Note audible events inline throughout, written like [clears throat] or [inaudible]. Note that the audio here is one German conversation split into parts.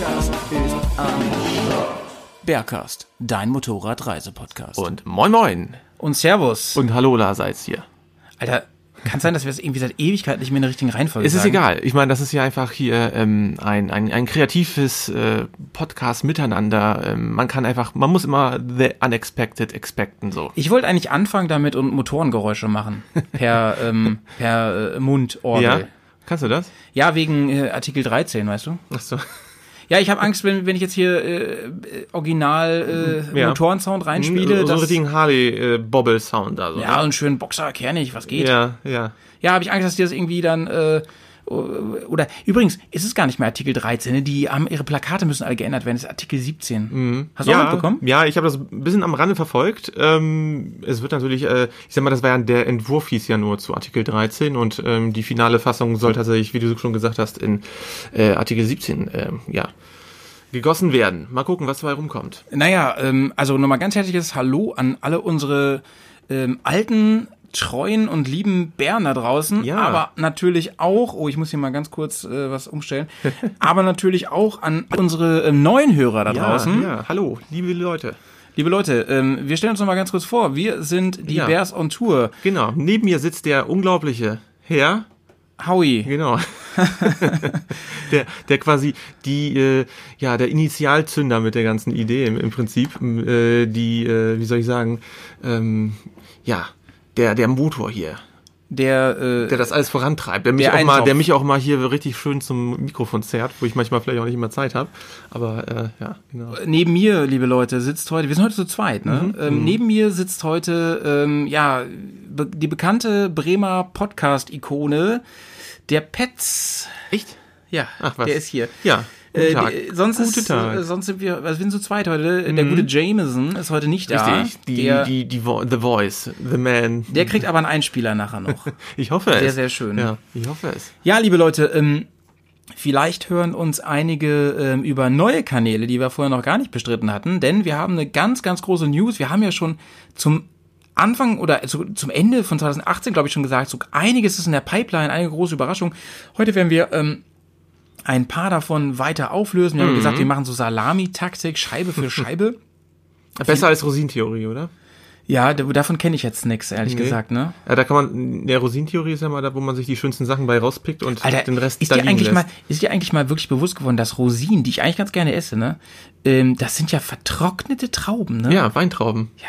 Bergkast ist am Start. Bergcast, dein Motorradreisepodcast. Und, moin moin. und Servus. Und hallo Laseits hier. Alter, kann sein, dass wir es irgendwie seit Ewigkeit nicht mehr in der richtigen Reihenfolge Es ist sagen. egal. Ich meine, das ist ja einfach hier ähm, ein, ein, ein kreatives äh, Podcast miteinander. Ähm, man kann einfach, man muss immer the unexpected expecten so. Ich wollte eigentlich anfangen damit und Motorengeräusche machen. Per, [laughs] ähm, per äh, Mundorgel. Ja? Ja, Kannst du das? wegen äh, Artikel 13, weißt du? Ach so. Ja, ich habe Angst, wenn, wenn ich jetzt hier äh, äh, original äh, Ja. Motorensound reinspiele. so einen richtigen Harley-Bobble-Sound da so. ja, und einen schönen Boxer, kernig, was geht? ja, ja. Ja, habe ich Angst, dass die das irgendwie dann äh, oder übrigens ist es gar nicht mehr Artikel 13, ne? die haben ihre Plakate müssen alle geändert werden, das ist Artikel 17. Hast du auch ja, mitbekommen? Ja, ich habe das ein bisschen am Rande verfolgt. Ähm, es wird natürlich, äh, ich sag mal, das war ja der Entwurf hieß ja nur zu Artikel 13 und ähm, die finale Fassung soll tatsächlich, wie du schon gesagt hast, in äh, Artikel 17, ähm, ja, gegossen werden. Mal gucken, was dabei rumkommt. Naja, ähm, also nochmal ganz herzliches Hallo an alle unsere ähm, alten, treuen und lieben Bären da draußen. Ja. Aber natürlich auch, oh, ich muss hier mal ganz kurz äh, was umstellen, [laughs] aber natürlich auch an unsere ähm, neuen Hörer da draußen. Ja, hallo, liebe Leute. Liebe Leute, ähm, wir stellen uns nochmal ganz kurz vor. Wir sind die Ja. Bears on Tour. Genau, neben mir sitzt der unglaubliche Herr, Howie. genau. [laughs] der, der quasi die, äh, ja, der Initialzünder mit der ganzen Idee im, im Prinzip, äh, die, äh, wie soll ich sagen, ähm, ja, der, der Motor hier, Der, äh, der das alles vorantreibt, der mich Der auch mal, der mich auch mal hier richtig schön zum Mikrofon zerrt, wo ich manchmal vielleicht auch nicht immer Zeit habe, aber äh, ja, genau. neben mir, liebe Leute, sitzt heute, wir sind heute zu zweit, ne? Mhm. Ähm, neben mir sitzt heute, ähm, ja, be die bekannte Bremer Podcast-Ikone, der Petz. Echt? Ja, Ach, was? der ist hier. Ja, Äh, Tag. die- sonst Guten ist, Tag. Mhm. äh, sonst sind wir, also wir sind zu zweit heute. Der gute Jameson ist heute nicht da. Richtig, die, der, die, die, Vo The Voice, The Man. der kriegt aber einen Einspieler nachher noch. [laughs] ich hoffe es. Sehr, sehr schön. Ja, ich hoffe es. Ja, liebe Leute, ähm, vielleicht hören uns einige ähm, über neue Kanäle, die wir vorher noch gar nicht bestritten hatten, denn wir haben eine ganz, ganz große News. Wir haben ja schon zum Anfang oder zu, zum Ende von 2018, glaube ich, schon gesagt, so einiges ist in der Pipeline, einige große Überraschungen. Heute werden wir ähm, ein paar davon weiter auflösen. Wir haben gesagt, wir machen so Salami-Taktik, Scheibe für [laughs] Scheibe. Besser als Rosinentheorie, oder? Ja, da- davon kenne ich jetzt nix, ehrlich Nee. gesagt, ne? Ja, da kann man, der Rosinentheorie ist ja mal da, wo man sich die schönsten Sachen bei rauspickt und Alter, den Rest ist da dir eigentlich lässt. mal, ist dir eigentlich mal wirklich bewusst geworden, dass Rosinen, die ich eigentlich ganz gerne esse, ne, ähm, das sind ja vertrocknete Trauben, ne? ja, Weintrauben. Ja,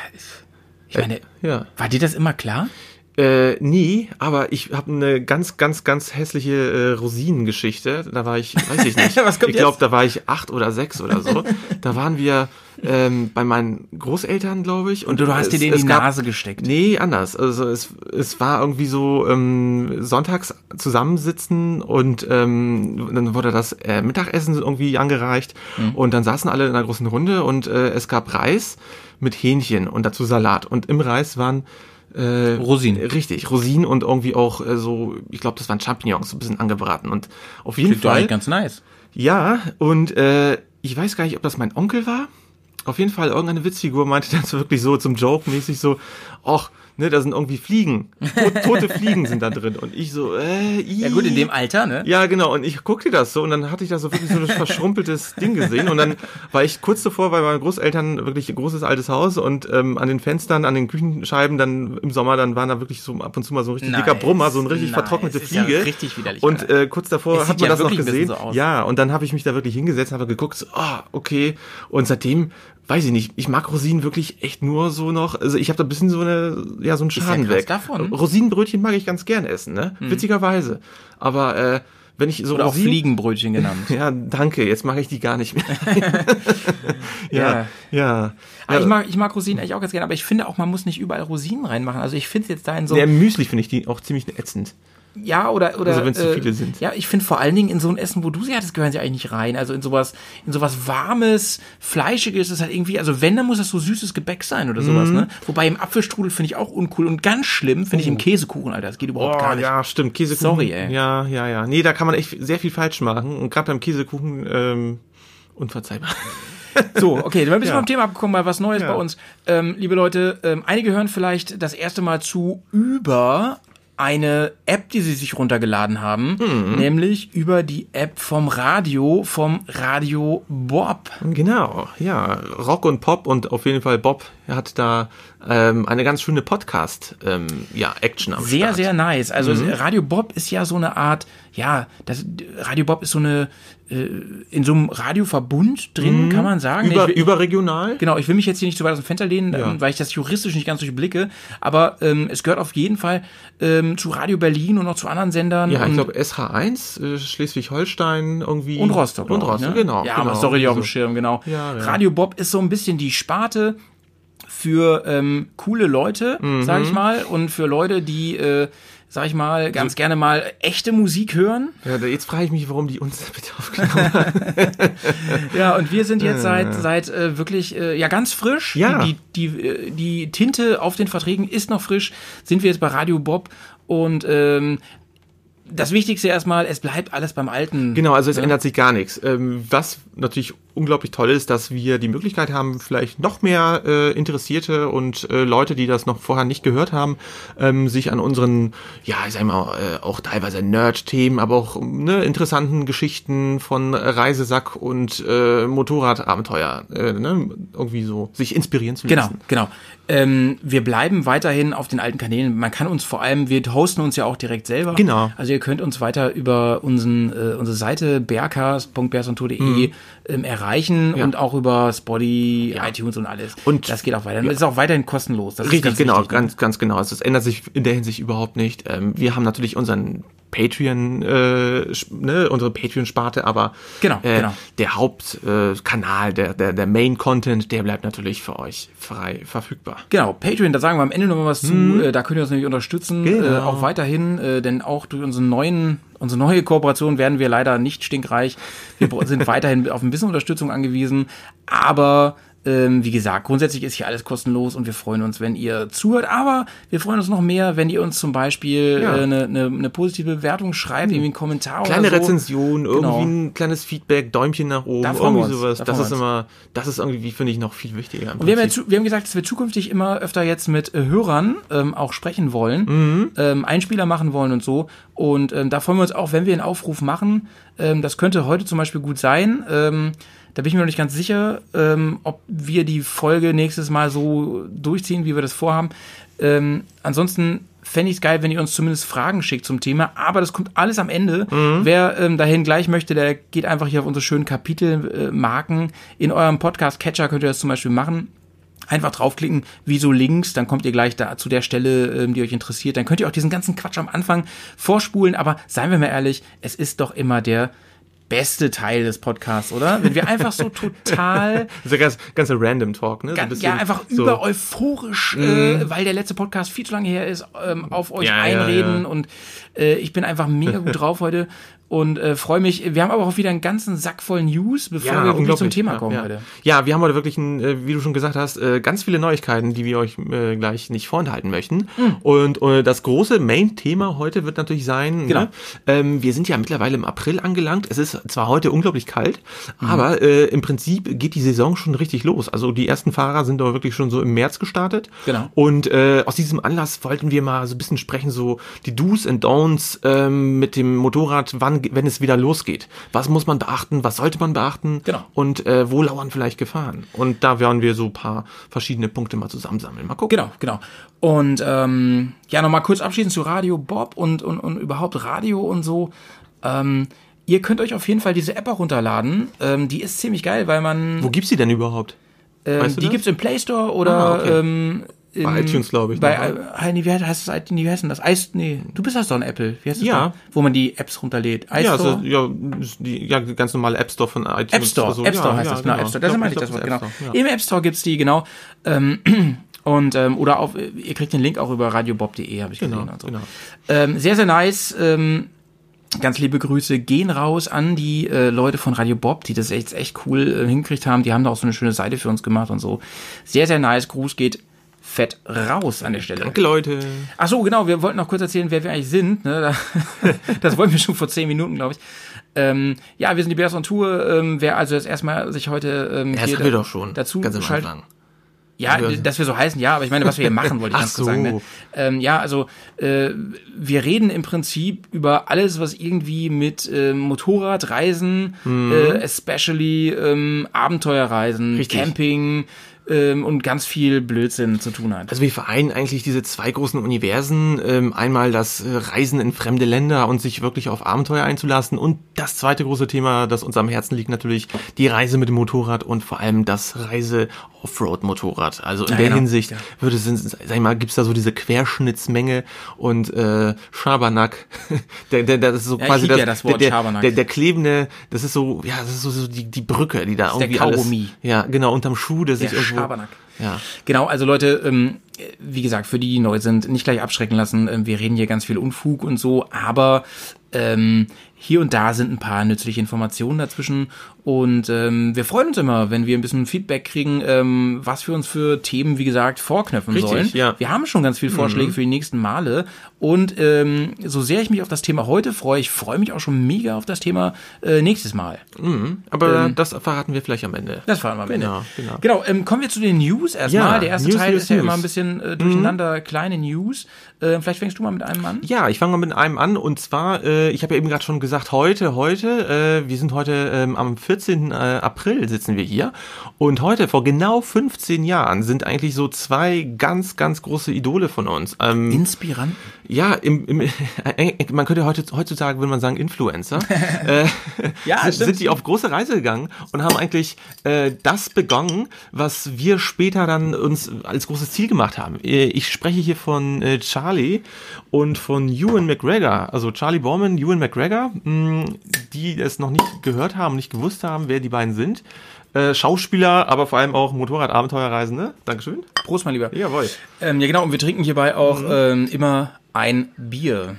ich meine, Ja. war dir das immer klar? Äh, nie, aber ich habe eine ganz, ganz, ganz hässliche äh, Rosinengeschichte. Da war ich, weiß ich nicht. [laughs] Ich glaube, da war ich acht oder sechs oder so. da waren wir ähm, bei meinen Großeltern, glaube ich. Und du hast dir den in die gab- Nase gesteckt. Nee, anders. Also es, es war irgendwie so ähm, sonntags zusammensitzen und ähm, dann wurde das äh, Mittagessen irgendwie angereicht Mhm. und dann saßen alle in einer großen Runde und äh, es gab Reis mit Hähnchen und dazu Salat und im Reis waren äh, Rosinen. Richtig, Rosinen und irgendwie auch äh, so, ich glaube, das waren Champignons, so ein bisschen angebraten und auf jeden Klingt doch Fall eigentlich ganz nice. ja, und äh, ich weiß gar nicht, ob das mein Onkel war. Auf jeden Fall, irgendeine Witzfigur meinte [laughs] dann so wirklich so zum Joke-mäßig so, ach, ne, da sind irgendwie Fliegen. Tot, tote Fliegen sind da drin. Und ich so, äh, ii. Ja gut, in dem Alter, ne? Ja, genau. Und ich guckte das so und dann hatte ich da so wirklich so ein [laughs] verschrumpeltes Ding gesehen. Und dann war ich kurz davor bei meinen Großeltern wirklich ein großes altes Haus und ähm, an den Fenstern, an den Küchenscheiben dann im Sommer, dann waren da wirklich so ab und zu mal so ein richtig dicker Nice, Brummer, so eine richtig nice. vertrocknete Ist ja Fliege. richtig widerlich, Und äh, kurz davor hat man ja das noch ein gesehen. so. Ja, und dann habe ich mich da wirklich hingesetzt, habe geguckt, so, ah, okay. Und seitdem weiß ich nicht, ich mag Rosinen wirklich echt nur so noch, also ich habe da ein bisschen so eine, ja, so einen ja Schaden krass weg. davon. Rosinenbrötchen mag ich ganz gern essen, ne? Witzigerweise. Aber äh, wenn ich so Oder auch Rosinen- Fliegenbrötchen genannt. [laughs] Ja, danke, jetzt mache ich die gar nicht mehr. [laughs] ja, ja. Aber ja. ich mag, ich mag Rosinen eigentlich auch ganz gerne, aber ich finde auch, man muss nicht überall Rosinen reinmachen. Also ich finde es jetzt da in so ja, Müsli finde ich die auch ziemlich ätzend. Ja, oder oder Also wenn's zu äh, viele sind. Ja, ich finde vor allen Dingen in so ein Essen, wo du sie hattest, gehören sie eigentlich nicht rein. Also in sowas, in sowas warmes, fleischiges ist halt irgendwie, also wenn, dann muss das so süßes Gebäck sein oder sowas, Mhm. ne? Wobei im Apfelstrudel finde ich auch uncool und ganz schlimm finde ich im Käsekuchen, Alter. Das geht überhaupt Oh, gar nicht. ja, stimmt. Käsekuchen. Sorry, ey. Ja, ja, ja. Nee, da kann man echt sehr viel falsch machen. Und gerade beim Käsekuchen, ähm, unverzeihbar. [laughs] So, okay, wir sind Ja. vom Thema abgekommen, mal was Neues Ja. bei uns. Ähm, liebe Leute, ähm, einige hören vielleicht das erste Mal zu über eine App, die sie sich runtergeladen haben, Mhm. nämlich über die App vom Radio, vom Radio Bob. Genau, ja. Rock und Pop und auf jeden Fall Bob hat da ähm, eine ganz schöne Podcast, ähm, ja, Action am Sehr, Start. sehr nice. Also Mhm. Radio Bob ist ja so eine Art, ja, das Radio Bob ist so eine äh, in so einem Radioverbund drin, kann man sagen. Mhm. Über, will- überregional? Genau, ich will mich jetzt hier nicht so weit aus dem Fenster lehnen, Ja. ähm, weil ich das juristisch nicht ganz durchblicke, aber ähm, es gehört auf jeden Fall ähm, zu Radio Berlin und noch zu anderen Sendern. Ja, ich glaube SH1, äh, Schleswig-Holstein irgendwie. und Rostock. Und ich, Rostock, ne? genau. Ja, genau. aber sorry, auf dem. Schirm, genau. Ja, ja. Radio Bob ist so ein bisschen die Sparte für ähm, coole Leute, sag Mhm. ich mal, und für Leute, die, äh, sag ich mal, ganz gerne mal echte Musik hören. Ja, jetzt frage ich mich, warum die uns bitte aufgenommen haben. [laughs] Ja, und wir sind jetzt seit seit äh, wirklich äh, ja ganz frisch. Ja. Die, die die äh, die Tinte auf den Verträgen ist noch frisch. Sind wir jetzt bei Radio Bob und ähm, das Wichtigste erstmal, es bleibt alles beim Alten. Genau, also es Ja. ändert sich gar nichts. Ähm, was natürlich unglaublich toll ist, dass wir die Möglichkeit haben, vielleicht noch mehr äh, Interessierte und äh, Leute, die das noch vorher nicht gehört haben, ähm, sich an unseren, ja, ich sag mal, äh, auch teilweise Nerd-Themen, aber auch ne, interessanten Geschichten von Reisesack und äh, Motorradabenteuer äh, ne, irgendwie so sich inspirieren zu Genau, lassen. genau. Ähm, wir bleiben weiterhin auf den alten Kanälen. Man kann uns vor allem, wir hosten uns ja auch direkt selber. Genau. Also ihr könnt uns weiter über unseren, äh, unsere Seite berkas.bersontour.de ähm, erreichen. Ja. und auch über Spotify, iTunes und alles. Und- das geht auch weiter. Das ist auch weiterhin kostenlos. Das ist Richtig, ganz genau, wichtig, ganz, ganz genau. Also es ändert sich in der Hinsicht überhaupt nicht. Ähm, wir haben natürlich unseren Patreon, äh, ne, unsere Patreon-Sparte, aber Genau, äh, genau. der Hauptkanal, äh, der, der, der Main-Content, der bleibt natürlich für euch frei verfügbar. Genau, Patreon, da sagen wir am Ende noch mal was zu. Äh, da könnt ihr uns nämlich unterstützen, Genau. äh, auch weiterhin, äh, denn auch durch unsere neuen, unsere neue Kooperation werden wir leider nicht stinkreich. Wir sind [laughs] weiterhin auf ein bisschen Unterstützung angewiesen, aber ähm, wie gesagt, grundsätzlich ist hier alles kostenlos und wir freuen uns, wenn ihr zuhört. Aber wir freuen uns noch mehr, wenn ihr uns zum Beispiel Ja. äh, eine, eine, eine positive Bewertung schreibt, irgendwie einen Kommentar Kleine oder so. Rezension, irgendwie Genau. ein kleines Feedback, Däumchen nach oben, Da irgendwie sowas. da Das ist immer, das ist irgendwie, finde ich, noch viel wichtiger. Und wir haben, ja wir haben gesagt, dass wir zukünftig immer öfter jetzt mit äh, Hörern ähm, auch sprechen wollen, Mhm. ähm, Einspieler machen wollen und so. Und ähm, da freuen wir uns auch, wenn wir einen Aufruf machen. Ähm, das könnte heute zum Beispiel gut sein. Da bin ich mir noch nicht ganz sicher, ähm, ob wir die Folge nächstes Mal so durchziehen, wie wir das vorhaben. Ähm, ansonsten fände ich es geil, wenn ihr uns zumindest Fragen schickt zum Thema, aber das kommt alles am Ende. Wer ähm, dahin gleich möchte, der geht einfach hier auf unsere schönen Kapitelmarken. Äh. In eurem Podcast-Catcher könnt ihr das zum Beispiel machen. Einfach draufklicken, wieso links, dann kommt ihr gleich da zu der Stelle, ähm, die euch interessiert. Dann könnt ihr auch diesen ganzen Quatsch am Anfang vorspulen, aber seien wir mal ehrlich, es ist doch immer der beste Teil des Podcasts, oder? Wenn wir einfach so total [laughs] Das ist ja ganz, ganze Random Talk, ne? So ein ganz, ja, einfach so- Mhm. über euphorisch, äh, weil der letzte Podcast viel zu lange her ist, ähm, auf euch Ja, ja, einreden ja. und äh, ich bin einfach mega gut [laughs] drauf heute und äh, freue mich. Wir haben aber auch wieder einen ganzen Sack voll News, bevor wir wirklich zum Thema ja, kommen ja. heute. Ja, wir haben heute wirklich, ein, äh, wie du schon gesagt hast, äh, ganz viele Neuigkeiten, die wir euch äh, gleich nicht vorenthalten möchten. Hm. Und äh, das große Main-Thema heute wird natürlich sein, Genau. ne? ähm, wir sind ja mittlerweile im April angelangt. Es ist zwar heute unglaublich kalt, Mhm. aber äh, im Prinzip geht die Saison schon richtig los. Also die ersten Fahrer sind aber wirklich schon so im März gestartet. Genau. Und äh, aus diesem Anlass wollten wir mal so ein bisschen sprechen, so die Do's and Don'ts ähm, mit dem Motorrad, wann, wenn es wieder losgeht. Was muss man beachten? Was sollte man beachten? Genau. Und äh, wo lauern vielleicht Gefahren? Und da werden wir so ein paar verschiedene Punkte mal zusammensammeln. Mal gucken. Genau, genau. Und ähm, ja, nochmal kurz abschließend zu Radio Bob und, und, und überhaupt Radio und so. Ähm, ihr könnt euch auf jeden Fall diese App auch runterladen. Ähm, die ist ziemlich geil, weil man. Wo gibt's die denn überhaupt? ähm, weißt du die das? gibt's im Play Store oder Ah, okay. ähm, in, Bei iTunes, glaube ich, Bei, äh, nee, wie heißt das? Nee, wie heißt denn das? Eis, nee, du bist das doch ein Apple. Wie heißt das Ja. doch? Wo man die Apps runterlädt. Ja, iStore? also, ja, die ja, ganz normale App Store von iTunes. App Store, Also, App Store ja, heißt ja, das, genau, App Store. Das meine ich das Wort, genau. App Store, ja. Im App Store gibt's die, genau. Ähm, [clears throat] Und, ähm, oder auf, ihr kriegt den Link auch über radiobob.de, habe ich Genau, gesehen. Und so. genau. Ähm, sehr, sehr nice. Ähm, ganz liebe Grüße gehen raus an die äh, Leute von Radio Bob, die das echt, echt cool äh, hingekriegt haben. Die haben da auch so eine schöne Seite für uns gemacht und so. Sehr, sehr nice. Gruß geht fett raus an der Stelle. Danke, Leute. Ach so, genau, wir wollten noch kurz erzählen, wer wir eigentlich sind. Ne? Da- [laughs] Das wollten wir schon vor zehn Minuten, glaube ich. Ähm, ja, wir sind die Bears on Tour. Ähm, wer also jetzt erstmal sich heute ähm, Ja, das haben wir doch schon. dazu ganz Anfang. ja, Ja. dass wir so heißen, ja, aber ich meine, was wir hier machen, wollte ich ganz kurz sagen. Ne? so. Ähm, ja, also äh, wir reden im Prinzip über alles, was irgendwie mit ähm, Motorradreisen, äh, especially ähm, Abenteuerreisen, Mhm. Richtig. Camping ähm, und ganz viel Blödsinn zu tun hat. Also wir vereinen eigentlich diese zwei großen Universen. Ähm, einmal das äh, Reisen in fremde Länder und sich wirklich auf Abenteuer einzulassen. Und das zweite große Thema, das uns am Herzen liegt, natürlich die Reise mit dem Motorrad und vor allem das Reise-Offroad-Motorrad. Also in Ja, der genau. Hinsicht würde es, sag ich mal, gibt's da so diese Querschnittsmenge und äh, Schabernack. [laughs] der, der, das ist so Ja, quasi das, ja das Wort der, Schabernack. der, der klebende, das ist so, ja, das ist so, so die, die Brücke, die da ist der irgendwie alles, Kaugummi. ja, genau, unterm Schuh, der, sich Der irgendwo, Schabernack. ja. Genau, also Leute, ähm, wie gesagt, für die, die neu sind, nicht gleich abschrecken lassen. Ähm, wir reden hier ganz viel Unfug und so, aber ähm, hier und da sind ein paar nützliche Informationen dazwischen und ähm, wir freuen uns immer, wenn wir ein bisschen Feedback kriegen, ähm, was wir uns für Themen, wie gesagt, vorknöpfen Richtig, sollen. ja. Wir haben schon ganz viele Vorschläge für die nächsten Male und ähm, so sehr ich mich auf das Thema heute freue, ich freue mich auch schon mega auf das Thema äh, nächstes Mal. Aber das verraten wir vielleicht am Ende. Ähm, Das fahren wir am Ende. Genau, genau. Genau, ähm, kommen wir zu den News erstmal. Ja, Der erste News, Teil News, ist ja News. immer ein bisschen äh, durcheinander, kleine News. Äh, vielleicht fängst du mal mit einem an. Ja, ich fange mal mit einem an und zwar, äh, ich habe ja eben gerade schon gesagt, heute, heute, äh, wir sind heute ähm, am 14. Äh, April sitzen wir hier und heute, vor genau 15 Jahren, sind eigentlich so zwei ganz, ganz große Idole von uns. Ähm, Inspirant. ja, im, im, [laughs] man könnte heute, heutzutage, würde man sagen, Influencer. [laughs] äh, [laughs] Ja, sind, sind die auf große Reise gegangen und haben eigentlich äh, das begonnen, was wir später dann uns als großes Ziel gemacht haben. Äh, Ich spreche hier von äh, Charlie und von Ewan McGregor. Also Charlie Borman, Ewan McGregor, die es noch nicht gehört haben, nicht gewusst haben, wer die beiden sind. Äh, Schauspieler, aber vor allem auch Motorrad-Abenteuerreisende. Dankeschön. Prost, mein Lieber. Jawohl. Ähm, ja, genau. Und wir trinken hierbei auch ähm, immer ein Bier.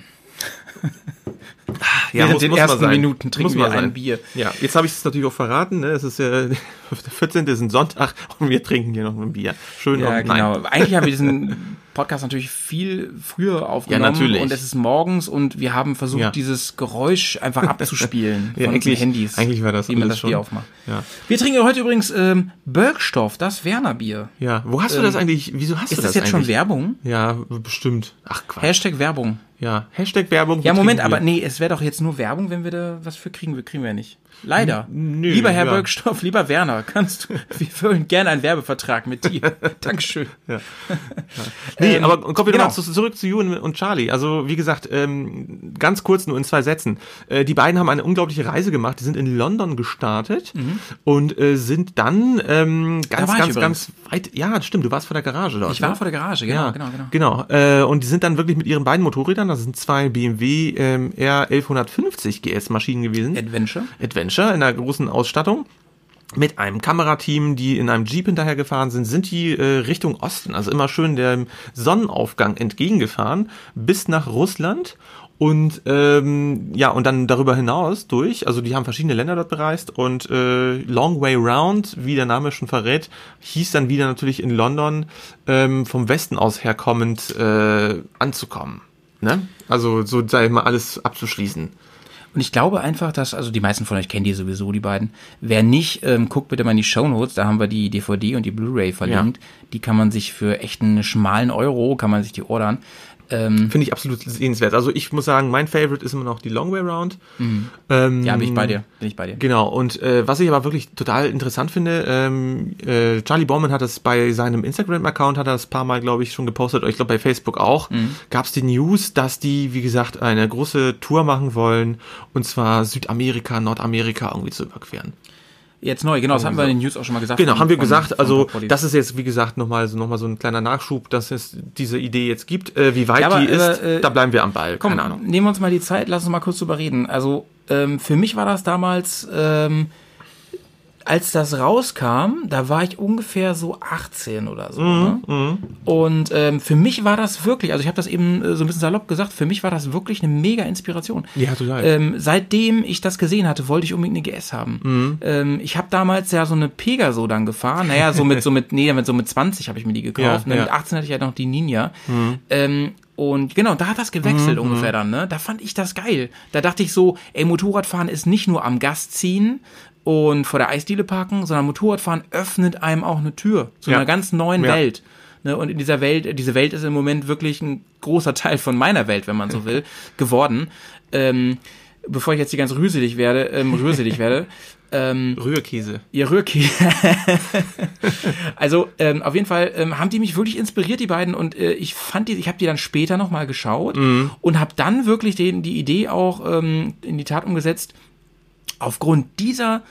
Ja, Während den ersten Minuten trinken Muss wir ein. Bier. Ja, jetzt habe ich es natürlich auch verraten. Ne? Es ist ja [laughs] der 14. ist ein Sonntag [laughs] und wir trinken hier noch ein Bier. Schön Ja, genau. Eigentlich haben wir diesen [laughs] Podcast natürlich viel früher aufgenommen. natürlich. Und es ist morgens und wir haben versucht, Ja. dieses Geräusch einfach [laughs] abzuspielen Ja, von eigentlich- unseren Handys. eigentlich war das wie man das Bier schon. aufmacht. Ja. Wir trinken heute übrigens ähm, Bergstoff, das Werner Bier. Ja, wo hast du das eigentlich? Wieso hast Ähm, Ist du das, das, jetzt schon eigentlich? Werbung? Ja, bestimmt. Ach Quatsch. Hashtag Werbung. ja, Hashtag Werbung. Ja, Moment, aber nee, es wäre doch jetzt nur Werbung, wenn wir da was für kriegen. Wir kriegen wir ja nicht. Leider. nö, lieber Herr ja. Bergstoff, lieber Werner, kannst du, [laughs] wir wollen gerne einen Werbevertrag mit dir. [laughs] Dankeschön. [laughs] Nee, Ähm, aber kommen wir genau. noch zurück zu Ewan und Charlie. Also, wie gesagt, ähm, ganz kurz nur in zwei Sätzen. Äh, die beiden haben eine unglaubliche Reise gemacht. Die sind in London gestartet und äh, sind dann ähm, ganz, Mhm. ich ganz, ganz weit. Ja, stimmt, du warst vor der Garage dort. Ich war ne? vor der Garage, genau, ja, genau, genau. Genau. Äh, und die sind dann wirklich mit ihren beiden Motorrädern, das sind zwei BMW ähm, R1150 GS Maschinen gewesen. Adventure. Adventure in einer großen Ausstattung. Mit einem Kamerateam, die in einem Jeep hinterher gefahren sind, sind die äh, Richtung Osten, also immer schön dem Sonnenaufgang entgegengefahren, bis nach Russland und ähm, ja und dann darüber hinaus durch. Also die haben verschiedene Länder dort bereist und äh, Long Way Round, wie der Name schon verrät, hieß dann wieder natürlich in London ähm, vom Westen aus herkommend äh, anzukommen. Ne? Also so sei mal alles abzuschließen. Und ich glaube einfach, dass, also die meisten von euch kennen die sowieso, die beiden. Wer nicht, ähm, guckt bitte mal in die Shownotes, da haben wir die DVD und die Blu-ray verlinkt. Die kann man sich für echt einen schmalen Euro, kann man sich die ordern. Ähm, Finde ich absolut sehenswert. Also ich muss sagen, mein Favorite ist immer noch die Long Way Round. Ähm, ja, bin ich bei dir, bin ich bei dir. Genau, und äh, was ich aber wirklich total interessant finde, ähm, äh, Charlie Borman hat das bei seinem Instagram-Account, hat er das ein paar Mal, glaube ich, schon gepostet, oder ich glaube bei Facebook auch, Mhm. gab es die News, dass die, wie gesagt, eine große Tour machen wollen, und zwar Südamerika, Nordamerika irgendwie zu überqueren. Jetzt neu, genau, das haben wir in den News auch schon mal gesagt. Genau, haben wir von- gesagt. Also das ist jetzt, wie gesagt, nochmal so, noch mal so ein kleiner Nachschub, dass es diese Idee jetzt gibt. Äh, wie weit Ja, aber, die ist, aber, äh, da bleiben wir am Ball. Komm, Keine Ahnung. nehmen wir uns mal die Zeit, lass uns mal kurz drüber reden. Also, ähm, für mich war das damals, ähm, als das rauskam, da war ich ungefähr so 18 oder so. Mhm, ne? Und ähm, für mich war das wirklich, also ich habe das eben äh, so ein bisschen salopp gesagt, für mich war das wirklich eine mega Inspiration. Ja, total. Ähm, seitdem ich das gesehen hatte, wollte ich unbedingt eine GS haben. Mhm. Ähm, ich habe damals ja so eine Pegaso dann gefahren. Naja, so mit, so mit, nee, mit so mit 20 habe ich mir die gekauft. Ja, ne? Mit ja. 18 hatte ich ja noch die Ninja. Ähm, und genau, da hat das gewechselt ungefähr dann, ne? Da fand ich das geil. Da dachte ich so, ey, Motorradfahren ist nicht nur am Gas ziehen und vor der Eisdiele parken, sondern Motorradfahren öffnet einem auch eine Tür zu Ja. einer ganz neuen Ja. Welt. Ne? Und in dieser Welt, diese Welt ist im Moment wirklich ein großer Teil von meiner Welt, wenn man so will, [laughs] geworden. Ähm, bevor ich jetzt die ganz rüselig werde, ähm, rüselig werde, [laughs] ähm, Rührkäse. Ihr Röhrki. [laughs] also ähm, auf jeden Fall ähm, haben die mich wirklich inspiriert, die beiden. Und äh, ich fand die, ich habe die dann später nochmal geschaut und habe dann wirklich den, die Idee auch ähm, in die Tat umgesetzt, aufgrund dieser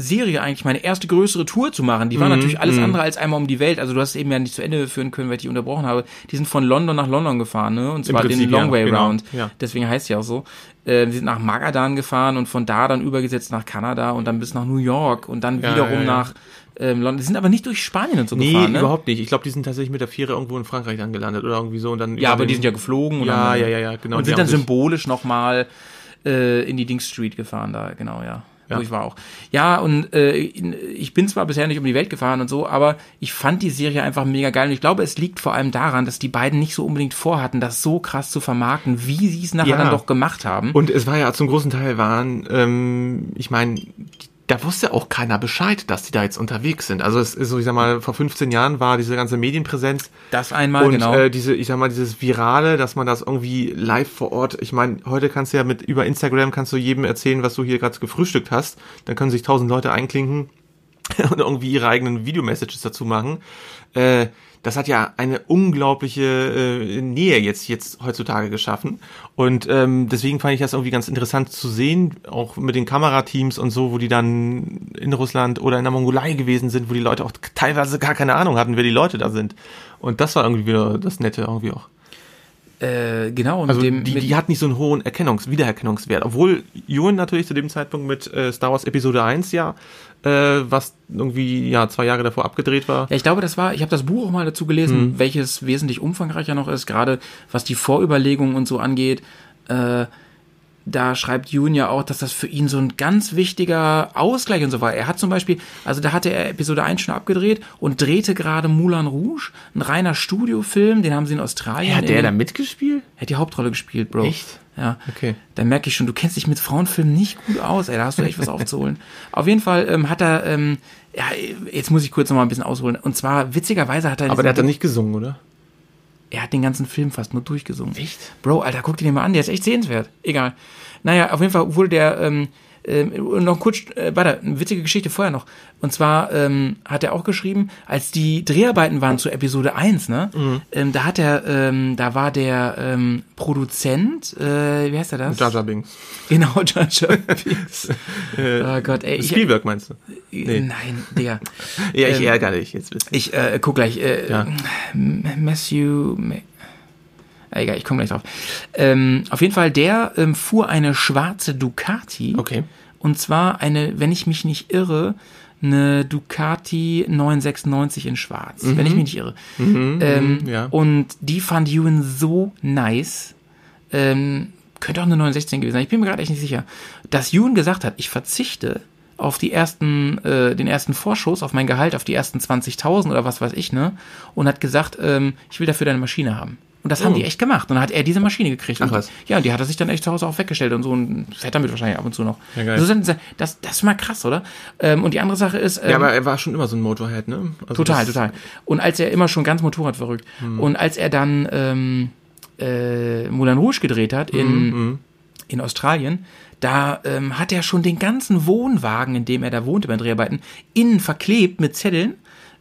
Serie eigentlich meine erste größere Tour zu machen. Die war natürlich alles andere als einmal um die Welt. Also du hast es eben ja nicht zu Ende führen können, weil ich dich unterbrochen habe. Die sind von London nach London gefahren, ne? Und zwar Prinzip, den Long ja, Way genau, Round. ja. Deswegen heißt ja auch so. Äh, wir sind nach Magadan gefahren und von da dann übergesetzt nach Kanada und dann bis nach New York und dann Ja, wiederum nach ähm, London. Die sind aber nicht durch Spanien und so Nee, gefahren, ne? überhaupt nicht. Ich glaube, die sind tatsächlich mit der Fähre irgendwo in Frankreich dann gelandet oder irgendwie so und dann. Ja, aber die sind ja geflogen. und Ja, dann, ja, ja, ja, genau. Und Die sind dann symbolisch nochmal äh, in die Dings Street gefahren da, genau, ja. Ja. Wo ich war auch. Ja, und äh, ich bin zwar bisher nicht um die Welt gefahren und so, aber ich fand die Serie einfach mega geil. Und ich glaube, es liegt vor allem daran, dass die beiden nicht so unbedingt vorhatten, das so krass zu vermarkten, wie sie es nachher Ja. dann doch gemacht haben. Und es war ja zum großen Teil waren, ähm, ich meine, da wusste auch keiner Bescheid, dass die da jetzt unterwegs sind. Also es ist so, ich sag mal, vor 15 Jahren war diese ganze Medienpräsenz das einmal, und genau. äh, diese, ich sag mal, dieses Virale, dass man das irgendwie live vor Ort, ich meine, heute kannst du ja mit über Instagram kannst du jedem erzählen, was du hier gerade gefrühstückt hast. Dann können sich tausend Leute einklinken [laughs] und irgendwie ihre eigenen Videomessages dazu machen. Äh, das hat ja eine unglaubliche äh, Nähe jetzt jetzt heutzutage geschaffen und ähm, deswegen fand ich das irgendwie ganz interessant zu sehen, auch mit den Kamerateams und so, wo die dann in Russland oder in der Mongolei gewesen sind, wo die Leute auch teilweise gar keine Ahnung hatten, wer die Leute da sind. Und das war irgendwie wieder das Nette irgendwie auch. äh, genau, und Also dem, die, die hat nicht so einen hohen Erkennungs-, Wiedererkennungswert. Obwohl Ewan natürlich zu dem Zeitpunkt mit äh, Star Wars Episode 1 ja, äh, was irgendwie ja zwei Jahre davor abgedreht war. Ja, ich glaube, das war, ich habe das Buch auch mal dazu gelesen, welches wesentlich umfangreicher noch ist, gerade was die Vorüberlegungen und so angeht. Äh, da schreibt Jun ja auch, dass das für ihn so ein ganz wichtiger Ausgleich und so war. Er hat zum Beispiel, also da hatte er Episode 1 schon abgedreht und drehte gerade Moulin Rouge, ein reiner Studiofilm, den haben sie in Australien. hat der da mitgespielt? er hat die Hauptrolle gespielt, Bro. Echt? Ja. Okay. Da merke ich schon, du kennst dich mit Frauenfilmen nicht gut aus, ey. Da hast du echt was aufzuholen. [laughs] Auf jeden Fall ähm, hat er, ähm, ja, jetzt muss ich kurz noch mal ein bisschen ausholen. Und zwar, witzigerweise hat er. Aber der hat dann nicht gesungen, oder? er hat den ganzen Film fast nur durchgesungen. Echt? Bro, Alter, guck dir den mal an, der ist echt sehenswert. Egal. Naja, auf jeden Fall wurde der, ähm, ähm, noch kurz, äh, warte, eine witzige Geschichte vorher noch. Und zwar ähm, hat er auch geschrieben, als die Dreharbeiten waren zu Episode 1, ne? Ähm, da hat er, ähm, da war der ähm, Produzent, äh, wie heißt er das? Jar Binks. Genau, [laughs] Jar Jar Binks. [laughs] oh Gott, ey. Ich, Spielberg meinst du? nee. Nein, Digga. [laughs] Ja, ich Ähm, ärgere dich jetzt. Ich äh, guck gleich. Äh, Ja. Matthew. Ah, Egal, ich komme gleich drauf. Ähm, auf jeden Fall, der ähm, fuhr eine schwarze Ducati. Okay. Und zwar eine, wenn ich mich nicht irre, eine Ducati 996 in schwarz. Wenn ich mich nicht irre. ähm, ja. Und die fand Ewan so nice. Ähm, könnte auch eine 916 gewesen sein. Ich bin mir gerade echt nicht sicher. Dass Ewan gesagt hat, ich verzichte auf die ersten, äh, den ersten Vorschuss, auf mein Gehalt, auf die ersten 20.000 oder was weiß ich, ne? Und hat gesagt, ähm, ich will dafür deine Maschine haben. Und das haben Oh. die echt gemacht. Und dann hat er diese Maschine gekriegt. Ach und, was. Ja, und die hat er sich dann echt zu Hause auch weggestellt und so und fährt damit wahrscheinlich ab und zu noch. Ja, geil. So sind- das, das ist mal krass, oder? Ähm, und die andere Sache ist, ähm, ja, aber er war schon immer so ein Motorhead, ne? Also Total, total. Und als er immer schon ganz Motorrad verrückt. Und als er dann ähm, äh, Moulin Rouge gedreht hat in, in Australien, da ähm, hat er schon den ganzen Wohnwagen, in dem er da wohnte bei den Dreharbeiten, innen verklebt mit Zetteln,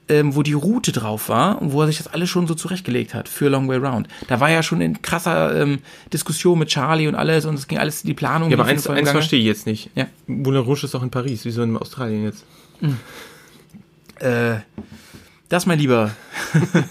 ähm, wo die Route drauf war und wo er sich das alles schon so zurechtgelegt hat für Long Way Round. Da war ja schon in krasser ähm, Diskussion mit Charlie und alles und es ging alles die Planung. Ja, aber eins, eins verstehe ich jetzt nicht. Ja. Moulin Rouge ist doch in Paris, wieso in Australien jetzt? Äh, Das, mein Lieber,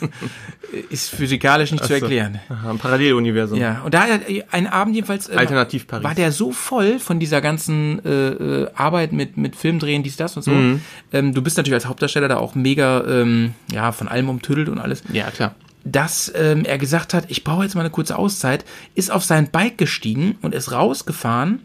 [laughs] ist physikalisch nicht zu so. erklären. Aha, ein Paralleluniversum. Ja, und da hat er einen Abend jedenfalls äh, Alternativ Paris. war der so voll von dieser ganzen äh, äh, Arbeit mit mit Filmdrehen, dies, das und so. Mhm. Ähm, du bist natürlich als Hauptdarsteller da auch mega ähm, ja von allem umtüdelt und alles. Ja, klar. Dass ähm, er gesagt hat, ich brauche jetzt mal eine kurze Auszeit, ist auf sein Bike gestiegen und ist rausgefahren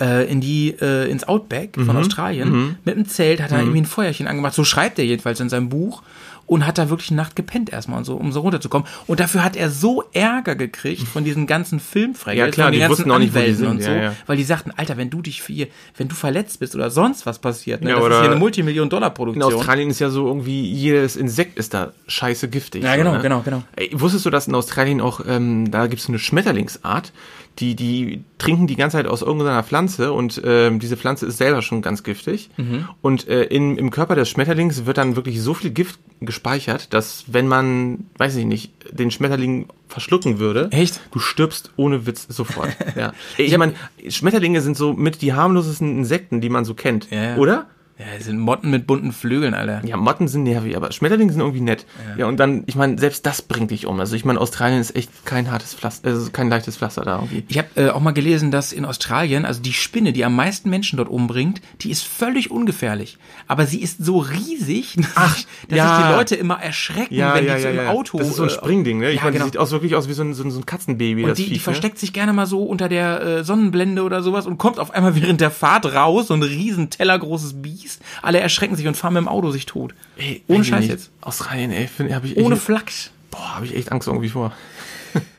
äh, in die äh, ins Outback Mhm. von Australien mit einem Zelt, hat er irgendwie ein Feuerchen angemacht. So schreibt er jedenfalls in seinem Buch und hat da wirklich eine Nacht gepennt erstmal und so, um so runterzukommen. Und dafür hat er so Ärger gekriegt von diesen ganzen Filmfreien, Ja, klar, von den die ganzen wussten auch nicht, die und so, ja, ja. weil die sagten, Alter, wenn du dich für, wenn du verletzt bist oder sonst was passiert, ne, Ja, das ist oder- hier eine Multimillion In. Australien ist ja so irgendwie, jedes Insekt ist da scheiße giftig. Ja, so, genau, ne? genau, genau. Ey, wusstest du, dass in Australien auch, ähm, da gibt es eine Schmetterlingsart, die, die trinken die ganze Zeit aus irgendeiner Pflanze und ähm, diese Pflanze ist selber schon ganz giftig. Mhm. Und äh, in, im Körper des Schmetterlings wird dann wirklich so viel Gift gespeichert, dass wenn man, weiß ich nicht, den Schmetterling verschlucken würde, Echt? du stirbst ohne Witz sofort. [laughs] ja. Ey, Ich meine, Schmetterlinge sind so mit die harmlosesten Insekten, die man so kennt, Ja, ja. oder? Ja, das sind Motten mit bunten Flügeln, Alter. Ja, Motten sind nervig, aber Schmetterlinge sind irgendwie nett. Ja, und dann, ich meine, selbst das bringt dich um. Also ich meine, Australien ist echt kein hartes Pflaster, also kein leichtes Pflaster da irgendwie. Ich habe äh, auch mal gelesen, dass in Australien, also die Spinne, die am meisten Menschen dort umbringt, die ist völlig ungefährlich. Aber sie ist so riesig, [laughs] Ach, dass ja. sich die Leute immer erschrecken, wenn die so im Auto. Das ist so ein äh, Springding, ne? Ich ja, meine, genau. die sieht aus wirklich aus wie so ein, so ein, Katzenbaby, Und die, die Viech, ne? versteckt sich gerne mal so unter der äh, Sonnenblende oder sowas und kommt auf einmal während der Fahrt raus, so ein riesen tellergroßes Biest. Alle erschrecken sich und fahren mit dem Auto sich tot. Ey, Ohne Scheiß jetzt. Australien, ey, hab ich echt, Ohne Flachs. boah, habe ich echt Angst irgendwie vor.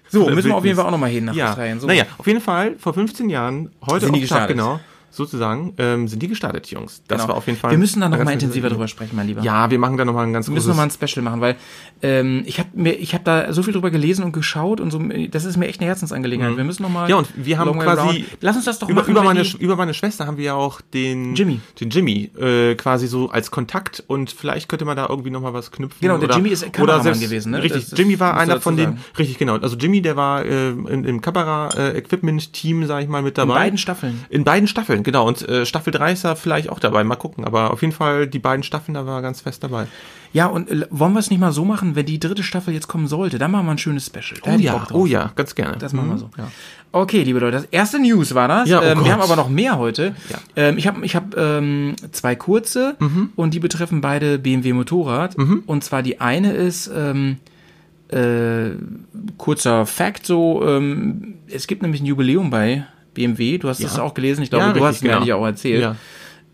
So, müssen wir auf jeden. Fall auch nochmal hin nach Ja, Australien. So. naja, auf jeden Fall, vor 15 Jahren, heute Sind auf Tag genau, sozusagen, ähm, sind die gestartet, Jungs. Das Genau. war auf jeden Fall. Wir müssen da nochmal intensiver drüber sprechen, mein Lieber. Ja, wir machen da nochmal ein ganz Wir müssen großes... nochmal ein Special machen, weil ähm, ich habe mir, ich habe da so viel drüber gelesen und geschaut und so, das ist mir echt eine Herzensangelegenheit. Wir müssen nochmal. Mhm. Ja, und wir haben quasi. Lass uns das doch über, machen. über, meine, die- über meine Schwester haben wir ja auch den Jimmy. den Jimmy äh, quasi so als Kontakt und vielleicht könnte man da irgendwie noch mal was knüpfen. Genau, der oder, Jimmy ist Kameramann selbst, gewesen, ne? Richtig, Das- Jimmy war einer von den, richtig genau. Also Jimmy, der war äh, in, im Kamera-Equipment-Team, sag ich mal, mit dabei. in beiden Staffeln. In beiden Staffeln, genau. Und äh, Staffel 3 ist er vielleicht auch dabei. Mal gucken. Aber auf jeden Fall die beiden Staffeln, da war er ganz fest dabei. Ja, und äh, wollen wir es nicht mal so machen, wenn die dritte Staffel jetzt kommen sollte, dann machen wir ein schönes Special. Da Oh ja, oh ja, ganz gerne. Das machen wir so. Ja. Okay, liebe Leute, das erste News war das. Ja, oh ähm, wir haben aber noch mehr heute. Ja. Ähm, ich habe ich hab, ähm, zwei kurze Mhm. und die betreffen beide BMW Motorrad. Und zwar die eine ist ähm, äh, kurzer Fact so, ähm, es gibt nämlich ein Jubiläum bei BMW. Du hast das auch gelesen. Ich glaube, Ja, du richtig, hast mir genau. eigentlich auch erzählt. Ja.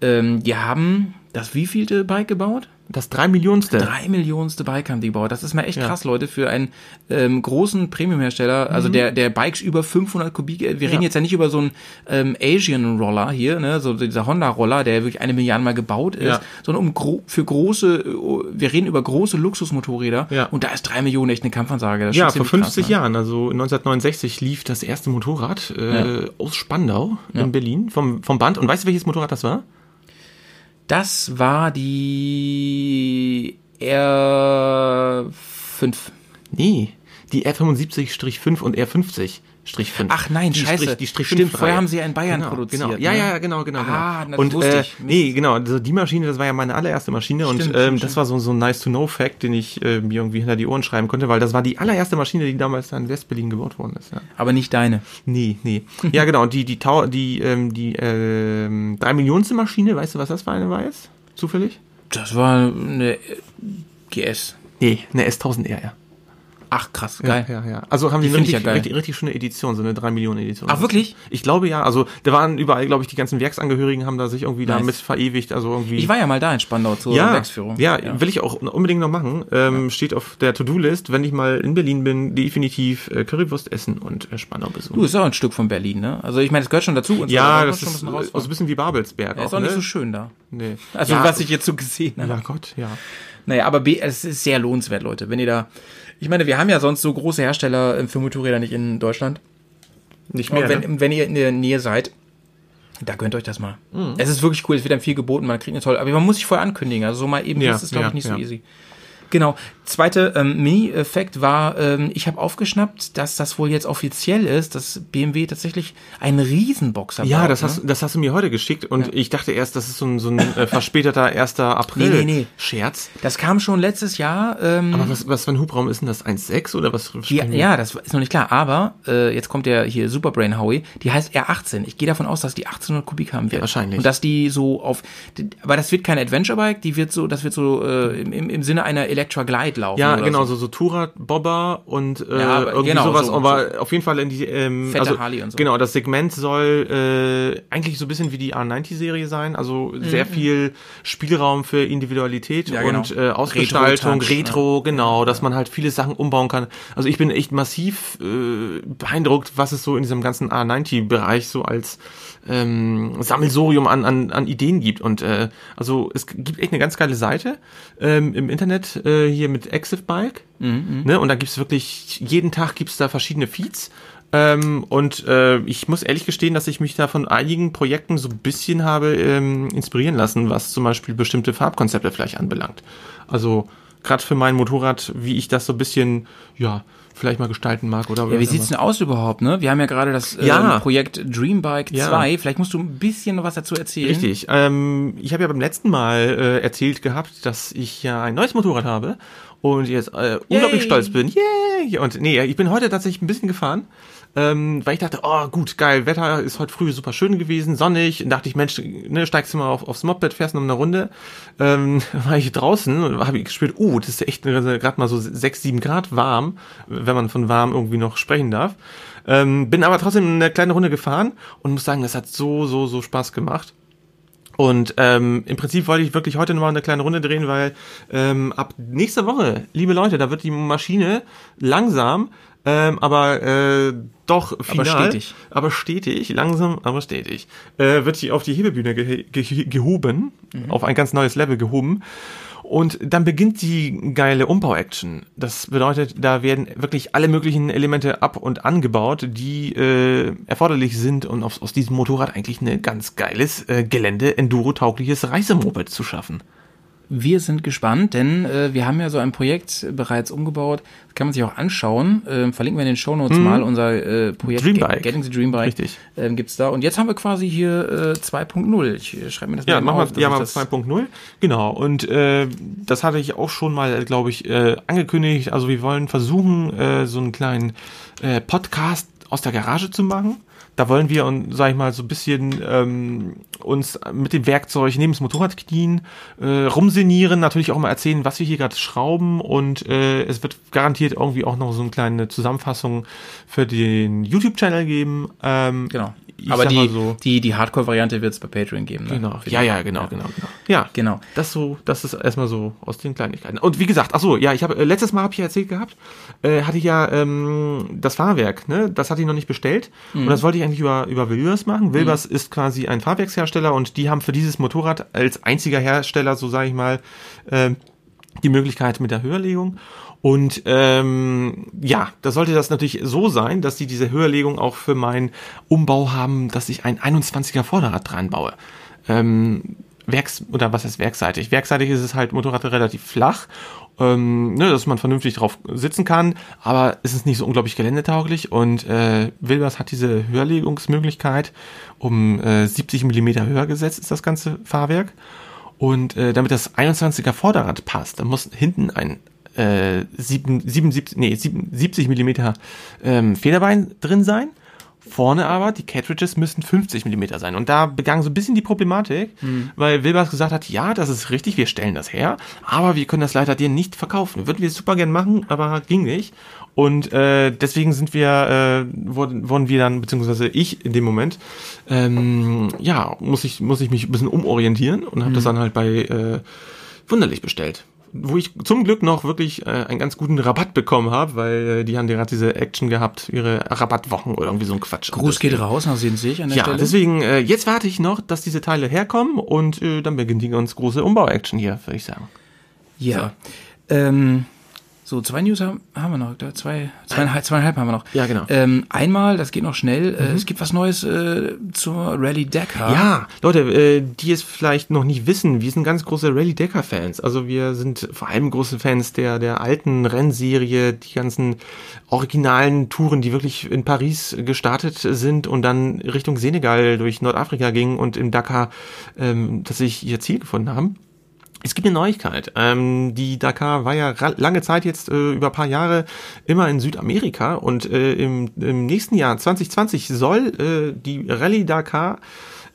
Ähm, die haben das wievielte Bike gebaut? Das drei Millionste. Drei Millionste Bike haben die gebaut. Das ist mal echt Ja. krass, Leute, für einen ähm, großen Premium-Hersteller. Also der, der Bikes über 500 Kubik. Wir reden jetzt ja nicht über so einen ähm, Asian Roller hier, ne, so dieser Honda Roller, der wirklich eine Milliarde mal gebaut ist, Ja. sondern um gro für große, äh, wir reden über große Luxusmotorräder. Ja. Und da ist drei Millionen echt eine Kampfansage. Das Ja, vor ziemlich 50 krass, ne? Jahren, also 1969 lief das erste Motorrad äh, aus Spandau in Berlin vom, vom Band. Und weißt du, welches Motorrad das war? Das war die R5. Nee, die R75-5 und R50-5. Ach nein, die scheiße. Strich, die Strich Stimmt, 5 vorher haben sie ja in Bayern genau, produziert, Genau. ne? Ja, ja, genau, genau. Ah, genau. das und wusste äh, nee, genau, also die Maschine, das war ja meine allererste Maschine und Stimmt, ähm, stimmt, das war so, so ein nice-to-know-Fact, den ich äh, mir irgendwie hinter die Ohren schreiben konnte, weil das war die allererste Maschine, die damals da in West-Berlin gebaut worden ist. Ja. Aber nicht deine. Nee, nee. Ja, genau, und die, die, Tau die, ähm, die ähm, drei Millionste Maschine, weißt du, was das für eine war jetzt? Zufällig? Das war eine GS. Nee, eine S1000R, ja. Ach krass, geil. Ja, ja. Also haben Die die, richtig, ja geil. richtig, richtig schöne Edition, so eine 3 Millionen Edition. Ach, wirklich? Ich glaube ja, also da waren überall, glaube ich, die ganzen Werksangehörigen haben da sich irgendwie Nice. damit verewigt, also irgendwie. Ich war ja mal da in Spandau zur ja, Werksführung. ja, will ich auch unbedingt noch machen. Ähm, Steht auf der To-Do-List, wenn ich mal in Berlin bin, definitiv äh, Currywurst essen und äh, Spandau besuchen. Du, ist auch ein Stück von Berlin, ne? Also ich meine, das gehört schon dazu. Und ja, das muss schon ist ein äh, so ein bisschen wie Babelsberg. Ja, ist auch, auch nicht ne? so schön da. Nee. Also ja, was ich jetzt so gesehen habe. Ja Gott, ja. Naja, aber B, es ist sehr lohnenswert, Leute. Wenn ihr da. Ich meine, wir haben ja sonst so große Hersteller äh, für Motorräder nicht in Deutschland. Nicht mehr. Und wenn, ne? wenn ihr in der Nähe seid, da gönnt euch das mal. Mhm. Es ist wirklich cool, es wird dann viel geboten, man kriegt eine tolle. Aber man muss sich vorher ankündigen. Also so mal eben Ja, ist es, glaube ja, ich, nicht ja. so easy. Genau. Zweite ähm, Mini-Effekt war, ähm, ich habe aufgeschnappt, dass das wohl jetzt offiziell ist, dass BMW tatsächlich einen Riesenboxer Ja, baut, das ne? hast, das hast du mir heute geschickt und ich dachte erst, das ist so ein, so ein äh, verspäteter [laughs] 1. April Nee, nee, nee. Scherz. Das kam schon letztes Jahr. Ähm, Aber was, was für ein Hubraum ist denn das? 1.6 oder was? ja, ja, das ist noch nicht klar. Aber äh, jetzt kommt der hier Superbrain Howie. Die heißt R18. Ich gehe davon aus, dass die 1800 Kubik haben wird. wahrscheinlich. Und dass die so auf. Aber das wird kein Adventure Bike. Die wird so, das wird so äh, im, im, Sinne einer Electra Glide laufen. Ja, genau, So. so, so Tourer, Bobber und äh, Ja, irgendwie genau, sowas, so- aber auf jeden Fall in die ähm, Fette also, Harley und so. Genau, das Segment soll äh, eigentlich so ein bisschen wie die A90-Serie sein, also sehr viel Spielraum für Individualität Mhm. Ja, genau. und äh, Ausgestaltung, Retro-Touch, Retro, genau, dass man halt viele Sachen umbauen kann. Also ich bin echt massiv äh, beeindruckt, was es so in diesem ganzen A90-Bereich so als ähm, Sammelsurium an, an, an Ideen gibt. Und äh, also es gibt echt eine ganz geile Seite ähm, im Internet äh, hier mit Active Bike. Ne? Und da gibt's wirklich, jeden Tag gibt's da verschiedene Feeds. Ähm, und äh, ich muss ehrlich gestehen, dass ich mich da von einigen Projekten so ein bisschen habe ähm, inspirieren lassen, was zum Beispiel bestimmte Farbkonzepte vielleicht anbelangt. Also gerade für mein Motorrad, wie ich das so ein bisschen, ja, vielleicht mal gestalten mag oder Ja, wie sieht's denn aus überhaupt, ne? Wir haben ja gerade das ähm, Ja. Projekt Dreambike Ja. 2. Vielleicht musst du ein bisschen noch was dazu erzählen. Richtig. Ähm, ich habe ja beim letzten Mal äh, erzählt gehabt, dass ich ja ein neues Motorrad habe und jetzt äh, unglaublich stolz bin. Yay! Und nee, ich bin heute tatsächlich ein bisschen gefahren, ähm, weil ich dachte, oh gut, geil, Wetter ist heute früh super schön gewesen, sonnig. Und dachte ich, Mensch, ne, steigst du mal auf, aufs Moped, fährst noch eine Runde. Ähm, [laughs] war ich draußen und habe ich gespürt, oh, das ist echt gerade mal so sechs, sieben Grad warm, wenn man von warm irgendwie noch sprechen darf. Ähm, bin aber trotzdem eine kleine Runde gefahren und muss sagen, das hat so, so, so Spaß gemacht. Und ähm, im Prinzip wollte ich wirklich heute nochmal eine kleine Runde drehen, weil ähm, ab nächster Woche, liebe Leute, da wird die Maschine langsam, ähm, aber äh, doch final, stetig. aber stetig, langsam, aber stetig, äh, wird die auf die Hebebühne ge ge gehoben, auf ein ganz neues Level gehoben. Und dann beginnt die geile Umbau-Action. Das bedeutet, da werden wirklich alle möglichen Elemente ab- und angebaut, die äh, erforderlich sind, um aus, aus diesem Motorrad eigentlich ein ganz geiles äh, Gelände, Enduro-taugliches Reisemoped zu schaffen. Wir sind gespannt, denn äh, wir haben ja so ein Projekt bereits umgebaut. Das kann man sich auch anschauen. Ähm, verlinken wir in den Shownotes mal unser äh, Projekt Hm. Dreambike. Getting the Dream Bike. Richtig. Ähm, gibt's da. Und jetzt haben wir quasi hier äh, 2.0. Ich äh, schreibe mir das Ja, mal machen auf, wir, ja, wir 2.0. Genau. Und äh, das hatte ich auch schon mal, glaube ich, äh, angekündigt. Also wir wollen versuchen, äh, so einen kleinen äh, Podcast aus der Garage zu machen. Da wollen wir, und sag ich mal, so ein bisschen ähm, uns mit dem Werkzeug neben das Motorrad knien, äh, rumsenieren, natürlich auch mal erzählen, was wir hier gerade schrauben und äh, es wird garantiert irgendwie auch noch so eine kleine Zusammenfassung für den YouTube-Channel geben. Ähm, Genau. Aber die, so, die, die Hardcore-Variante wird's bei Patreon geben. Ne? Genau. Ja, ja, genau, genau, genau. Ja, Genau. Das so, das ist erstmal so aus den Kleinigkeiten. Und wie gesagt, ach so, ja, ich habe äh, letztes Mal habe ich ja erzählt gehabt, äh, hatte ich ja ähm, das Fahrwerk, ne, das hatte ich noch nicht bestellt und das wollte ich eigentlich über über Wilbers machen. Wilbers ist quasi ein Fahrwerkshersteller und die haben für dieses Motorrad als einziger Hersteller, so sage ich mal, ähm, die Möglichkeit mit der Höherlegung. Und ähm, ja, da sollte das natürlich so sein, dass sie diese Höherlegung auch für meinen Umbau haben, dass ich ein 21er Vorderrad dran baue. Ähm, Werks oder was heißt werkseitig? Werkseitig ist es halt Motorrad relativ flach, ähm, ne, dass man vernünftig drauf sitzen kann, aber es ist nicht so unglaublich geländetauglich. Und äh, Wilbers hat diese Höherlegungsmöglichkeit um äh, 70 Millimeter höher gesetzt ist das ganze Fahrwerk. Und äh, damit das 21er Vorderrad passt, da muss hinten ein äh, 7, 77, nee, 7, 70 Millimeter ähm, Federbein drin sein. Vorne aber, die Cartridges müssen 50 Millimeter sein. Und da begann so ein bisschen die Problematik, weil Wilbers gesagt hat, ja, das ist richtig, wir stellen das her, aber wir können das leider dir nicht verkaufen. Würden wir super gern machen, aber ging nicht. Und äh, deswegen sind wir, äh, wurden, wurden wir dann, beziehungsweise ich in dem Moment, ähm, ja, muss ich, muss ich mich ein bisschen umorientieren und habe das dann halt bei äh, Wunderlich bestellt. Wo ich zum Glück noch wirklich äh, einen ganz guten Rabatt bekommen habe, weil äh, die haben gerade diese Action gehabt, ihre Rabattwochen oder irgendwie so ein Quatsch. Gruß geht raus nach Sehensweg an der Ja, Stelle. deswegen, äh, jetzt warte ich noch, dass diese Teile herkommen und äh, dann beginnt die ganz große Umbau-Action hier, würde ich sagen. Ja. Ähm, So, zwei News haben, haben wir noch, da zwei, zweieinhalb, zweieinhalb haben wir noch. Ja, genau. Ähm, einmal, das geht noch schnell, äh, es gibt was Neues äh, zur Rally Dakar. Ja, Leute, äh, die es vielleicht noch nicht wissen, wir sind ganz große Rally Decker Fans. Also wir sind vor allem große Fans der der alten Rennserie, die ganzen originalen Touren, die wirklich in Paris gestartet sind und dann Richtung Senegal durch Nordafrika gingen und im Dakar ähm, tatsächlich ihr Ziel gefunden haben. Es gibt eine Neuigkeit. Ähm, die Dakar war ja lange Zeit jetzt äh, über paar Jahre immer in Südamerika und äh, im, im nächsten Jahr 2020 soll äh, die Rallye Dakar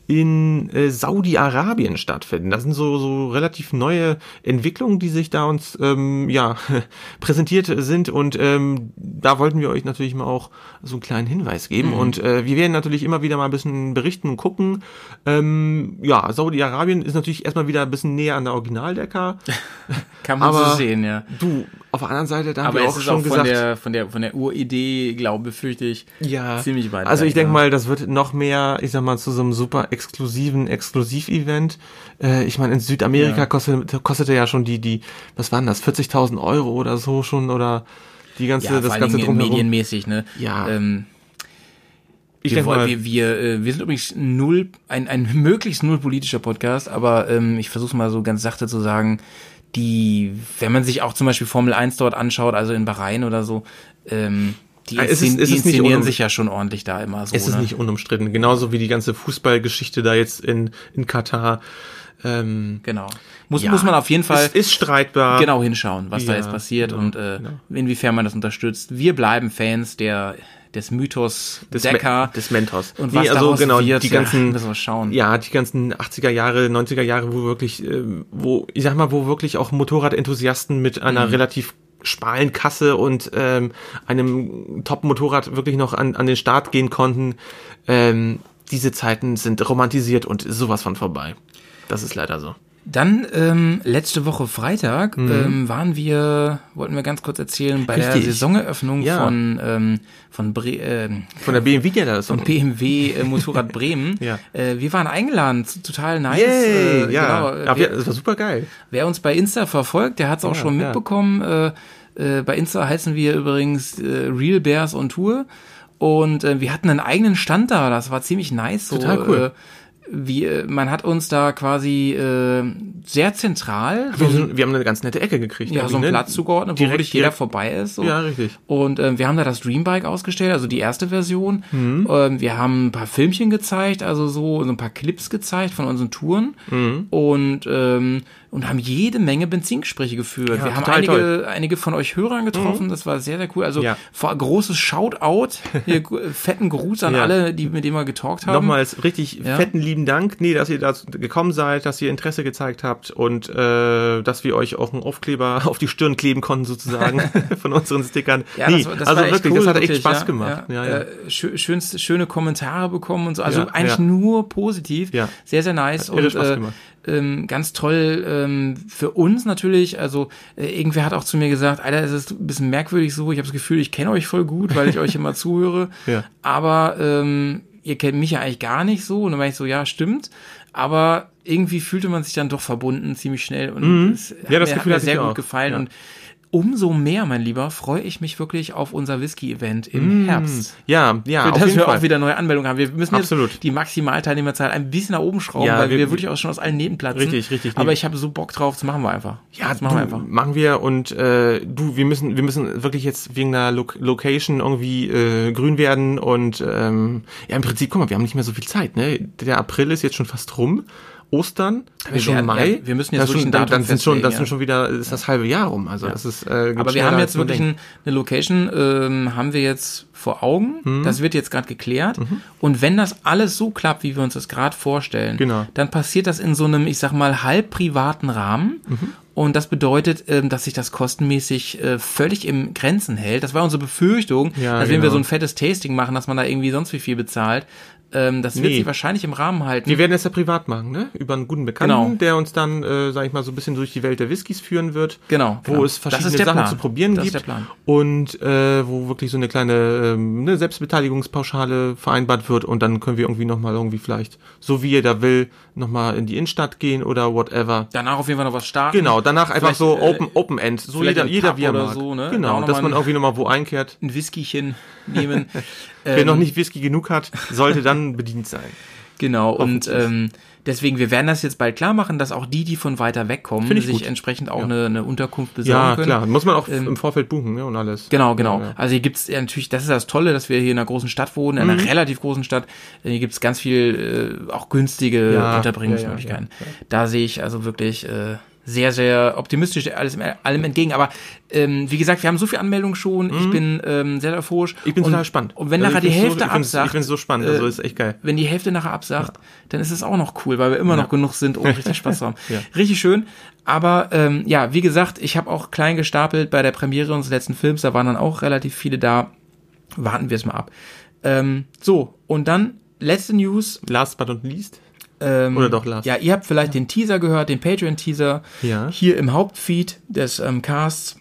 in äh, Saudi-Arabien stattfinden. Das sind so, so relativ neue Entwicklungen, die sich da uns ähm, ja [laughs] präsentiert sind und ähm, da wollten wir euch natürlich mal auch so einen kleinen Hinweis geben und äh, wir werden natürlich immer wieder mal ein bisschen berichten und gucken. Ähm, ja, Saudi-Arabien ist natürlich erstmal wieder ein bisschen näher an der Originaldecker. [laughs] Kann man aber so sehen, ja. Du, auf der anderen Seite, da haben Aber wir auch schon auch von gesagt, der, von der, von der Uridee, glaube, ich, ja, ziemlich weit Also ich denke ja. mal, das wird noch mehr, ich sag mal, zu so einem super exklusiven Exklusiv-Event. Äh, ich meine, in Südamerika Ja. kostete, kostete ja schon die, die, was waren das, 40.000 Euro oder so schon oder die ganze, ja, das ganze drumherum. medienmäßig, ne? Ja. Ähm, ich wir, denke wollen, mal, wir, wir, äh, wir sind übrigens null, ein, ein möglichst null politischer Podcast, aber ähm, ich versuche mal so ganz sachte zu sagen, die, wenn man sich auch zum Beispiel Formel 1 dort anschaut, also in Bahrain oder so, ähm, die, Ah, es ist- es die ist nicht inszenieren sich ja schon ordentlich da immer so. es ist ne? nicht unumstritten. Genauso wie die ganze Fußballgeschichte da jetzt in, in Katar. Ähm, Genau. Muss, ja, muss man auf jeden Fall Es ist streitbar. genau hinschauen, was da Ja, jetzt passiert genau, und äh, genau. inwiefern man das unterstützt. Wir bleiben Fans der des Mythos des, Decker Me des Mentors. und was also daraus genau, wird, die ja, ganzen, müssen wir schauen. ja, die ganzen 80er Jahre, 90er Jahre, wo wirklich, ähm, wo, ich sag mal, wo wirklich auch Motorradenthusiasten mit einer Mhm. relativ schmalen Kasse und ähm, einem Top-Motorrad wirklich noch an, an den Start gehen konnten. Ähm, diese Zeiten sind romantisiert und sowas von vorbei. Das ist leider so. Dann ähm, letzte Woche Freitag ähm, waren wir, wollten wir ganz kurz erzählen, bei der Mhm. Richtig. Saisoneröffnung Ja. von ähm, von Bre ähm, Von der BMW ja da ist von BMW äh, Motorrad [laughs] Bremen. Ja. äh, wir waren eingeladen, total nice. Yay, äh, ja. Genau, äh, ja, wir, das war super geil. Wer uns bei Insta verfolgt, der hat es auch Ja, schon mitbekommen. Äh, äh, bei Insta heißen wir übrigens äh, Real Bears on Tour. Und äh, wir hatten einen eigenen Stand da, das war ziemlich nice. So, Total cool. Wie, äh, man hat uns da quasi äh, sehr zentral Wir, sind, wir haben eine ganz nette Ecke gekriegt. ja, so einen ne? Platz zugeordnet, wo Direkt- wirklich jeder direkt- vorbei ist. So. Ja, richtig. Und ähm, wir haben da das Dreambike ausgestellt, also die erste Version. Mhm. Ähm, wir haben ein paar Filmchen gezeigt, also so, so ein paar Clips gezeigt von unseren Touren Mhm. und ähm, und haben jede Menge Benzingespräche geführt. Ja, wir haben toll. Mhm. einige einige von euch Hörern getroffen, das war sehr sehr cool. Also Ja. vor großes Shoutout, hier, [laughs] fetten Gruß an Ja. alle, die mit denen wir getalkt haben. Nochmals richtig fetten lieben Dank, nee, dass ihr da gekommen seid, dass ihr Interesse gezeigt habt und äh, dass wir euch auch einen Aufkleber [laughs] auf die Stirn kleben konnten sozusagen [laughs] von unseren Stickern. Ja, nee, das, das also echt wirklich, cool, das hat echt wirklich, Spaß ja, gemacht. Äh, schö schönste, schöne Kommentare bekommen und so. Also eigentlich nur positiv. Ja. Sehr, sehr nice. Hat und Spaß äh, gemacht. Ähm, ganz toll ähm, für uns natürlich. Also äh, irgendwer hat auch zu mir gesagt, Alter, es ist ein bisschen merkwürdig so. Ich habe das Gefühl, ich kenne euch voll gut, weil ich [laughs] euch immer zuhöre. Ja. Aber ähm, ihr kennt mich ja eigentlich gar nicht so. Und dann war ich so, ja, stimmt. Aber irgendwie fühlte man sich dann doch verbunden ziemlich schnell. Und es hat Mhm. Ja, das mir, Gefühl hat mir sehr gut gefallen. Ja. Und umso mehr, mein Lieber, freue ich mich wirklich auf unser Whisky-Event im Herbst. ja, ja, Für auf das jeden wir Fall. auch wieder neue Anmeldungen haben. Wir müssen Absolut. jetzt die Maximalteilnehmerzahl ein bisschen nach oben schrauben, Ja, weil wir, wir- wirklich auch schon aus allen Nähten platzen. Richtig, richtig. Aber ich habe so Bock drauf, das machen wir einfach. Ja, das machen wir du, einfach. machen wir und äh, du, wir müssen, wir müssen wirklich jetzt wegen einer Lo Location irgendwie äh, grün werden und ähm, ja, im Prinzip, guck mal, wir haben nicht mehr so viel Zeit, ne? Der April ist jetzt schon fast rum. Ostern, dann Wir schon Mai. ja, wir müssen jetzt Das wirklich schon, ein dann, Datum dann sind schon, das festlegen, sind schon wieder, ist das halbe Jahr rum. Also das ist. Äh, Aber wir haben jetzt wirklich ein, eine Location, ähm, haben wir jetzt vor Augen. Mhm. Das wird jetzt gerade geklärt. Und wenn das alles so klappt, wie wir uns das gerade vorstellen, Genau. dann passiert das in so einem, ich sag mal, halb privaten Rahmen. Mhm. Und das bedeutet, ähm, dass sich das kostenmäßig äh, völlig im Grenzen hält. Das war unsere Befürchtung, Ja, dass wenn wir genau. so ein fettes Tasting machen, dass man da irgendwie sonst wie viel bezahlt. Ähm, das wird Nee. sie wahrscheinlich im Rahmen halten. Wir werden es ja privat machen, ne? Über einen guten Bekannten, Genau. der uns dann, äh, sag ich mal, so ein bisschen durch die Welt der Whiskys führen wird. Genau, Wo genau. es verschiedene Sachen Plan. zu probieren Das ist gibt. der Plan. Und äh, wo wirklich so eine kleine ähm, ne, Selbstbeteiligungspauschale vereinbart wird und dann können wir irgendwie nochmal irgendwie vielleicht, so wie jeder will, nochmal in die Innenstadt gehen oder whatever. Danach auf jeden Fall noch was starten. Genau, danach einfach Vielleicht, so äh, Open, Open End, so jeder, jeder wie er mag. so, ne? Da Genau, noch dass man irgendwie nochmal wo einkehrt. Ein Whiskychen nehmen. [laughs] Wer Ähm, noch nicht Whisky genug hat, sollte dann [laughs] bedient sein. Genau, und ähm, deswegen, wir werden das jetzt bald klar machen, dass auch die, die von weiter weg kommen, sich gut. entsprechend auch Ja. eine, eine Unterkunft besorgen Ja, können. klar, muss man auch Ähm, im Vorfeld buchen ne, und alles. Genau, genau. Ja, ja. Also hier gibt's ja natürlich, das ist das Tolle, dass wir hier in einer großen Stadt wohnen, in einer Mhm. relativ großen Stadt. Äh, Hier gibt's ganz viel äh, auch günstige Ja, Unterbringungsmöglichkeiten. ja, ja, Da sehe ich also wirklich äh, sehr, sehr optimistisch alles, allem entgegen. Aber ähm, wie gesagt, wir haben so viele Anmeldungen schon. Ich bin ähm, sehr euphorisch. Mhm. Ich bin und, total gespannt. Und wenn Also nachher die Hälfte so, ich absagt, Ich es so spannend, äh, also ist echt geil. wenn die Hälfte nachher absagt, dann ist es auch noch cool, weil wir immer noch genug sind, um richtig Spaß zu haben. [laughs] Ja. Richtig schön. Aber ähm, ja, wie gesagt, ich habe auch klein gestapelt bei der Premiere unseres letzten Films. Da waren dann auch relativ viele da. Warten wir es mal ab. Ähm, so, und dann letzte News. Last but not least. Ähm, Oder doch last? Ja, ihr habt vielleicht den Teaser gehört, den Patreon-Teaser. Ja. Hier im Hauptfeed des ähm, Casts.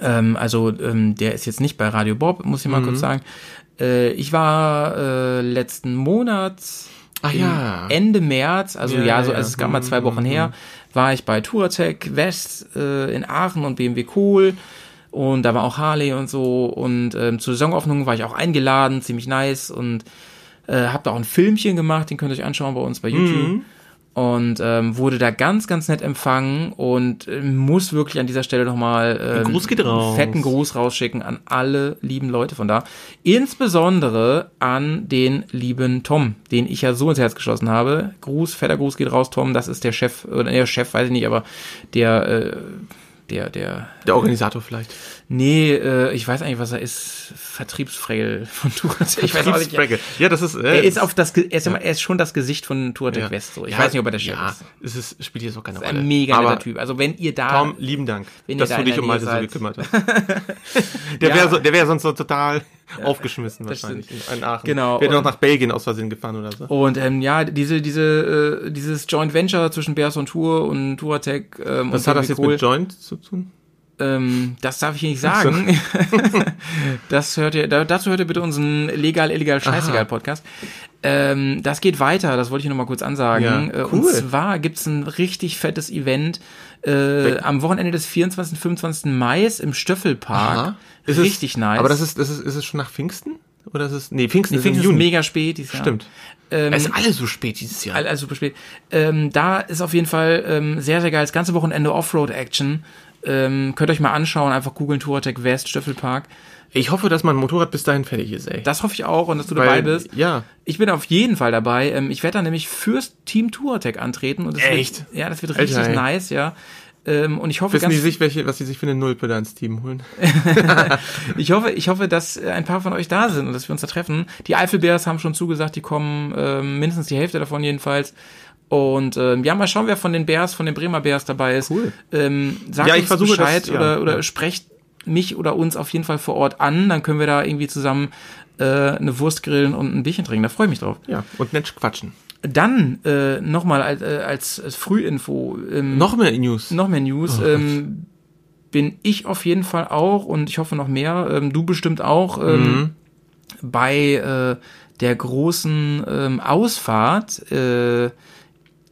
Ähm, also ähm, der ist jetzt nicht bei Radio Bob, muss ich mal Mhm. kurz sagen. Äh, ich war äh, letzten Monat Ach ja. Ende März, also Ja, ja, so ja, also es gab mal zwei mhm, Wochen her, war ich bei Touratec West äh, in Aachen und BMW Kohl und da war auch Harley und so und ähm, zur Saisoneröffnung war ich auch eingeladen, ziemlich nice und äh, hab da auch ein Filmchen gemacht, den könnt ihr euch anschauen bei uns bei YouTube. Mhm. Und ähm, wurde da ganz, ganz nett empfangen und äh, muss wirklich an dieser Stelle nochmal ähm, Gruß einen fetten Gruß rausschicken an alle lieben Leute von da. Insbesondere an den lieben Tom, den ich ja so ins Herz geschlossen habe. Gruß, fetter Gruß geht raus, Tom, das ist der Chef, oder der Chef, weiß ich nicht, aber der, äh, der, der, Der Organisator vielleicht. Nee, äh, ich weiß eigentlich, was er ist, Vertriebsfreil von Touratec. Ich weiß auch nicht. Ja, das ist. Äh, Er ist auf das, er ist, immer, er ist schon das Gesicht von Touratec ja. West. So. Ich Ja, weiß nicht, ob er der Chef ja, ist. Es ist, spielt jetzt auch keine Ist Rolle. ein mega netter Aber Typ. Also wenn ihr da, Tom, lieben Dank, Wenn ihr dass da du dich um alles so gekümmert hast. [laughs] der Ja. wäre so, der wäre sonst so total aufgeschmissen wahrscheinlich in, in Aachen. Genau, Wäre noch und- nach Belgien aus Versehen gefahren oder so. und ähm, ja, diese, diese, äh, dieses Joint Venture zwischen Bears on Tour und Touratec ähm, Was und hat das jetzt mit Joint zu tun? Ähm, das darf ich hier nicht sagen. [laughs] das hört ihr, da, dazu hört ihr bitte unseren legal, illegal, scheißegal Aha. Podcast. Ähm, das geht weiter, das wollte ich noch mal kurz ansagen. Ja, Äh, cool. Und zwar gibt's ein richtig fettes Event äh, am Wochenende des 24. und 25. Mai im Stöffelpark. Ist es- Richtig nice. Aber das ist, das ist, ist es schon nach Pfingsten? Oder ist es, nee, Pfingsten ist finde im es Juni. mega spät dieses Jahr. Stimmt. Ähm, es ist alles so spät dieses Jahr. All- Also super spät. Ähm, da ist auf jeden Fall ähm, sehr, sehr geil. Das ganze Wochenende Offroad-Action. Ähm, könnt ihr euch mal anschauen, einfach googeln Touratec West, Stöffelpark. Ich hoffe, dass mein Motorrad bis dahin fertig ist, ey. Das hoffe ich auch und dass du Weil- dabei bist. Ja. Ich bin auf jeden Fall dabei. Ähm, ich werde da nämlich fürs Team Touratec antreten. Und das Echt? Wird, ja, das wird Alter, richtig ey. nice, ja. Ähm, und ich hoffe, Wissen die sich, welche, was die sich für eine Nulpe da ins Team holen? [laughs] ich hoffe, ich hoffe, dass äh, ein paar von euch da sind und dass wir uns da treffen. Die Eifelbears haben schon zugesagt, die kommen ähm, mindestens die Hälfte davon jedenfalls. Und ähm, ja, mal schauen, wer von den Bears, von den Bremer Bears dabei ist. Cool. Ähm, sagt Ja, ich uns versuche das- Bescheid ja, oder, oder ja. sprecht mich oder uns auf jeden Fall vor Ort an. Dann können wir da irgendwie zusammen äh, eine Wurst grillen und ein Bierchen trinken. Da freue ich mich drauf. Ja. Und nett quatschen. Dann äh, nochmal als, äh, als, als Frühinfo. Ähm, Noch mehr News. noch mehr News. Oh ähm, bin ich auf jeden Fall auch und ich hoffe noch mehr. Ähm, du bestimmt auch ähm, Mhm. bei äh, der großen ähm, Ausfahrt äh,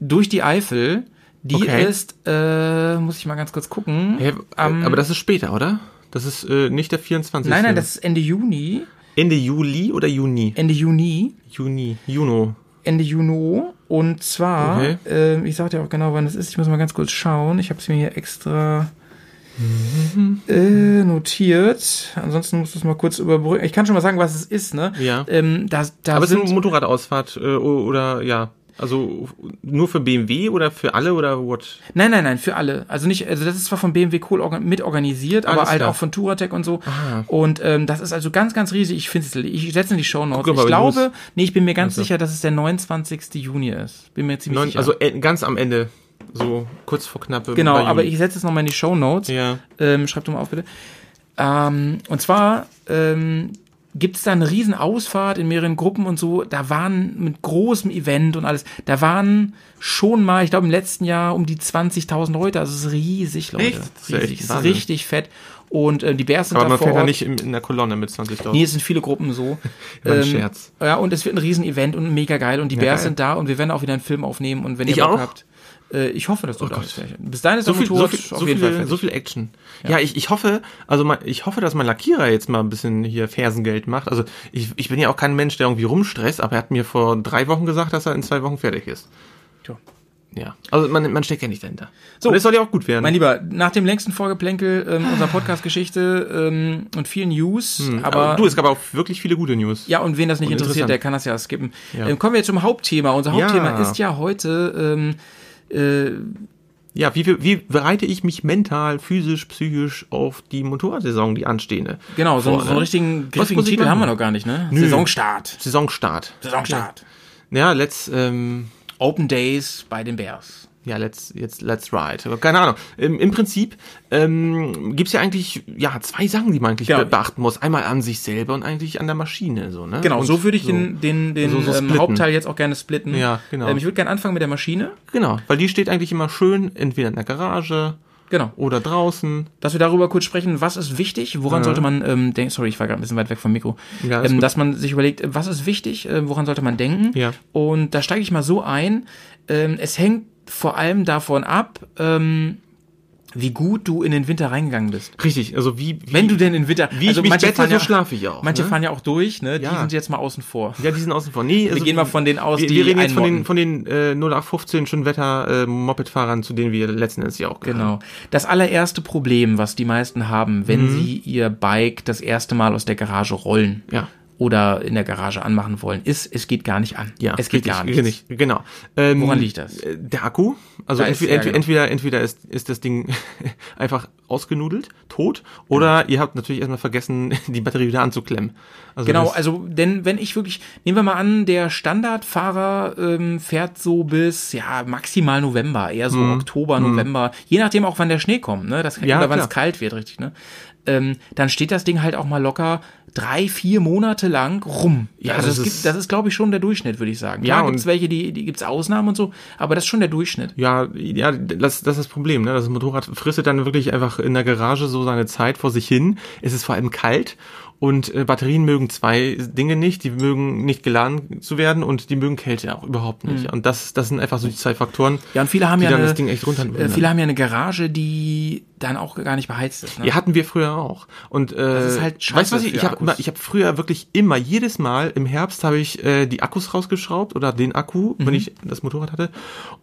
durch die Eifel. Die Okay. ist, äh, muss ich mal ganz kurz gucken. Hä, am- aber das ist später, oder? Das ist äh, nicht der 24. nein, nein, das ist Ende Juni. Ende Juli oder Juni? Ende Juni. Juni. Juno. Ende Juni. Und zwar, Okay. ähm, ich sag dir auch genau, wann es ist. Ich muss mal ganz kurz schauen. Ich habe es mir hier extra äh, notiert. Ansonsten musst du es mal kurz überbrücken. Ich kann schon mal sagen, was es ist, ne? Ja. Ähm, da, da Aber es ist eine Motorradausfahrt äh, oder ja. Also nur für BMW oder für alle oder what? nein, nein, nein, für alle. Also nicht, also das ist zwar von BMW Kohl organ mitorganisiert, aber Alles halt klar. auch von Touratec und so. Ah. Und ähm, das ist also ganz, ganz riesig. Ich finde es, ich setze in die Show Notes. Guck Ich glaube, los. nee, ich bin mir ganz Also. sicher, dass es der 29. Juni ist. Bin mir ziemlich Neun, sicher. also äh, ganz am Ende. So kurz vor knappe. genau, aber ich setze es nochmal in die Show Notes. Ja. Ähm, schreibt doch mal auf, bitte. Ähm, und zwar ähm, gibt's da eine riesen Ausfahrt in mehreren Gruppen und so. Da waren mit großem Event und alles, da waren schon mal, ich glaube im letzten Jahr um die 20.000 Leute. Also es ist riesig, Leute. Echt? Ja Riesig. Es ist Wahnsinn. richtig fett. Und äh, die Bears sind Aber da man vor fährt ja Ort. nicht in, in der Kolonne mit 20.000. Nee, es sind viele Gruppen so. [laughs] Ähm, Scherz. Ja, und es wird ein Riesen-Event und mega geil. Und die Bears geil. sind da und wir werden auch wieder einen Film aufnehmen. Und wenn Ich ihr Bock auch? habt, ich hoffe, dass du da Gott. bist. Bis dahin ist so das viel, so Motorrad viel, auf so jeden Fall viel, fertig. so viel Action. Ja, ich, ich hoffe, also mein, ich hoffe, dass mein Lackierer jetzt mal ein bisschen hier Fersengeld macht. Also ich, ich bin ja auch kein Mensch, der irgendwie rumstresst, aber er hat mir vor drei Wochen gesagt, dass er in zwei Wochen fertig ist. Tja. Ja. Also man, man steckt ja nicht dahinter. So. Und es soll ja auch gut werden. Mein Lieber, nach dem längsten Vorgeplänkel ähm, unserer Podcast-Geschichte ähm, und vielen News, Hm, aber du, es gab auch wirklich viele gute News. ja, und wen das nicht Und interessiert, der kann das ja skippen. Ja. Ähm, kommen wir jetzt zum Hauptthema. Unser Hauptthema Ja. ist ja heute ähm, äh, Ja, wie, wie bereite ich mich mental, physisch, psychisch auf die Motorradsaison, die anstehende? genau, so, vor, so einen ne? richtigen griffigen Titel machen? haben wir noch gar nicht, ne? Nö. Saisonstart. Saisonstart. Saisonstart. Ja, let's, ähm, Open Days bei den Bears. Ja, let's, jetzt, let's ride. Aber Keine Ahnung. Im, im Prinzip ähm, gibt's ja eigentlich ja zwei Sachen, die man eigentlich be- beachten muss. Einmal an sich selber und eigentlich an der Maschine. So, ne? Genau, und so würde ich den, den, den So- so ähm. Hauptteil jetzt auch gerne splitten. Ja, genau. Ähm, ich würde gerne anfangen mit der Maschine. Genau, weil die steht eigentlich immer schön, entweder in der Garage Genau. oder draußen. Dass wir darüber kurz sprechen, was ist wichtig, woran sollte man ähm, denken, sorry, ich war gerade ein bisschen weit weg vom Mikro, Ja, ähm, dass man sich überlegt, was ist wichtig, äh, woran sollte man denken. Ja. Und da steige ich mal so ein, ähm, es hängt vor allem davon ab, ähm, wie gut du in den Winter reingegangen bist. Richtig, also wie, wie Wenn du denn in den Winter, wie ich mich bette, so schlafe ich auch. Manche ne? fahren ja auch durch, ne? Die Ja. sind jetzt mal außen vor. Ja, die sind außen vor. Nee, also, gehen mal von denen aus, wir, die wir reden jetzt von den, von den äh, 0815 Schönwetter äh, Mopedfahrern, zu denen wir letzten Endes ja auch gehören. Genau. Das allererste Problem, was die meisten haben, wenn Mhm. sie ihr Bike das erste Mal aus der Garage rollen Ja. Oder in der Garage anmachen wollen, ist, es geht gar nicht an. Ja, es geht richtig, gar nicht. Genau. Ähm, Woran liegt das? äh, Der Akku. Also Da ist- entweder, ja, genau. entweder, entweder ist, ist das Ding [laughs] einfach ausgenudelt, tot, oder ihr habt natürlich erstmal vergessen, [laughs] die Batterie wieder anzuklemmen. Also Genau, also denn wenn ich wirklich, nehmen wir mal an, der Standardfahrer ähm, fährt so bis ja maximal November, eher so Oktober, November, je nachdem auch wann der Schnee kommt, ne? Das Ja, oder wann es kalt wird, richtig, ne? Ähm, dann steht das Ding halt auch mal locker drei, vier Monate lang rum. Ja, also das, das gibt, ist- das ist, glaube ich, schon der Durchschnitt, würde ich sagen. Ja, Klar und- gibt's welche, die, die gibt's Ausnahmen und so, aber das ist schon der Durchschnitt. Ja, ja, das, das ist das Problem, ne? Das Motorrad fristet dann wirklich einfach in der Garage so seine Zeit vor sich hin. Es ist vor allem kalt und äh, Batterien mögen zwei Dinge nicht. Die mögen nicht geladen zu werden und die mögen Kälte auch überhaupt nicht. Und das, das sind einfach so die zwei Faktoren, Mhm. Ja, und viele haben die ja dann eine, das Ding echt runter. äh, viele haben ja eine Garage, die dann auch gar nicht beheizt ist. Ne? Ja, hatten wir früher auch. Und äh, ist halt scheiße weißt du was ich? Ich habe ich habe früher wirklich immer jedes Mal im Herbst habe ich äh, die Akkus rausgeschraubt oder den Akku, Mhm. wenn ich das Motorrad hatte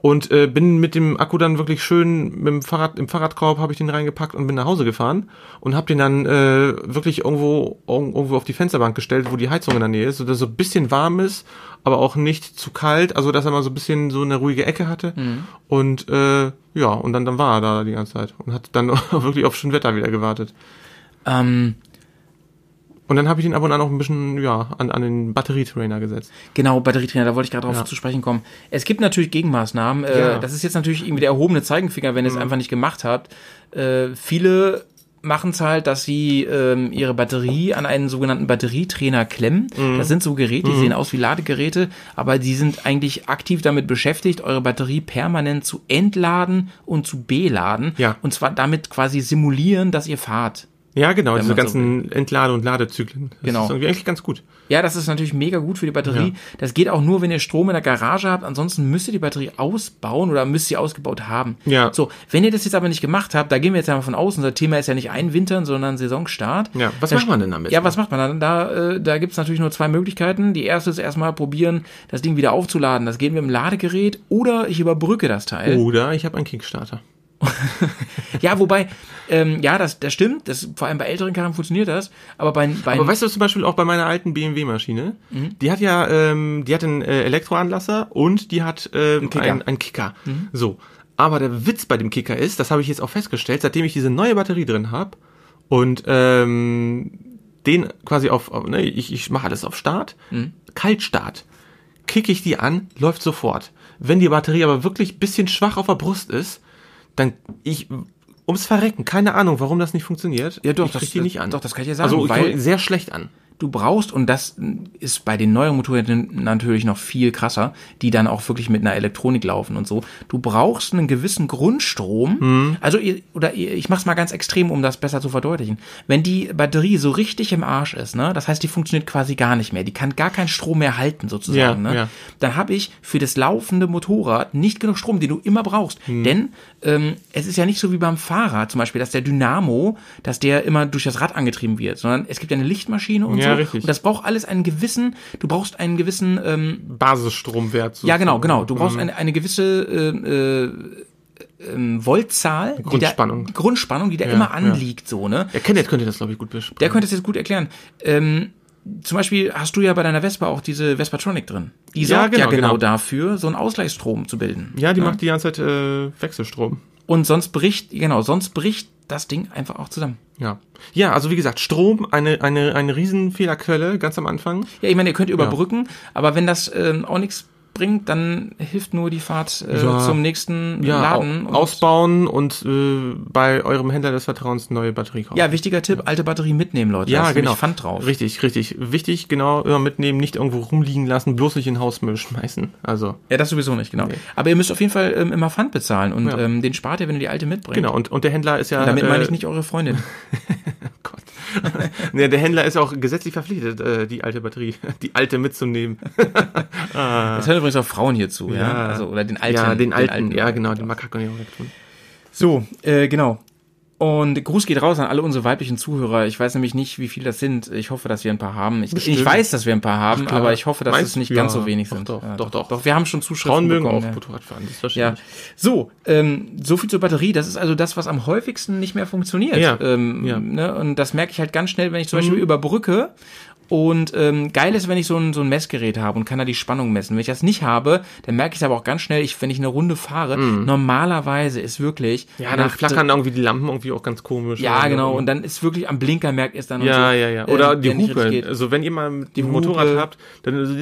und äh, bin mit dem Akku dann wirklich schön mit dem Fahrrad im Fahrradkorb habe ich den reingepackt und bin nach Hause gefahren und habe den dann äh, wirklich irgendwo irg- irgendwo auf die Fensterbank gestellt, wo die Heizung in der Nähe ist, so dass er so ein bisschen warm ist, aber auch nicht zu kalt, also dass er mal so ein bisschen so eine ruhige Ecke hatte Mhm. und äh, ja und dann dann war er da die ganze Zeit und hat dann [laughs] wirklich auf schön Wetter wieder gewartet. Ähm, Und dann habe ich den ab und an auch ein bisschen, ja, an, an den Batterietrainer gesetzt. Genau, Batterietrainer, da wollte ich gerade drauf Ja. zu sprechen kommen. Es gibt natürlich Gegenmaßnahmen. Äh, Ja. das ist jetzt natürlich irgendwie der erhobene Zeigenfinger, wenn ihr es einfach nicht gemacht habt. Äh, viele machen es halt, dass sie ähm, ihre Batterie an einen sogenannten Batterietrainer klemmen. Das sind so Geräte, die sehen aus wie Ladegeräte, aber die sind eigentlich aktiv damit beschäftigt, eure Batterie permanent zu entladen und zu beladen. Ja. Und zwar damit quasi simulieren, dass ihr fahrt. Ja, genau, diese man so ganzen Entlade- und Ladezyklen. Das Genau. ist irgendwie eigentlich ganz gut. Ja, das ist natürlich mega gut für die Batterie. Das geht auch nur, wenn ihr Strom in der Garage habt. Ansonsten müsst ihr die Batterie ausbauen oder müsst ihr ausgebaut haben. Ja. So, wenn ihr das jetzt aber nicht gemacht habt, da gehen wir jetzt einmal von aus. Unser Thema ist ja nicht Einwintern, sondern Saisonstart. Ja, was Da macht man denn damit? Ja, was macht man dann? Da, äh, da gibt's natürlich nur zwei Möglichkeiten. Die erste ist erstmal probieren, das Ding wieder aufzuladen. Das geht mit dem Ladegerät oder ich überbrücke das Teil. Oder ich habe einen Kickstarter. [laughs] Ja, wobei, ähm, ja, das, das stimmt. Das, vor allem bei älteren Karren funktioniert das. Aber bei, bei Aber weißt du zum Beispiel auch bei meiner alten BMW-Maschine, Mhm. die hat ja, ähm, die hat einen äh, Elektroanlasser und die hat ähm, Kicker. einen, einen Kicker. Mhm. So. Aber der Witz bei dem Kicker ist, das habe ich jetzt auch festgestellt, seitdem ich diese neue Batterie drin habe und ähm, den quasi auf, auf ne, ich, ich mache alles auf Start, Mhm. Kaltstart, kicke ich die an, läuft sofort. Wenn die Batterie aber wirklich bisschen schwach auf der Brust ist, dann ich ums Verrecken, keine Ahnung, warum das nicht funktioniert. Ja, doch, ich das- krieg die nicht an. doch, das kann ich dir sagen, Also ich weil- sehr schlecht an. Du brauchst, und das ist bei den neueren Motorrädern natürlich noch viel krasser, die dann auch wirklich mit einer Elektronik laufen und so, du brauchst einen gewissen Grundstrom, Mhm. also oder ich mach's mal ganz extrem, um das besser zu verdeutlichen. Wenn die Batterie so richtig im Arsch ist, ne, das heißt, die funktioniert quasi gar nicht mehr, die kann gar keinen Strom mehr halten sozusagen, Ja, ne, ja. dann habe ich für das laufende Motorrad nicht genug Strom, den du immer brauchst. Hm. Denn ähm, es ist ja nicht so wie beim Fahrrad zum Beispiel, dass der Dynamo, dass der immer durch das Rad angetrieben wird, sondern es gibt ja eine Lichtmaschine und Ja, so. Richtig. Und das braucht alles einen gewissen, du brauchst einen gewissen, ähm, Basisstromwert. ja genau, sozusagen. genau, du brauchst Mhm. eine, eine gewisse äh, äh, ähm, Voltzahl, die Grundspannung. da, Grundspannung, die da Ja, immer ja. anliegt, so ne. Ja, Kenneth könnte das, glaube ich, gut beschreiben. Der könnte es jetzt gut erklären. Ähm, zum Beispiel hast du ja bei deiner Vespa auch diese Vespatronic drin. Die Ja, sorgt ja genau, genau, genau. dafür, so einen Ausgleichsstrom zu bilden. Ja, die macht die ganze Zeit äh, Wechselstrom. Und sonst bricht, genau, sonst bricht das Ding einfach auch zusammen. Ja. Ja, also wie gesagt, Strom, eine, eine, eine Riesenfehlerquelle, ganz am Anfang. Ja, ich meine, ihr könnt überbrücken, aber wenn das ähm, auch nichts bringt, dann hilft nur die Fahrt äh, Ja. zum nächsten Ja, Laden. au- ausbauen und äh, bei eurem Händler des Vertrauens eine neue Batterie kaufen. ja, wichtiger Tipp, alte Batterie mitnehmen, Leute. Ja, nämlich genau. Pfand drauf. Richtig, richtig. Wichtig, genau, immer mitnehmen, nicht irgendwo rumliegen lassen, bloß nicht in Hausmüll [laughs] schmeißen. Also, Ja, das sowieso nicht, genau. Aber ihr müsst auf jeden Fall ähm, immer Pfand bezahlen und Ja. ähm, den spart ihr, wenn ihr die alte mitbringt. genau. Und, und der Händler ist ja. Damit meine äh, ich nicht eure Freundin. [laughs] [laughs] Nee, der Händler ist auch gesetzlich verpflichtet, äh, die alte Batterie, die alte mitzunehmen. [laughs] Das hören übrigens auch Frauen hier zu, ja. Ja. Also, oder den alten. ja, den alten, ja, genau, den Makak kann ich auch weg tun. So, äh, genau. Und Gruß geht raus an alle unsere weiblichen Zuhörer. Ich weiß nämlich nicht, wie viele das sind. Ich hoffe, dass wir ein paar haben. Ich, ich weiß, dass wir ein paar haben, klar. aber ich hoffe, dass Meinst es nicht du? ganz Ja, so wenig doch, sind. doch, ja, doch, doch. Doch, wir haben schon Zuschriften Frauen mögen bekommen. auch ja. Motorradfahren, das verstehe Ja, so, ähm, so viel zur Batterie. Das ist also das, was am häufigsten nicht mehr funktioniert. Ja, Ähm, ja. Ne? Und das merke ich halt ganz schnell, wenn ich zum Beispiel überbrücke. Und ähm, geil ist, wenn ich so ein, so ein Messgerät habe und kann da die Spannung messen. Wenn ich das nicht habe, dann merke ich es aber auch ganz schnell, ich, wenn ich eine Runde fahre, normalerweise ist wirklich. Ja, dann flackern irgendwie die Lampen irgendwie auch ganz komisch. ja, genau. Und dann ist wirklich am Blinker merkt ihr es dann. Ja, so, ja, ja. äh, Oder die nicht richtig Hupe. Also wenn ihr mal Die Motorrad Hupe. habt, dann, so,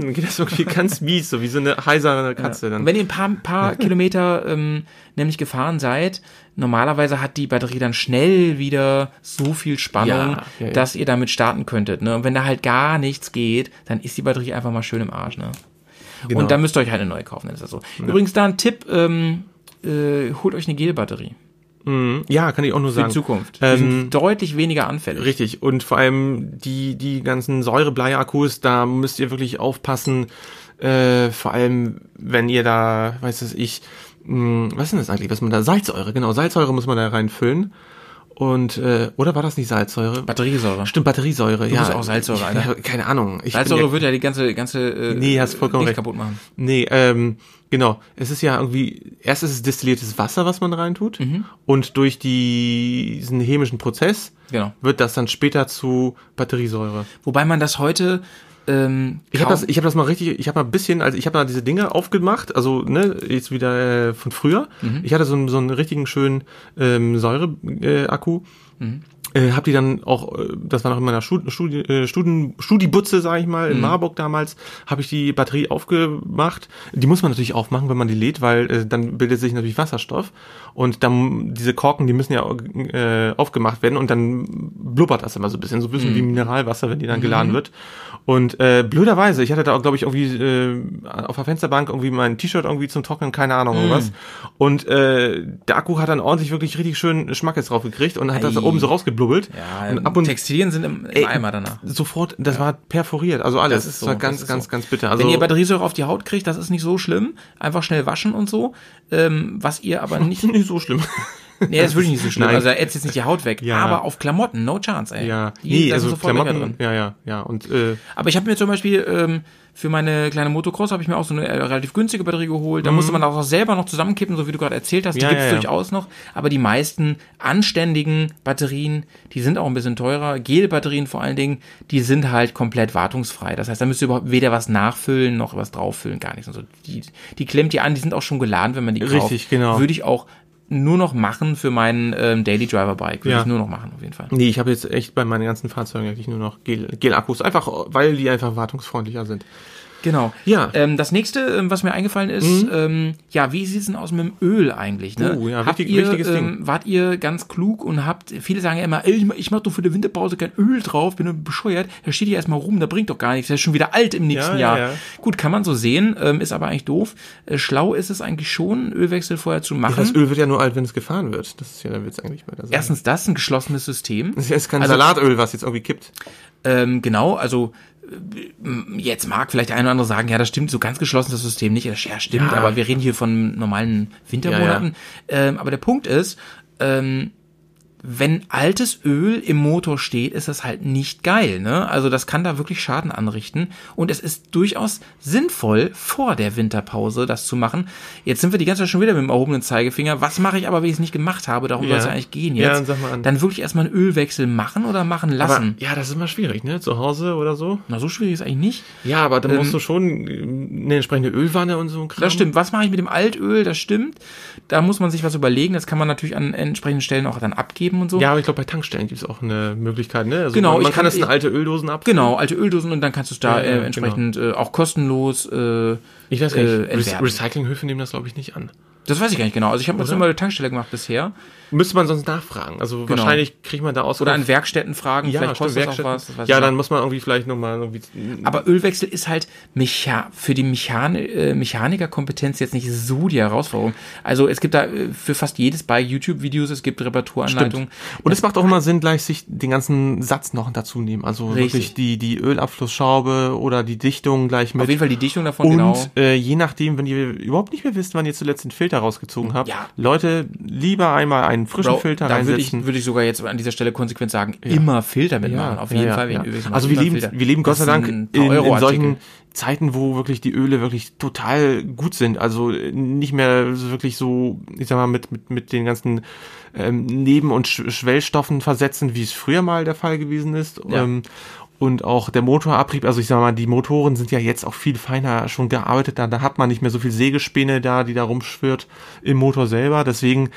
dann geht das irgendwie [laughs] ganz mies, so wie so eine heisere Katze. Und Dann. wenn ihr ein paar, paar [laughs] Kilometer ähm, nämlich gefahren seid, normalerweise hat die Batterie dann schnell wieder so viel Spannung, Ja, ja, ja. dass ihr damit starten könntet. Ne? Und wenn da halt gar nichts geht, dann ist die Batterie einfach mal schön im Arsch. Ne? Genau. Und dann müsst ihr euch halt eine neue kaufen. Dann ist das so. Übrigens da ein Tipp, ähm, äh, holt euch eine Gelbatterie Mhm. Ja, kann ich auch nur für sagen. die Zukunft. Die Ähm, sind deutlich weniger anfällig. Richtig. Und vor allem die, die ganzen Säurebleiakkus, da müsst ihr wirklich aufpassen. Äh, vor allem, wenn ihr da, weiß es ich, mh, was ist denn das eigentlich, was man da, Salzsäure, genau, Salzsäure muss man da reinfüllen. Und, äh, oder war das nicht Salzsäure? Batteriesäure. Stimmt, Batteriesäure, ja. bist auch Salzsäure, Alter. Ja, keine Ahnung. Ich Salzsäure ja, wird ja die ganze, ganze äh, Nee, hast vollkommen recht. kaputt machen. Nee, ähm, genau. Es ist ja irgendwie, erst ist es destilliertes Wasser, was man reintut. Mhm. Und durch die, diesen chemischen Prozess Genau. wird das dann später zu Batteriesäure. Wobei man das heute ähm, Ich habe das, ich habe das mal richtig, ich habe mal ein bisschen, also ich habe da diese Dinge aufgemacht, also ne, jetzt wieder äh, von früher. Mhm. Ich hatte so, einen- so einen richtigen schönen ähm, Säure-Akku. Äh, Akku. Mhm. Äh, hab die dann auch, äh, das war noch in meiner Stud Studi äh, Studen Studibutze, sag ich mal, Mhm. in Marburg damals, habe ich die Batterie aufgemacht. Die muss man natürlich aufmachen, wenn man die lädt, weil äh, dann bildet sich natürlich Wasserstoff und dann diese Korken, die müssen ja äh, aufgemacht werden und dann blubbert das immer so ein bisschen, so ein Mhm. bisschen wie Mineralwasser, wenn die dann geladen wird. Und äh, blöderweise, ich hatte da auch, glaube ich, irgendwie äh, auf der Fensterbank irgendwie mein T-Shirt irgendwie zum Trocknen, keine Ahnung Mhm. was. Und äh, der Akku hat dann ordentlich wirklich richtig schön Schmackes drauf gekriegt und hat das da Ei. oben so rausgeblubbelt. Ja, und ab und Textilien sind im, im Ey, Eimer danach. sofort, das war perforiert, also alles. Das ist Das war so, ganz, das ganz, so. ganz bitter. Also Wenn ihr Batteriesäure auf die Haut kriegt, das ist nicht so schlimm. Einfach schnell waschen und so. Ähm, was ihr aber [laughs] nicht. nicht so schlimm. [laughs] Nee, das ist wirklich nicht so schlimm. [laughs] Nein. Also er ätzt jetzt nicht die Haut weg. Ja. Aber auf Klamotten, no chance, ey. ja, Die, nee, also Klamotten, ja, ja, ja. Und äh, Aber ich habe mir zum Beispiel ähm, für meine kleine Motocross habe ich mir auch so eine äh, relativ günstige Batterie geholt. Da musste man auch selber noch zusammenkippen, so wie du gerade erzählt hast. Die Mhm. Ja, gibt's ja. durchaus noch. Aber die meisten anständigen Batterien, die sind auch ein bisschen teurer. Gel-Batterien vor allen Dingen, die sind halt komplett wartungsfrei. Das heißt, da müsst ihr überhaupt weder was nachfüllen noch was drauffüllen, gar nichts. Und so. Die, die klemmt ihr an, die sind auch schon geladen, wenn man die kauft. Richtig, genau. Würde ich auch nur noch machen für meinen ähm, Daily Driver Bike. Würde Ja. ich nur noch machen, auf jeden Fall. nee, ich habe jetzt echt bei meinen ganzen Fahrzeugen eigentlich nur noch Gel- Gel-Akkus, einfach weil die einfach wartungsfreundlicher sind. Genau. Ja. Ähm, das nächste, ähm, was mir eingefallen ist, ähm, ja, wie sieht's denn aus mit dem Öl eigentlich? Ne? Oh, ja, habt wichtig- ihr, wichtiges Ding. ähm, wart ihr ganz klug und habt, viele sagen ja immer, ey, ich mach- ich mach doch für die Winterpause kein Öl drauf, bin nur bescheuert, da steht hier erstmal rum, da bringt doch gar nichts, der ist schon wieder alt im nächsten Ja, ja, Jahr. ja. Gut, kann man so sehen, ähm, ist aber eigentlich doof. Äh, schlau ist es eigentlich schon, Ölwechsel vorher zu machen. Das Öl wird ja nur alt, wenn es gefahren wird. Das ist ja der Witz eigentlich bei der Sache. Erstens das, ein geschlossenes System. es ist kein Also- Salatöl, was jetzt irgendwie kippt. Ähm, genau, also jetzt mag vielleicht eine oder andere sagen, ja, das stimmt, so ganz geschlossen das System nicht. Ja, stimmt, Ja. aber wir reden hier von normalen Wintermonaten. Ähm, aber der Punkt ist, ähm, wenn altes Öl im Motor steht, ist das halt nicht geil, ne? Also das kann da wirklich Schaden anrichten und es ist durchaus sinnvoll, vor der Winterpause das zu machen. Jetzt sind wir die ganze Zeit schon wieder mit dem erhobenen Zeigefinger. Was mache ich aber, wenn ich es nicht gemacht habe? Darum Ja. soll es ja eigentlich gehen Ja, jetzt. dann sag mal an. Dann wirklich erstmal einen Ölwechsel machen oder machen lassen. Aber, ja, das ist immer schwierig, ne? Zu Hause oder so. Na, so schwierig ist eigentlich nicht. Ja, aber dann musst du schon äh, eine entsprechende Ölwanne und so ein Kram. Das stimmt. Was mache ich mit dem Altöl? Das stimmt. Da muss man sich was überlegen. Das kann man natürlich an entsprechenden Stellen auch dann abgeben und so. Ja, aber ich glaube, bei Tankstellen gibt es auch eine Möglichkeit, ne? Also Genau, Man, man ich kann das in alte Öldosen abfüllen. Genau, alte Öldosen und dann kannst du es da Ja, äh, entsprechend äh, auch kostenlos. Äh, Ich weiß gar nicht. äh. Recyclinghöfe nehmen das, glaube ich, nicht an. das weiß ich gar nicht genau. Also ich habe das immer bei der Tankstelle gemacht bisher. Müsste man sonst nachfragen. Also Genau. wahrscheinlich kriegt man da aus. Oder an Werkstätten fragen. ja, Vielleicht stimmt, kostet Werkstätten. was. Ja, dann nicht. muss man irgendwie vielleicht nochmal irgendwie. Aber Ölwechsel ist halt Mecha für die Mechan äh, Mechanikerkompetenz jetzt nicht so die Herausforderung. Also es gibt da äh, für fast jedes bei YouTube-Videos, es gibt Reparaturanleitungen. Und es macht auch immer Sinn, gleich sich den ganzen Satz noch dazu nehmen. Also Richtig. wirklich die, die Ölabflussschraube oder die Dichtung gleich mit. Auf jeden Fall die Dichtung davon, Und genau. äh, je nachdem, wenn ihr überhaupt nicht mehr wisst, wann ihr zuletzt den Filter rausgezogen habt, Ja. Leute, lieber einmal einen frischen Bro, Filter da würde ich, reinsetzen. würde ich sogar jetzt an dieser Stelle konsequent sagen, immer Filter mitmachen. Auf ja, jeden ja, Fall. ja. wenn Ölwechsel Also wir leben, Filter. wir leben Gott sei Dank in, in solchen Zeiten, wo wirklich die Öle wirklich total gut sind. Also nicht mehr wirklich so, ich sag mal, mit, mit, mit den ganzen ähm, Neben- und Sch Schwellstoffen versetzen, wie es früher mal der Fall gewesen ist. Ja. Ähm, und auch der Motorabrieb, also ich sag mal, die Motoren sind ja jetzt auch viel feiner schon gearbeitet. Da, da hat man nicht mehr so viel Sägespäne da, die da rumschwirrt im Motor selber. Deswegen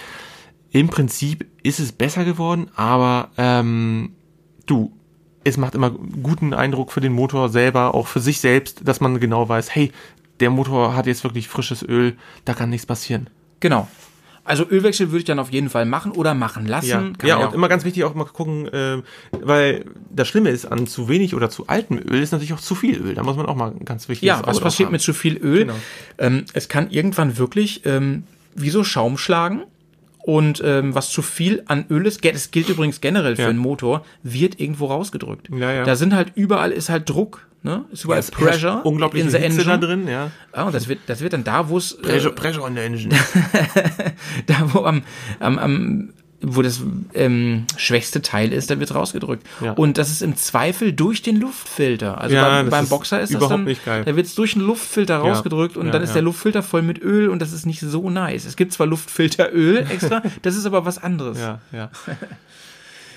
im Prinzip ist es besser geworden, aber ähm, du, es macht immer guten Eindruck für den Motor selber, auch für sich selbst, dass man genau weiß, hey, der Motor hat jetzt wirklich frisches Öl, da kann nichts passieren. Genau. Also Ölwechsel würde ich dann auf jeden Fall machen oder machen lassen. Ja, Kann ja man und immer ganz wichtig auch mal gucken, äh, weil das Schlimme ist, an zu wenig oder zu altem Öl ist natürlich auch zu viel Öl. Da muss man auch mal ganz wichtig Ja, was passiert mit zu viel Öl? Genau. Ähm, es kann irgendwann wirklich ähm, wie so Schaum schlagen. Und ähm, was zu viel an Öl ist, das gilt übrigens generell für Ja. einen Motor, wird irgendwo rausgedrückt. Ja, ja. Da sind halt überall ist halt Druck, ne? Ist überall herrscht Pressure unglaubliche in the Hitze engine. da drin, ja. Ah, und das wird, das wird dann da, wo es äh, Pressure, Pressure on the engine. [laughs] da wo am, am, am wo das ähm, schwächste Teil ist, da wird rausgedrückt. Ja. Und das ist im Zweifel durch den Luftfilter. Also Ja, beim, beim ist Boxer ist das dann, nicht geil. da wird es durch den Luftfilter rausgedrückt und Ja, dann ist ja. der Luftfilter voll mit Öl und das ist nicht so nice. Es gibt zwar Luftfilteröl [laughs] extra, das ist aber was anderes. Ja, ja.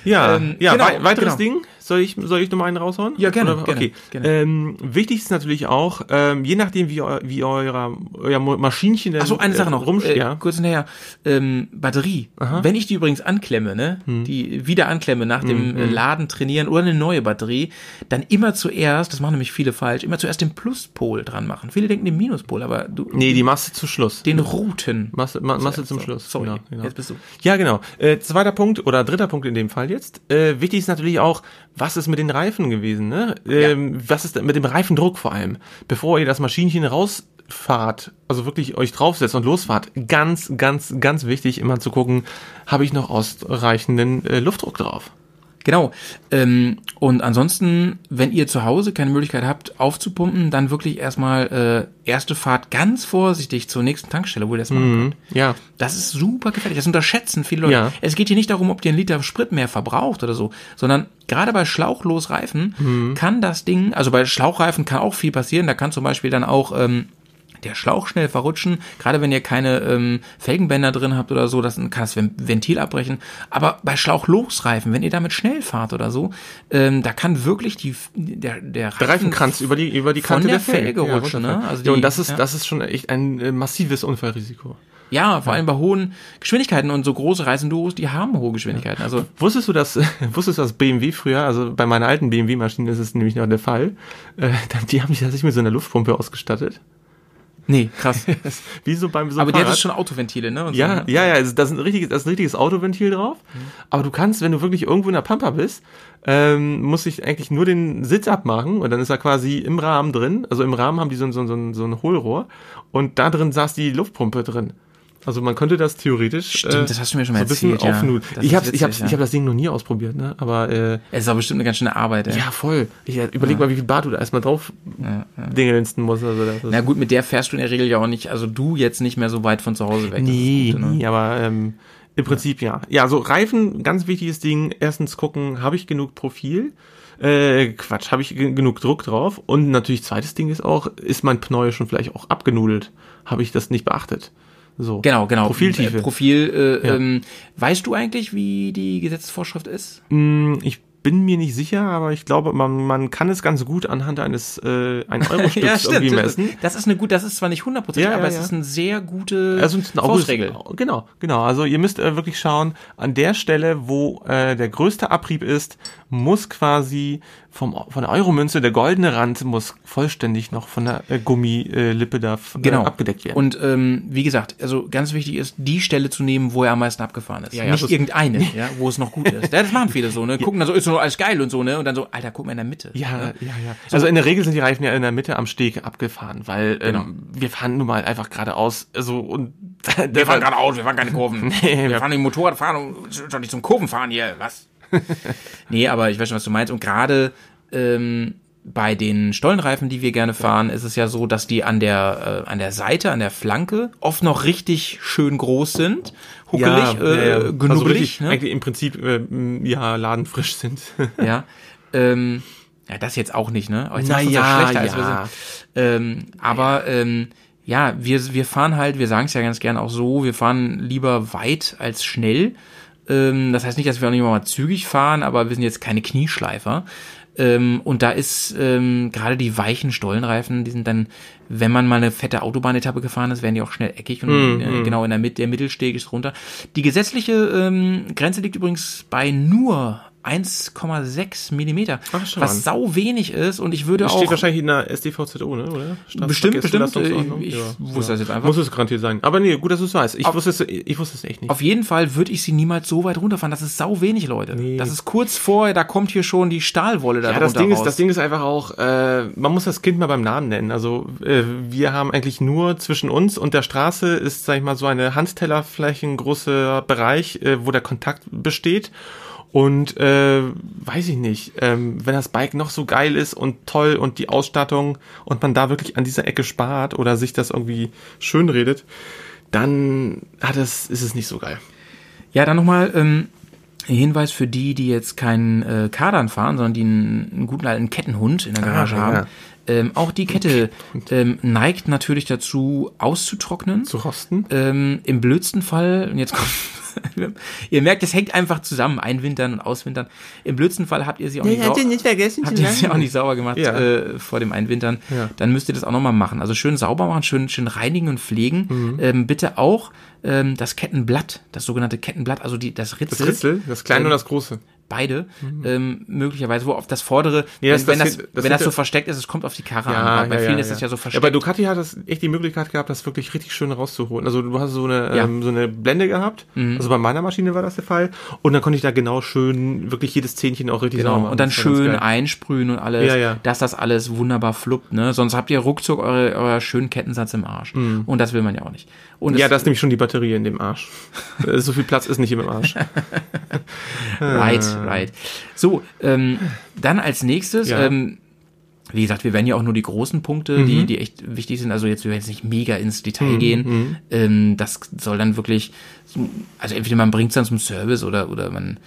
Ja, Ähm, ja genau, wei weiteres genau. Ding. Soll ich, soll ich nochmal einen raushauen? Ja, gerne, Oder, gerne, okay. gerne. Ähm, wichtig ist natürlich auch, ähm, je nachdem, wie, eu wie euer, euer Maschinchen denn, Achso, eine äh, Sache noch. Rum, äh, ja. Kurz hinterher. Ähm, Batterie. Wenn ich die übrigens anklemme, ne, Hm. die wieder anklemme nach dem äh, Laden trainieren oder eine neue Batterie, dann immer zuerst, das machen nämlich viele falsch, immer zuerst den Pluspol dran machen. Viele denken den Minuspol, aber du, Nee, die machst du zu Schluss. den roten. Masse, ma, Masse zum Schluss. Sorry, Genau, genau. jetzt bist du. Ja, genau. Äh, zweiter Punkt oder dritter Punkt in dem Fall jetzt. Äh, wichtig ist natürlich auch, was ist mit den Reifen gewesen, ne? Ähm, Was ist mit dem Reifendruck vor allem? Bevor ihr das Maschinchen rausfahrt, also wirklich euch draufsetzt und losfahrt, ganz, ganz, ganz wichtig, immer zu gucken, habe ich noch ausreichenden äh, Luftdruck drauf. Genau. Ähm, und ansonsten, wenn ihr zu Hause keine Möglichkeit habt, aufzupumpen, dann wirklich erstmal äh, erste Fahrt ganz vorsichtig zur nächsten Tankstelle, wo ihr das machen könnt. Ja, Das ist super gefährlich. Das unterschätzen viele Leute. Ja. Es geht hier nicht darum, ob ihr einen Liter Sprit mehr verbraucht oder so, sondern gerade bei schlauchlos Reifen Mhm. kann das Ding, also bei Schlauchreifen kann auch viel passieren. Da kann zum Beispiel dann auch ähm, der Schlauch schnell verrutschen. Gerade wenn ihr keine ähm, Felgenbänder drin habt oder so, das kann das Ven- Ventil abbrechen. Aber bei Schlauchlosreifen, wenn ihr damit schnell fahrt oder so, ähm, da kann wirklich die der der, der Reifenkranz über die über die Kante der Felge Felge rutschen, runterfallen. ne? Also ja, und die- das ist ja. das ist schon echt ein äh, massives Unfallrisiko. Ja, vor allem bei hohen Geschwindigkeiten und so große Reisenduos, die haben hohe Geschwindigkeiten. Also Wusstest du, dass, [laughs] wusstest du, dass BMW früher, also bei meiner alten BMW-Maschine ist es nämlich noch der Fall, äh, [laughs] die haben sich tatsächlich mit so einer Luftpumpe ausgestattet. Nee, krass. [laughs] Wie so beim so Aber die hat schon Autoventile, ne? Und Ja, so, ne? ja, ja, also da ist ein richtiges, da ist ein richtiges Autoventil drauf. Aber du kannst, wenn du wirklich irgendwo in der Pampa bist, ähm, muss ich eigentlich nur den Sitz abmachen und dann ist er quasi im Rahmen drin. Also im Rahmen haben die so, so, ein- so, ein- so ein Hohlrohr und da drin saß die Luftpumpe drin. Also man könnte das theoretisch. äh, Stimmt, das hast du mir schon mal so ein bisschen erzählt, ja. Ich hab's, ich hab's, ich ja. hab das Ding noch nie ausprobiert, ne? Aber äh, Es ist aber bestimmt eine ganz schöne Arbeit, ey. ja, voll. Ich äh, überleg mal, wie viel Bart du da erstmal drauf dingelsten musst. Also das ist Na gut, mit der fährst du in der Regel ja auch nicht, also du jetzt nicht mehr so weit von zu Hause weg. Nee, Gute, ne? nie, aber ähm, im Prinzip ja. Ja, so Reifen, ganz wichtiges Ding. Erstens gucken, habe ich genug Profil? Äh, Quatsch, habe ich ge- genug Druck drauf? Und natürlich zweites Ding ist auch, ist mein Pneu schon vielleicht auch abgenudelt? Habe ich das nicht beachtet? So. Genau, genau. Profiltiefe. Äh, Profil, äh, Ja. ähm, weißt du eigentlich, wie die Gesetzesvorschrift ist? Mm, Ich bin mir nicht sicher, aber ich glaube, man, man kann es ganz gut anhand eines äh, ein [laughs] Euro-Stücks irgendwie messen. Das ist eine gut, das ist zwar nicht 100%, Ja, ja, aber es ja. ist eine sehr gute Also ein Faustregel. genau, genau. Also ihr müsst äh, wirklich schauen, an der Stelle, wo äh, der größte Abrieb ist, muss quasi vom, von der Euromünze der goldene Rand muss vollständig noch von der äh, Gummilippe da f- Genau. äh, abgedeckt werden. Und ähm, wie gesagt, also ganz wichtig ist, die Stelle zu nehmen, wo er am meisten abgefahren ist. Ja, ja, Nicht irgendeine, ja, wo es noch gut ist. Ja, das machen viele so, ne? [laughs] Gucken dann so, ist so alles geil und so, ne? Und dann so, Alter, guck mal in der Mitte. ja, ne? ja, ja. Also in der Regel sind die Reifen ja in der Mitte am Steg abgefahren, weil ähm, Genau. wir fahren nun mal einfach geradeaus. Also und Wir fahren [laughs] geradeaus, wir fahren keine Kurven. Nee, wir fahren nicht Motorradfahren und schon nicht zum Kurvenfahren hier, was? [laughs] nee, aber ich weiß schon, was du meinst. Und gerade ähm, bei den Stollenreifen, die wir gerne fahren, ist es ja so, dass die an der, äh, an der Seite, an der Flanke oft noch richtig schön groß sind, huckelig, äh, Also genubbelig. wirklich ne? eigentlich im Prinzip äh, ja ladenfrisch sind. Ja. [laughs] Ähm, ja, das jetzt auch nicht, ne? Aber jetzt Na ja, schlechter, als wir ja. sind. Ähm, aber ähm, ja, wir, wir fahren halt, wir sagen es ja ganz gern auch so, wir fahren lieber weit als schnell. Ähm, das heißt nicht, dass wir auch nicht mal zügig fahren, aber wir sind jetzt keine Knieschleifer. Ähm, und da ist ähm, gerade die weichen Stollenreifen, die sind dann, wenn man mal eine fette Autobahnetappe gefahren ist, werden die auch schnell eckig und äh, genau in der Mitte, der Mittelsteg ist runter. Die gesetzliche ähm, Grenze liegt übrigens bei nur 1,6 Millimeter, Ach, an. was sau wenig ist und ich würde Das auch steht wahrscheinlich in der SDVZO, ne? oder? Bestimmt, bestimmt. Straßenverkehrsbelastungsordnung. Ich- ich Ja. wusste das jetzt einfach. Muss es garantiert sein. Aber nee, gut, dass du es weißt. Ich Auf- wusste es, ich wusste es echt nicht. Auf jeden Fall würde ich sie niemals so weit runterfahren. Das ist sau wenig, Leute. Das ist kurz vorher, da kommt hier schon die Stahlwolle da ja, das Ding, ist, raus. das Ding ist einfach auch, äh, man muss das Kind mal beim Namen nennen. Also äh, wir haben eigentlich nur zwischen uns und der Straße ist, sag ich mal, so eine Handtellerflächen großer Bereich, äh, wo der Kontakt besteht. Und äh, weiß ich nicht, ähm, wenn das Bike noch so geil ist und toll und die Ausstattung und man da wirklich an dieser Ecke spart oder sich das irgendwie schön redet, dann hat es, ist es nicht so geil. Ja, dann nochmal ähm, Hinweis für die, die jetzt keinen äh, Kadern fahren, sondern die einen, einen guten alten Kettenhund in der Garage Ah, ja. Ähm, auch die Kette ähm, neigt natürlich dazu, auszutrocknen. Zu rosten? Ähm, Im blödsten Fall, und jetzt kommt, [laughs] ihr merkt, es hängt einfach zusammen, einwintern und auswintern. Im blödsten Fall habt ihr sie auch nicht, sau vergessen habt ihr sie auch nicht sauber gemacht Ja. äh, vor dem Einwintern. Ja. Dann müsst ihr das auch nochmal machen. Also schön sauber machen, schön, schön reinigen und pflegen. Mhm. Ähm, bitte auch ähm, das Kettenblatt, das sogenannte Kettenblatt, also die, das Ritzel. Das Ritzel, das kleine Ähm, und das große. Beide, ähm, möglicherweise, wo auf das vordere, Nee, das- wenn, das das, wenn das so ja- versteckt ist, es kommt auf die Karre an. Bei vielen ist das ja so Ja, versteckt. bei Ducati hat das echt die Möglichkeit gehabt, das wirklich richtig schön rauszuholen. Also du hast so eine, Ja. Mhm. ähm, so eine Blende gehabt. Also bei meiner Maschine war das der Fall. Und dann konnte ich da genau schön, wirklich jedes Zähnchen auch richtig sauber Genau, machen. und dann schön einsprühen und alles, Ja, ja. dass das alles wunderbar fluppt, ne? Sonst habt ihr ruckzuck eure, euer schönen Kettensatz im Arsch. Und das will man ja auch nicht. Und Mhm. Ja, das ist nämlich schon die Batterie in dem Arsch. [laughs] Äh, so viel Platz ist nicht im Arsch. [laughs] Right, right. So, ähm, dann als nächstes, Ja. ähm, wie gesagt, wir werden ja auch nur die großen Punkte, Mhm. die, die echt wichtig sind. Also jetzt, wir werden jetzt nicht mega ins Detail gehen. Ähm, das soll dann wirklich, also entweder man bringt es dann zum Service oder, oder man,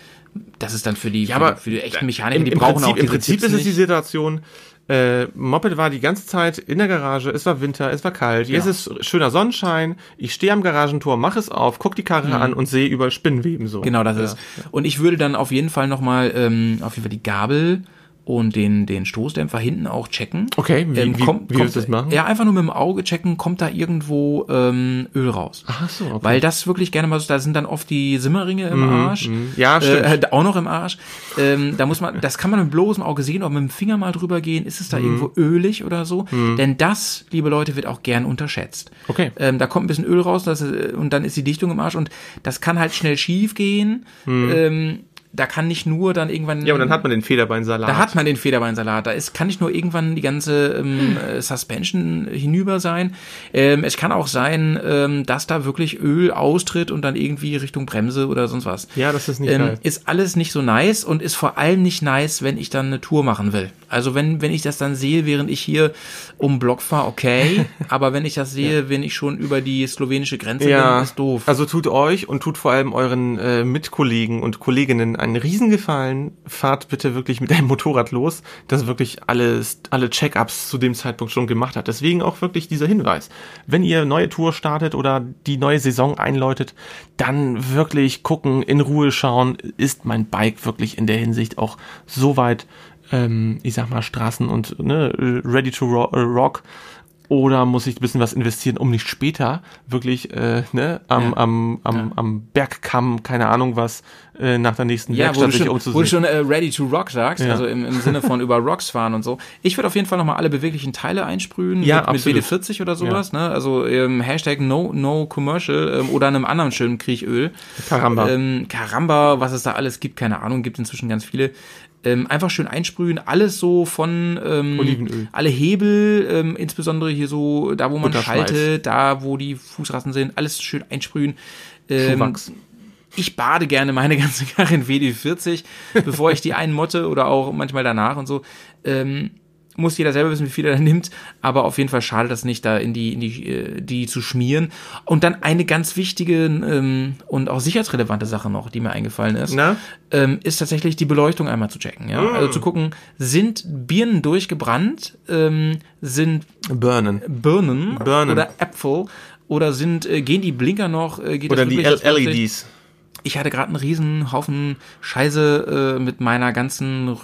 das ist dann für die, für, aber die, für die echten Mechaniker, Im, die im brauchen Prinzip, auch Im Prinzip Tipps ist es die. Situation, äh, Moped war die ganze Zeit in der Garage, es war Winter, es war kalt, jetzt ist schöner Sonnenschein, ich stehe am Garagentor, mache es auf, guck die Karre an und sehe über Spinnweben so. Genau, das Ja. ist. Und ich würde dann auf jeden Fall nochmal, ähm, auf jeden Fall die Gabel und den, den Stoßdämpfer hinten auch checken. Okay, wie- ähm, wie- kommt, wie kommt, willst du das machen? Ja, einfach nur mit dem Auge checken, kommt da irgendwo ähm, Öl raus. Ach so, okay. Weil das wirklich gerne mal so, da sind dann oft die Simmerringe im Arsch. mhm. Ja, stimmt. Äh, [laughs] auch noch im Arsch. Ähm, da muss man, das kann man mit bloßem Auge sehen, auch mit dem Finger mal drüber gehen, ist es da Mhm. irgendwo ölig oder so. Denn das, liebe Leute, wird auch gern unterschätzt. Okay. Ähm, da kommt ein bisschen Öl raus das, äh, und dann ist die Dichtung im Arsch und das kann halt schnell schief gehen. Ähm, da kann nicht nur dann irgendwann. Ja, und dann hat man den Federbeinsalat. Da hat man den Federbeinsalat. Da ist, kann nicht nur irgendwann die ganze ähm, äh, Suspension hinüber sein. Ähm, es kann auch sein, ähm, dass da wirklich Öl austritt und dann irgendwie Richtung Bremse oder sonst was. ja, das ist nicht Ähm, geil. ist alles nicht so nice und ist vor allem nicht nice, wenn ich dann eine Tour machen will. Also wenn, wenn ich das dann sehe, während ich hier um Block fahre, okay. [laughs] aber wenn ich das sehe, wenn ich schon über die slowenische Grenze Ja, bin, ist doof. also tut euch und tut vor allem euren äh, Mitkollegen und Kolleginnen einen Riesengefallen. Fahrt bitte wirklich mit einem Motorrad los, das wirklich alles, alle Check-ups zu dem Zeitpunkt schon gemacht hat. Deswegen auch wirklich dieser Hinweis. Wenn ihr neue Tour startet oder die neue Saison einläutet, dann wirklich gucken, in Ruhe schauen, ist mein Bike wirklich in der Hinsicht auch so weit, ähm, ich sag mal, Straßen und ne, ready to äh, rock oder muss ich ein bisschen was investieren, um nicht später wirklich äh, ne, am, Ja. am, am, am Bergkamm, keine Ahnung was, äh, nach der nächsten Ja, wo Werkstatt sich schon, wo umzusehen. du schon äh, ready to rock sagst, Ja. also im, im Sinne von über Rocks fahren und so. Ich würde auf jeden Fall nochmal alle beweglichen Teile einsprühen Ja, mit, mit absolut. WD-40 oder sowas, ne? Also ähm, Hashtag no, no commercial ähm, oder einem anderen schönen Kriechöl. Caramba. Ähm, Caramba, was es da alles gibt, keine Ahnung, gibt inzwischen ganz viele. Ähm, einfach schön einsprühen, alles so von ähm, Olivenöl. alle Hebel, ähm, insbesondere hier so, da wo man schaltet, da wo die Fußrasten sind, alles schön einsprühen. Ähm, Schuhwachs. ich bade gerne meine ganze [laughs] Karre in WD-40, bevor ich die einmotte oder auch manchmal danach und so. Ähm, muss jeder selber wissen, wie viel er da nimmt, aber auf jeden Fall schadet das nicht, da in die, in die, äh, die zu schmieren. Und dann eine ganz wichtige ähm, und auch sicherheitsrelevante Sache noch, die mir eingefallen ist, ähm, ist tatsächlich die Beleuchtung einmal zu checken. Ja? Also zu gucken, sind Birnen durchgebrannt, ähm, sind Burnen. Birnen, Birnen. oder Äpfel oder sind, äh, gehen die Blinker noch, äh, geht Oder die? LEDs. ich hatte gerade einen riesen Haufen Scheiße äh, mit meiner ganzen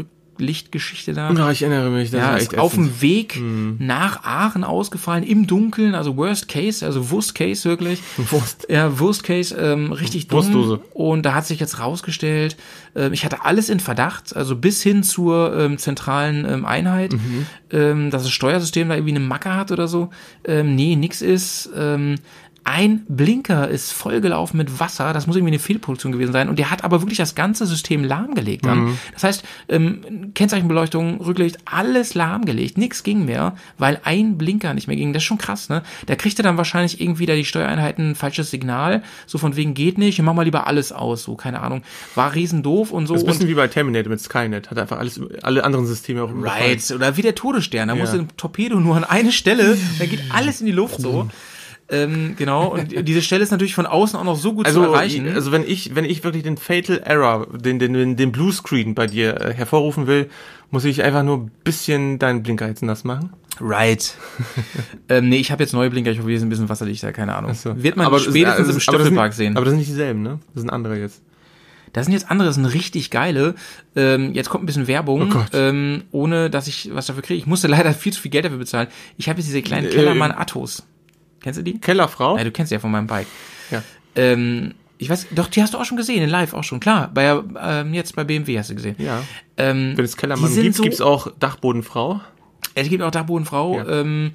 Rücklichtgeschichte da. Ja, ich erinnere mich. Das Ja, war ist auf dem Weg nach Aachen ausgefallen, im Dunkeln, also Worst Case, also Worst Case wirklich. [laughs] Wurst. Ja, Worst Case, ähm, richtig dumm. Wurstdose. Und da hat sich jetzt rausgestellt, ähm, ich hatte alles in Verdacht, also bis hin zur ähm, zentralen ähm, Einheit, Mhm. ähm, dass das Steuersystem da irgendwie eine Macke hat oder so. Ähm, nee, nix ist. Ähm, ein Blinker ist vollgelaufen mit Wasser, das muss irgendwie eine Fehlproduktion gewesen sein und der hat aber wirklich das ganze System lahmgelegt dann. Mhm. Das heißt, ähm, Kennzeichenbeleuchtung, Rücklicht, alles lahmgelegt, nix ging mehr, weil ein Blinker nicht mehr ging. Das ist schon krass, ne? Da kriegte dann wahrscheinlich irgendwie da die Steuereinheiten ein falsches Signal, so von wegen geht nicht, mach mal lieber alles aus, so keine Ahnung. War riesen doof und so Das ist ein und bisschen wie bei Terminator mit Skynet. Hat einfach alles, alle anderen Systeme auch. Right. Oder wie der Todesstern. Da musste ein Torpedo nur an eine Stelle, da geht [laughs] alles in die Luft so. Ähm, genau, und diese Stelle ist natürlich von außen auch noch so gut zu Also, erreichen. also wenn ich, wenn ich wirklich den Fatal Error, den, den, den, den Bluescreen bei dir äh, hervorrufen will, muss ich einfach nur ein bisschen deinen Blinker jetzt nass machen. right. [laughs] ähm, nee, ich habe jetzt neue Blinker, ich hoffe, die sind ein bisschen wasserdichter, keine Ahnung. So. Wird man Aber das ist- spätestens also- im Stöffelpark sehen. Aber das sind nicht dieselben, ne? Das sind andere jetzt. Das sind jetzt andere, das sind richtig geile. Ähm, jetzt kommt ein bisschen Werbung, Oh Gott. ähm, ohne dass ich was dafür kriege. Ich musste [laughs] leider viel zu viel Geld dafür bezahlen. Ich habe jetzt diese kleinen Äh, Kellermann Attos. Kennst du die? Kellerfrau? Ja, du kennst die ja von meinem Bike. Ja. Ähm, ich weiß, doch, die hast du auch schon gesehen, in live auch schon, klar. Bei, ähm, jetzt bei BMW hast du gesehen. Ja. Ähm, Wenn es Kellermann gibt, so, gibt's auch Dachbodenfrau. Es gibt auch Dachbodenfrau. Ja. Ähm,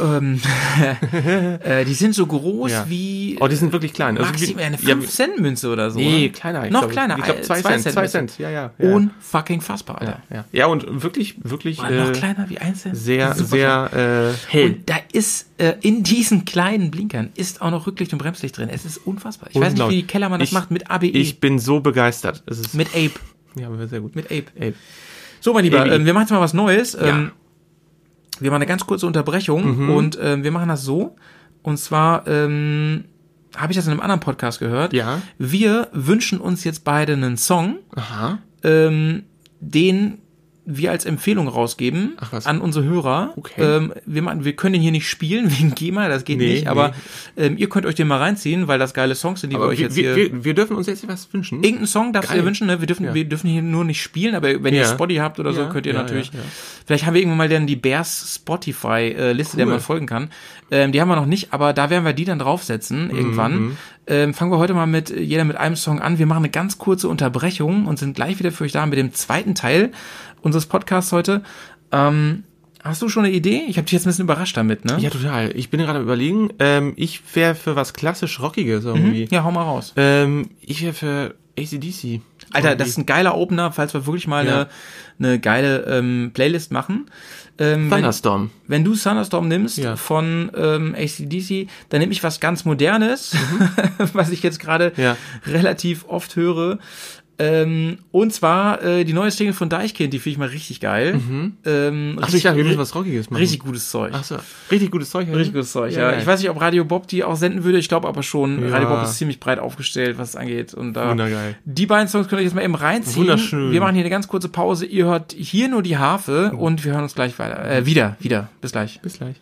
ähm, [laughs] äh, die sind so groß Ja. wie Oh, die sind wirklich klein. Also maximal eine ja, 5-Cent-Münze oder so. Nee, kleiner. Ich Noch glaub, kleiner. Ich glaube, äh, zwei, zwei Cent. Cent Zwei Münze. Cent. Ja, ja. ja. Unfucking fassbar, Alter. ja. ja, und wirklich, wirklich noch äh, kleiner wie 1 Cent. sehr, sehr äh, hell. Und da ist äh, in diesen kleinen Blinkern ist auch noch Rücklicht und Bremslicht drin. Es ist unfassbar. Ich weiß nicht, wie Unglaublich. Kellermann das Ich- macht mit ABE. Ich bin so begeistert. Mit Ape. ja, aber sehr gut. Mit Ape. Ey, So, mein Lieber, Ape. ähm, wir machen jetzt mal was Neues. Ja. Ähm, wir machen eine ganz kurze Unterbrechung und ähm, wir machen das so. Und zwar ähm, habe ich das in einem anderen Podcast gehört. Ja. Wir wünschen uns jetzt beide einen Song, Aha. ähm, den wir als Empfehlung rausgeben Ach was. an unsere Hörer. Okay. Ähm, wir, machen, wir können den hier nicht spielen [laughs] wegen GEMA, das geht Nee, nicht, aber ähm, ihr könnt euch den mal reinziehen, weil das geile Songs sind, die wir Aber euch wir, jetzt wir, hier... wir, wir dürfen uns jetzt was wünschen. Irgendeinen Song darfst du Geil. dir wünschen, ne? Wir dürfen, Ja. wir dürfen hier nur nicht spielen, aber wenn ihr Ja. Spotify habt oder so, Ja, könnt ihr natürlich. Vielleicht haben wir irgendwann mal dann die Bears Spotify-Liste, der Cool. man folgen kann. Ähm, die haben wir noch nicht, aber da werden wir die dann draufsetzen irgendwann. Mhm. Ähm, fangen wir heute mal mit äh, jeder mit einem Song an. Wir machen eine ganz kurze Unterbrechung und sind gleich wieder für euch da mit dem zweiten Teil unseres Podcasts heute. Ähm, hast du schon eine Idee? Ich habe dich jetzt ein bisschen überrascht damit, ne? Ja, total. Ich bin gerade am überlegen. Ähm, ich wäre für was klassisch Rockiges irgendwie. Mhm. Ja, hau mal raus. Ähm, ich wäre für ACDC. Alter, das ist ein geiler Opener, falls wir wirklich mal Ja. eine, eine geile ähm, Playlist machen. Ähm, wenn, Thunderstorm. wenn du Thunderstorm nimmst Ja. von ähm, ACDC, dann nehme ich was ganz Modernes, [laughs] was ich jetzt gerade Mhm. Ja. relativ oft höre. Ähm, und zwar äh, die neue Single von Deichkind, die finde ich mal richtig geil. Ähm, Mhm. Ach, ich dachte, wir müssen was Rockiges machen. Richtig gutes Zeug. Ach so. Richtig gutes Zeug. Richtig gutes Zeug, ja. Ja. Ich weiß nicht, ob Radio Bob die auch senden würde. Ich glaube aber schon. Ja. Radio Bob ist ziemlich breit aufgestellt, was es angeht. Und da Wundergeil. die beiden Songs könnt ihr jetzt mal eben reinziehen. Wunderschön. Wir machen hier eine ganz kurze Pause. Ihr hört hier nur die Harfe und wir hören uns gleich weiter. Äh, wieder, wieder. Bis gleich. Bis gleich.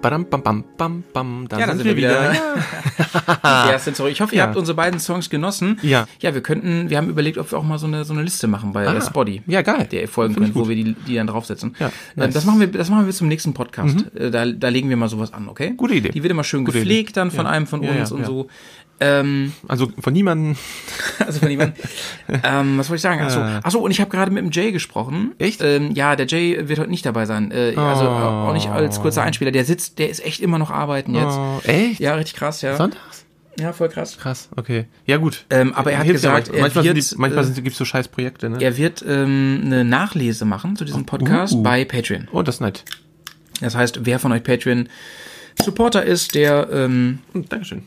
Badam, bam, bam, bam, bam. Da Ja, da sind, wir wir wieder. [laughs] Ja, sind zurück. Ich hoffe, ihr Ja. habt unsere beiden Songs genossen. Ja. Ja, wir könnten, wir haben überlegt, ob wir auch mal so eine, so eine Liste machen bei Ah. Spotty. Ja, geil. Der folgen könnt, wo wir die, die dann draufsetzen. Ja, Ähm, nice. Mhm. Das machen wir, das machen wir zum nächsten Podcast. Äh, Da, da legen wir mal sowas an, okay? Gute Idee. Die wird immer schön Gute gepflegt Idee. dann von Ja. einem von uns und so. Ähm, Also von niemandem. [laughs] also von jemandem. ähm, was wollte ich sagen? Achso, achso und ich habe gerade mit dem Jay gesprochen. Äh. Echt? Ähm, ja, der Jay wird heute nicht dabei sein. Äh, Also Oh. auch nicht als kurzer Einspieler. Der sitzt, der ist echt immer noch arbeiten jetzt. Oh, echt? Ja, richtig krass, ja. Sonntags? Ja, voll krass. Krass, okay. Ja, gut. Ähm, aber er hat Hilft ja gesagt, manchmal. er manchmal wird, sind die, manchmal äh, sind, gibt's so scheiß Projekte, ne? Er wird ähm, eine Nachlese machen zu diesem Podcast uh. bei Patreon. Oh, das ist nett. Das heißt, wer von euch Patreon Supporter ist, der ähm, Hm, Dankeschön.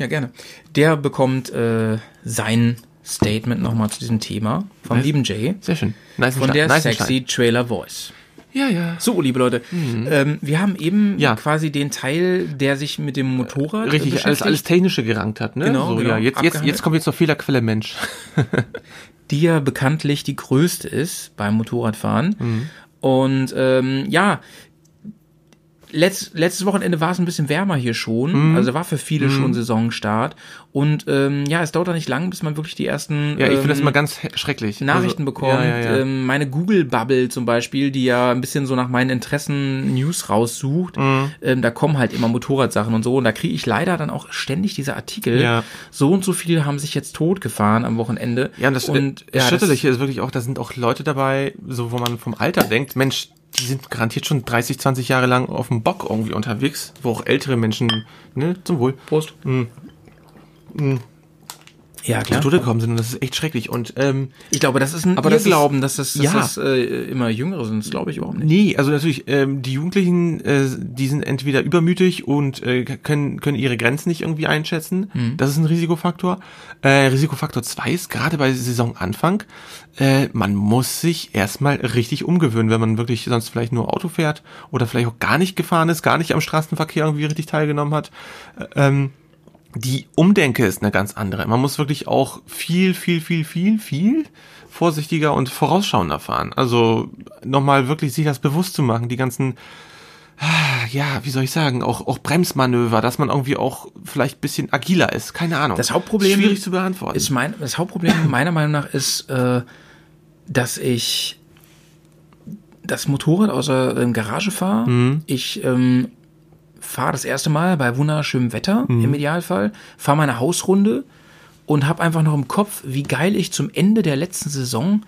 Ja gerne, der bekommt äh, sein Statement nochmal zu diesem Thema vom Nice. lieben Jay Sehr schön. Nice von der nice sexy Trailer Voice. Ja, ja. So, liebe Leute, ähm, wir haben eben Mhm. Ja. quasi den Teil, der sich mit dem Motorrad äh, Richtig, alles, alles Technische gerankt hat, ne? Genau, so, genau. Ja, jetzt, jetzt, jetzt kommt jetzt noch Fehlerquelle Mensch. [laughs] die ja bekanntlich die größte ist beim Motorradfahren. Mhm. Und ähm, ja, letzt, letztes Wochenende war es ein bisschen wärmer hier schon. Mhm. Also war für viele schon Saisonstart. Und ähm, ja, es dauert da nicht lang, bis man wirklich die ersten Ja, ich finde das ähm, immer ganz schrecklich. Nachrichten Also, bekommt. Ja, ja, ja. Ähm, meine Google-Bubble zum Beispiel, die ja ein bisschen so nach meinen Interessen News raussucht, Mhm. ähm, da kommen halt immer Motorradsachen und so. Und da kriege ich leider dann auch ständig diese Artikel. Ja. So und so viele haben sich jetzt totgefahren am Wochenende. ja, und das, und das ja, Schütterliche ist wirklich auch, da sind auch Leute dabei, so wo man vom Alter denkt, Mensch, die sind garantiert schon 30, 20 Jahre lang auf dem Bock irgendwie unterwegs, wo auch ältere Menschen, ne, zum Wohl, Prost. Ja, zu klar. Tode gekommen sind und das ist echt schrecklich. Und ähm, Ich glaube, das ist ein Aber das ist- Irrglauben, dass das, dass Ja. das äh, immer Jüngere sind. Das glaube ich überhaupt nicht. Nee, also natürlich, ähm, die Jugendlichen, äh, die sind entweder übermütig und äh, können, können ihre Grenzen nicht irgendwie einschätzen. Das ist ein Risikofaktor. Äh, Risikofaktor 2 ist gerade bei Saisonanfang, äh, man muss sich erstmal richtig umgewöhnen, wenn man wirklich sonst vielleicht nur Auto fährt oder vielleicht auch gar nicht gefahren ist, gar nicht am Straßenverkehr irgendwie richtig teilgenommen hat. Äh, Ähm, die Umdenke ist eine ganz andere. Man muss wirklich auch viel, viel, viel, viel, viel vorsichtiger und vorausschauender fahren. Also nochmal wirklich sich das bewusst zu machen, die ganzen, ah, ja, wie soll ich sagen, auch, auch Bremsmanöver, dass man irgendwie auch vielleicht ein bisschen agiler ist. Keine Ahnung. Das Hauptproblem Schwierig zu beantworten. Ist mein, das Hauptproblem [laughs] meiner Meinung nach ist, äh, dass ich das Motorrad aus der ähm, Garage fahre. Mhm. Ich ähm, fahre das erste Mal bei wunderschönem Wetter Mhm. im Idealfall, fahre meine Hausrunde und habe einfach noch im Kopf, wie geil ich zum Ende der letzten Saison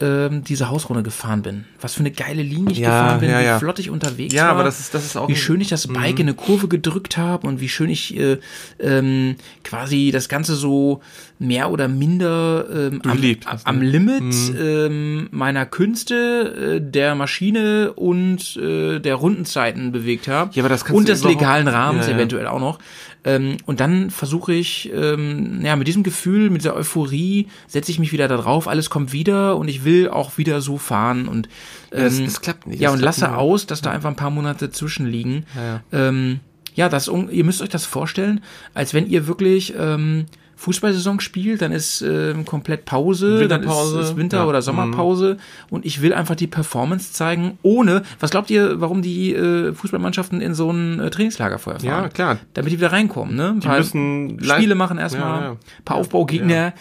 ähm, diese Hausrunde gefahren bin. Was für eine geile Linie ich Ja, gefahren bin, ja, wie ja. flott ich unterwegs Ja, war. aber das ist- das ist auch Wie schön ich das Mhm. Bike in eine Kurve gedrückt habe und wie schön ich äh, ähm, quasi das Ganze so mehr oder minder ähm, am, hast, am ne? Limit ähm, meiner Künste, äh, der Maschine und äh, der Rundenzeiten bewegt habe. Ja, aber das kannst und du des legalen Rahmens eventuell auch noch. Ähm, und dann versuche ich, ähm, ja, mit diesem Gefühl, mit dieser Euphorie, setze ich mich wieder da drauf, alles kommt wieder und ich will auch wieder so fahren und ähm, das- das klappt nicht, Ja, und lasse nicht. aus, dass da einfach ein paar Monate zwischenliegen. Ja, Ähm, ja, das, ihr müsst euch das vorstellen, als wenn ihr wirklich ähm, Fußballsaison spielt, dann ist ähm, komplett Pause, dann ist, ist Winter- ja. oder Sommerpause und ich will einfach die Performance zeigen, ohne, was glaubt ihr, warum die äh, Fußballmannschaften in so ein äh, Trainingslager vorher fahren? Ja, klar. Damit die wieder reinkommen, ne? Ein Die müssen Spiele machen erstmal, Ja, ja. ein paar Aufbaugegner. Ja,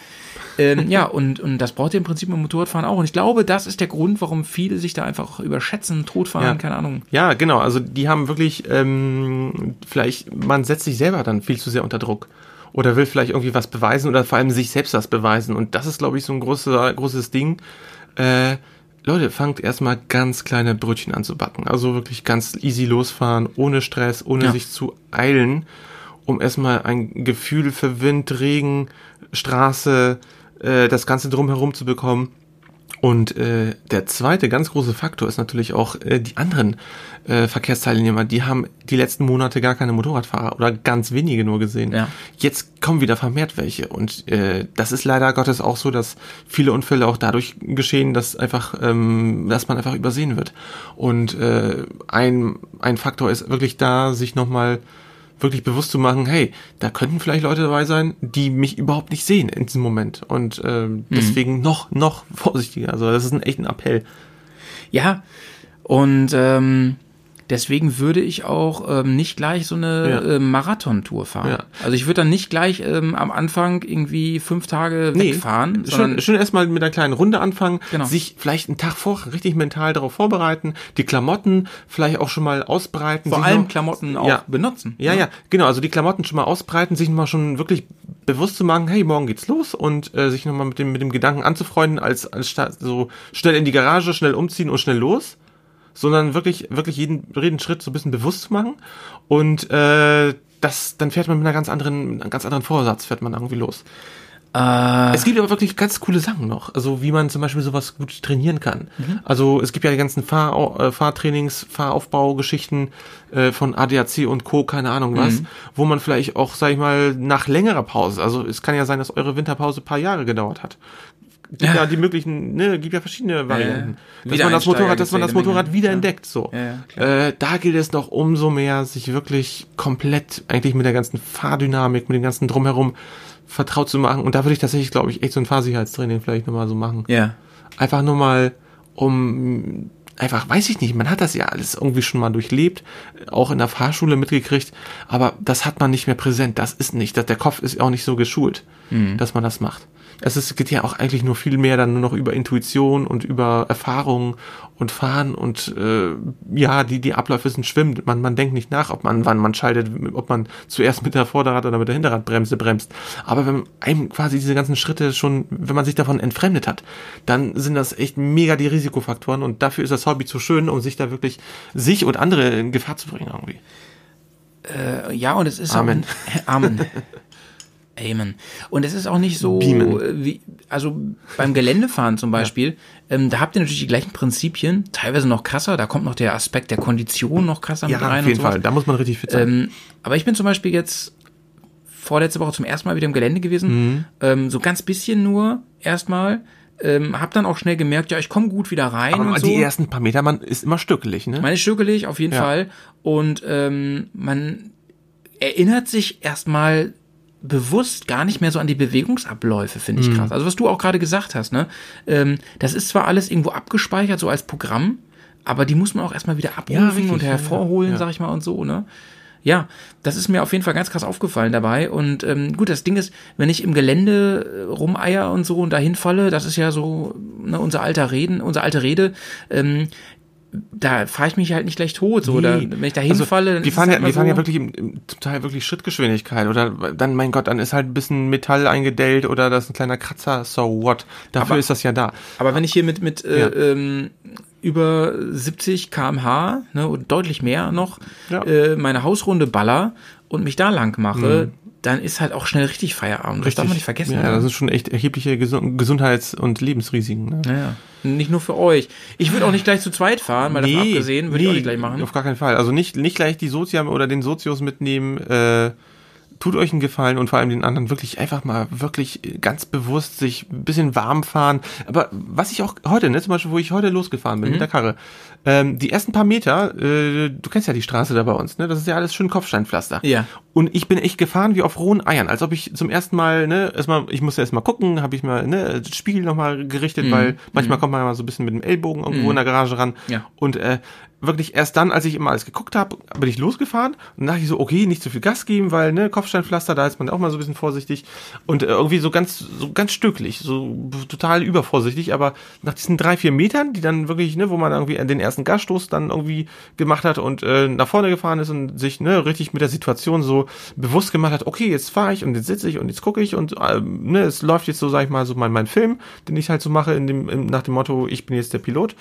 ähm, ja und, und das braucht ihr im Prinzip im Motorradfahren auch. Und ich glaube, das ist der Grund, warum viele sich da einfach überschätzen, totfahren, Ja. keine Ahnung. Ja, genau. Also die haben wirklich, ähm, vielleicht, man setzt sich selber dann viel zu sehr unter Druck. Oder will vielleicht irgendwie was beweisen oder vor allem sich selbst was beweisen. Und das ist, glaube ich, so ein großer, großes Ding. Äh, Leute, fangt erstmal ganz kleine Brötchen an zu backen. Also wirklich ganz easy losfahren, ohne Stress, ohne Ja. sich zu eilen, um erstmal ein Gefühl für Wind, Regen, Straße, äh, das Ganze drumherum zu bekommen. Und äh, der zweite ganz große Faktor ist natürlich auch äh, die anderen äh, Verkehrsteilnehmer. Die haben die letzten Monate gar keine Motorradfahrer oder ganz wenige nur gesehen. Ja. Jetzt kommen wieder vermehrt welche. Und äh, das ist leider Gottes auch so, dass viele Unfälle auch dadurch geschehen, dass einfach, ähm, dass man einfach übersehen wird. Und äh, ein, ein Faktor ist wirklich da, sich nochmal wirklich bewusst zu machen, hey, da könnten vielleicht Leute dabei sein, die mich überhaupt nicht sehen in diesem Moment. Und ähm, deswegen noch, noch [laughs] vorsichtiger. Also das ist ein echt ein Appell. Ja, und ähm, deswegen würde ich auch ähm, nicht gleich so eine Ja. ähm, Marathontour fahren. Ja. Also ich würde dann nicht gleich ähm, am Anfang irgendwie fünf Tage wegfahren, schön, schön erstmal mit einer kleinen Runde anfangen, Genau. sich vielleicht einen Tag vor richtig mental darauf vorbereiten, die Klamotten vielleicht auch schon mal ausbreiten. vor allem noch- Klamotten auch Ja. benutzen. Ja, ne? ja, genau. Also die Klamotten schon mal ausbreiten, sich mal schon wirklich bewusst zu machen, hey, morgen geht's los und äh, sich nochmal mit dem, mit dem Gedanken anzufreunden, als, als so schnell in die Garage, schnell umziehen und schnell los, sondern wirklich, wirklich jeden, jeden Schritt so ein bisschen bewusst zu machen und äh, das, dann fährt man mit einer ganz anderen, einem ganz anderen Vorsatz fährt man irgendwie los. Äh, Es gibt aber wirklich ganz coole Sachen noch, also wie man zum Beispiel sowas gut trainieren kann. Also es gibt ja die ganzen Fahr äh, Fahrtrainings, Fahraufbaugeschichten äh, von ADAC und Co., keine Ahnung was, wo man vielleicht auch, sag ich mal, nach längerer Pause, also es kann ja sein, dass eure Winterpause ein paar Jahre gedauert hat. Gibt ja, Ja. die möglichen, ne, gibt ja verschiedene Varianten. Dass man das Motorrad, dass man das Motorrad Menge. wieder Ja. entdeckt, so. Ja, ja, äh, da gilt es noch umso mehr, sich wirklich komplett eigentlich mit der ganzen Fahrdynamik, mit dem ganzen Drumherum vertraut zu machen. Und da würde ich tatsächlich, glaube ich, echt so ein Fahrsicherheitstraining vielleicht nochmal so machen. ja. Einfach nur mal, um einfach, weiß ich nicht, man hat das ja alles irgendwie schon mal durchlebt, auch in der Fahrschule mitgekriegt, aber das hat man nicht mehr präsent. Das ist nicht, das, der Kopf ist auch nicht so geschult, dass man das macht. Es ist, geht ja auch eigentlich nur viel mehr dann nur noch über Intuition und über Erfahrung und Fahren und äh, ja, die, die Abläufe sind schwimmt. Man, man denkt nicht nach, ob man, wann man schaltet, ob man zuerst mit der Vorderrad- oder mit der Hinterradbremse bremst. Aber wenn einem quasi diese ganzen Schritte schon, wenn man sich davon entfremdet hat, dann sind das echt mega die Risikofaktoren und dafür ist das Hobby zu schön, um sich da wirklich sich und andere in Gefahr zu bringen irgendwie. Äh, ja, und es ist Amen. auch Amen. [laughs] Amen. Und es ist auch nicht so, Beamen. wie, also beim Geländefahren zum [laughs] Beispiel, ähm, da habt ihr natürlich die gleichen Prinzipien, teilweise noch krasser, da kommt noch der Aspekt der Kondition noch krasser Ja, mit rein auf jeden. Fall. Da muss man richtig fit sein. Ähm, aber ich bin zum Beispiel jetzt vorletzte Woche zum ersten Mal wieder im Gelände gewesen, Mhm. ähm, so ganz bisschen nur erstmal, ähm, hab dann auch schnell gemerkt, ja, ich komme gut wieder rein Aber und so. die ersten paar Meter, man ist immer stückelig, ne? Man ist stückelig, auf jeden Ja. Fall. Und ähm, man erinnert sich erstmal bewusst gar nicht mehr so an die Bewegungsabläufe, finde Mhm. ich krass. Also was du auch gerade gesagt hast, ne? Ähm, das ist zwar alles irgendwo abgespeichert, so als Programm, aber die muss man auch erstmal wieder abrufen richtig, und ja, hervorholen, ja. sag ich mal, und so, ne? Ja, das ist mir auf jeden Fall ganz krass aufgefallen dabei. Und ähm, gut, das Ding ist, wenn ich im Gelände äh, rumeier und so und dahin falle, das ist ja so ne, unser alter Reden, unsere alte Rede, ähm, da fahre ich mich halt nicht gleich tot. So, oder Nee. wenn ich da hinfalle, dann die fahren ja, halt mal die fahren so, ja wirklich im, im, zum Teil wirklich Schrittgeschwindigkeit oder dann, mein Gott, dann ist halt ein bisschen Metall eingedellt oder das ist ein kleiner Kratzer, so what. Dafür Aber- ist das ja da. Aber wenn ich hier mit, mit äh, Ja. ähm, über 70 kmh ne, und deutlich mehr noch Ja. äh, meine Hausrunde baller und mich da lang mache, dann ist halt auch schnell richtig Feierabend. Das darf man nicht vergessen. Ja, ne? das ist schon echt erhebliche Gesund Gesundheits- und Lebensrisiken. Ne? Ja, nicht nur für euch. Ich würde auch nicht gleich zu zweit fahren, mal davon abgesehen, würde ich auch nicht gleich machen. Auf gar keinen Fall. Also nicht, nicht gleich die Soziam oder den Sozius mitnehmen. Äh, tut euch einen Gefallen und vor allem den anderen wirklich einfach mal wirklich ganz bewusst sich ein bisschen warm fahren. Aber was ich auch heute, ne, zum Beispiel, wo ich heute losgefahren bin mit der Karre, Ähm, die ersten paar Meter, äh, du kennst ja die Straße da bei uns, ne? Das ist ja alles schön Kopfsteinpflaster. Ja. Und ich bin echt gefahren wie auf rohen Eiern, als ob ich zum ersten Mal, ne, erstmal, ich musste erstmal gucken, habe ich mal, ne, das Spiegel nochmal gerichtet, weil manchmal kommt man ja mal so ein bisschen mit dem Ellbogen irgendwo in der Garage ran. Ja. Und äh, wirklich erst dann, als ich immer alles geguckt habe, bin ich losgefahren und dachte ich so, okay, nicht zu viel Gas geben, weil ne, Kopfsteinpflaster, da ist man auch mal so ein bisschen vorsichtig und äh, irgendwie so ganz so ganz stücklich, so total übervorsichtig, aber nach diesen drei, vier Metern, die dann wirklich, ne, wo man irgendwie den ersten Gasstoß dann irgendwie gemacht hat und äh, nach vorne gefahren ist und sich ne, richtig mit der Situation so bewusst gemacht hat, okay, jetzt fahre ich und jetzt sitze ich und jetzt gucke ich und äh, ne, es läuft jetzt so, sag ich mal, so mein, mein Film, den ich halt so mache in dem, im, nach dem Motto, ich bin jetzt der Pilot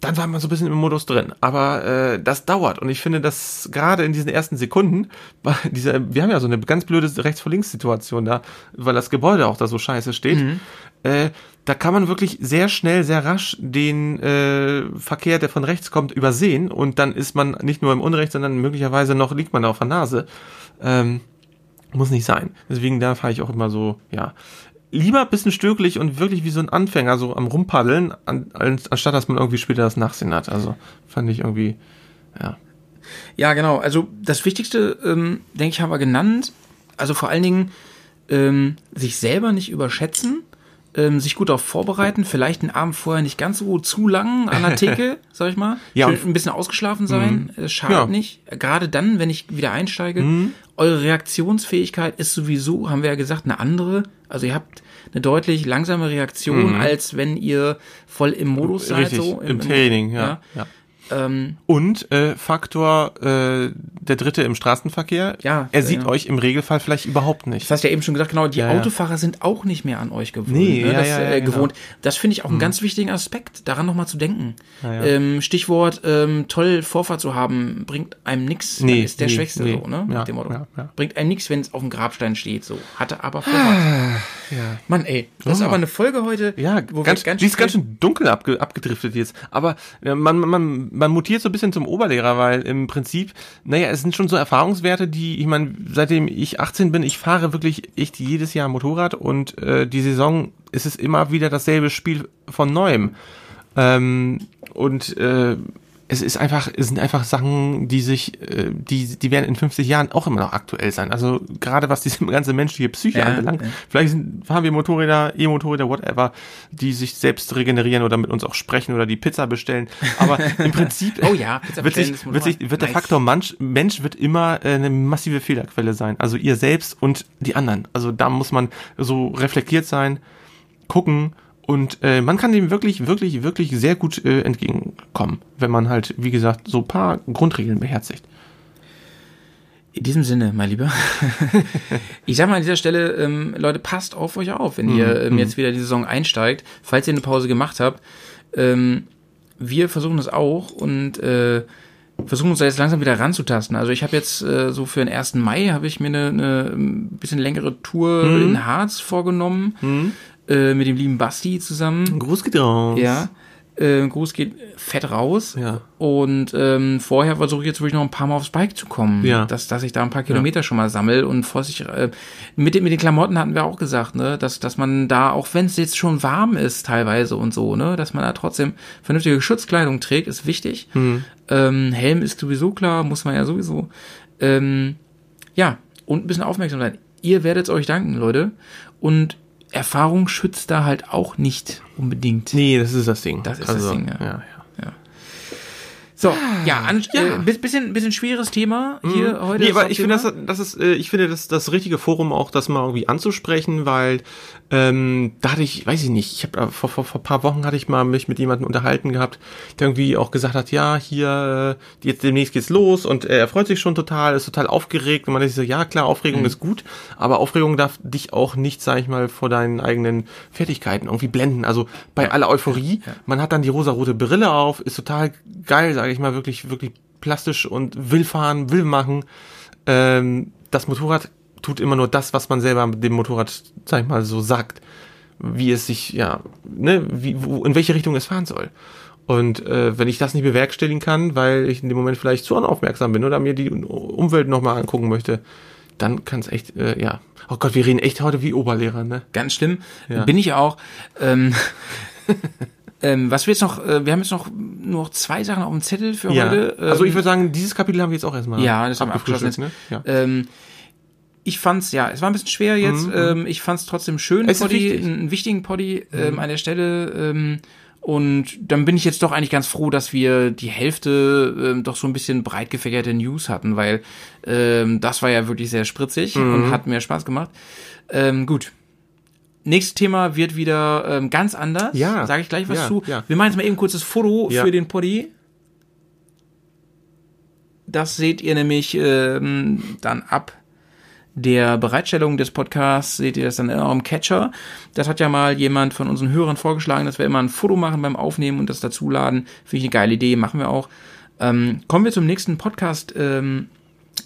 dann war man so ein bisschen im Modus drin. Aber äh, das dauert. Und ich finde, dass gerade in diesen ersten Sekunden, [laughs] dieser, wir haben ja so eine ganz blöde rechts vor links Situation da, weil das Gebäude auch da so scheiße steht. Äh, da kann man wirklich sehr schnell, sehr rasch den äh, Verkehr, der von rechts kommt, übersehen. Und dann ist man nicht nur im Unrecht, sondern möglicherweise noch liegt man da auf der Nase. Ähm, muss nicht sein. Deswegen da fahre ich auch immer so, ja, lieber ein bisschen stücklich und wirklich wie so ein Anfänger so am rumpaddeln, an, anstatt dass man irgendwie später das Nachsehen hat. Also fand ich irgendwie, ja. Ja, genau. Also das Wichtigste, ähm, denke ich, haben wir genannt. Also vor allen Dingen ähm, sich selber nicht überschätzen, ähm, sich gut darauf vorbereiten, vielleicht einen Abend vorher nicht ganz so zu lang an der Theke, [laughs] sag ich mal. Ja, Schön ein bisschen ausgeschlafen sein, äh, schadet Ja. nicht. Gerade dann, wenn ich wieder einsteige. Eure Reaktionsfähigkeit ist sowieso, haben wir ja gesagt, eine andere. Also ihr habt eine deutlich langsame Reaktion, als wenn ihr voll im Modus seid. Richtig, so, im, Training, ja. ja. Ähm, Und äh, Faktor äh, der Dritte im Straßenverkehr, Ja, er sieht ja. euch im Regelfall vielleicht überhaupt Das nicht. hast du ja eben schon gesagt, genau, die Ja. Autofahrer sind auch nicht mehr an euch gewohnt. Nee, ne? ja, das, äh, genau. gewohnt. Das finde ich auch einen ganz wichtigen Aspekt, daran nochmal zu denken. Ähm, Stichwort, ähm, toll Vorfahrt zu haben, bringt einem nix, Nee, ist der nee, Schwächste nee. so, ne? Mit dem Motto. Bringt einem nix, wenn es auf dem Grabstein steht, so. Hatte aber Vorfahrt. Ja. Mann, ey, das ist Oh. aber eine Folge heute, Ja, wo ganz, wir ganz die ist ganz schön dunkel abge, abgedriftet jetzt. Aber äh, man, man, man mutiert so ein bisschen zum Oberlehrer, weil im Prinzip, naja, es sind schon so Erfahrungswerte, die, ich meine, seitdem ich 18 bin, ich fahre wirklich echt jedes Jahr Motorrad und äh, die Saison ist es immer wieder dasselbe Spiel von neuem. Ähm, und äh, es ist einfach, es sind einfach Sachen, die sich, äh, die, die werden in 50 Jahren auch immer noch aktuell sein. Also gerade was diese [laughs] ganze menschliche Psyche Ja, anbelangt. ja. Vielleicht sind, haben wir Motorräder, E-Motorräder, whatever, die sich selbst regenerieren oder mit uns auch sprechen oder die Pizza bestellen. Aber [laughs] im Prinzip Oh ja, wird, sich, wird, sich, wird der Nice. Faktor Mensch, Mensch wird immer äh, eine massive Fehlerquelle sein. Also ihr selbst und die anderen. Also da muss man so reflektiert sein, gucken und äh, man kann dem wirklich, wirklich, wirklich sehr gut äh, entgegenkommen, wenn man halt, wie gesagt, so ein paar Grundregeln beherzigt. In diesem Sinne, mein Lieber. [laughs] ich sag mal an dieser Stelle, ähm, Leute, passt auf euch auf, wenn ihr ähm, jetzt wieder die Saison einsteigt, falls ihr eine Pause gemacht habt. Ähm, wir versuchen das auch und äh, versuchen uns da jetzt langsam wieder ranzutasten. Also ich habe jetzt äh, so für den 1. Mai habe ich mir eine, eine bisschen längere Tour in Harz vorgenommen äh, mit dem lieben Basti zusammen. Gruß geht raus. Ja. Äh, Gruß geht fett raus. Ja. Und ähm, vorher versuche ich jetzt wirklich noch ein paar Mal aufs Bike zu kommen. Ja. Dass, dass ich da ein paar Kilometer schon mal sammel und vorsichtig. Äh, mit, den, mit den Klamotten hatten wir auch gesagt, ne, dass, dass man da, auch wenn es jetzt schon warm ist teilweise und so, ne, dass man da trotzdem vernünftige Schutzkleidung trägt, ist wichtig. Ähm, Helm ist sowieso klar, muss man ja sowieso. Ähm, ja, und ein bisschen aufmerksam sein. Ihr werdet es euch danken, Leute. Und Erfahrung schützt da halt auch nicht unbedingt. Nee, das ist das Ding. Das ist das Ding, ja. ja. ja. So, ja, an, Ja. Äh, bis- bisschen, bisschen schweres Thema hier heute. Nee, aber ich finde, das, das ist, äh, ich finde, das ist das richtige Forum auch, das mal irgendwie anzusprechen, weil ähm, da hatte ich, weiß ich nicht, ich habe vor, vor, vor paar Wochen hatte ich mal mich mit jemandem unterhalten gehabt, der irgendwie auch gesagt hat, ja, hier äh, jetzt demnächst geht's los und äh, er freut sich schon total, ist total aufgeregt und man ist so, ja klar, Aufregung ist gut, aber Aufregung darf dich auch nicht, sag ich mal, vor deinen eigenen Fertigkeiten irgendwie blenden. Also bei aller Euphorie, man hat dann die rosarote Brille auf, ist total geil, sage ich mal, wirklich, wirklich plastisch und will fahren, will machen. Ähm, das Motorrad tut immer nur das, was man selber mit dem Motorrad, sag ich mal, so sagt, wie es sich, ja, ne, wie, wo, in welche Richtung es fahren soll. Und äh, wenn ich das nicht bewerkstelligen kann, weil ich in dem Moment vielleicht zu unaufmerksam bin oder mir die Umwelt nochmal angucken möchte, dann kann es echt, äh, ja. Oh Gott, wir reden echt heute wie Oberlehrer, ne? Ganz schlimm. Ja. Bin ich auch. Ähm, [laughs] Ähm, was wir jetzt noch, äh, wir haben jetzt noch nur noch zwei Sachen auf dem Zettel für Ja. heute. Ähm, also ich würde sagen, dieses Kapitel haben wir jetzt auch erstmal ja, das haben wir abgeschlossen. Ne? jetzt. Ja. Ähm, ich fand's, ja, es war ein bisschen schwer jetzt. Mhm, ähm, ich fand's trotzdem schön, Es Poddy, wichtig. Mhm. einen, wichtigen Poddy ähm, an der Stelle. Ähm, und dann bin ich jetzt doch eigentlich ganz froh, dass wir die Hälfte ähm, doch so ein bisschen breit gefächerte News hatten, weil ähm, das war ja wirklich sehr spritzig Mhm. und hat mir Spaß gemacht. Ähm, gut. Nächstes Thema wird wieder ähm, ganz anders. Ja. Sage ich gleich was Ja, zu. ja. Wir machen jetzt mal eben kurz das Foto Ja. für den Poddy. Das seht ihr nämlich ähm, dann ab der Bereitstellung des Podcasts, seht ihr das dann in eurem Catcher. Das hat ja mal jemand von unseren Hörern vorgeschlagen, dass wir immer ein Foto machen beim Aufnehmen und das dazuladen. Finde ich eine geile Idee, machen wir auch. Ähm, kommen wir zum nächsten Podcast. Ähm,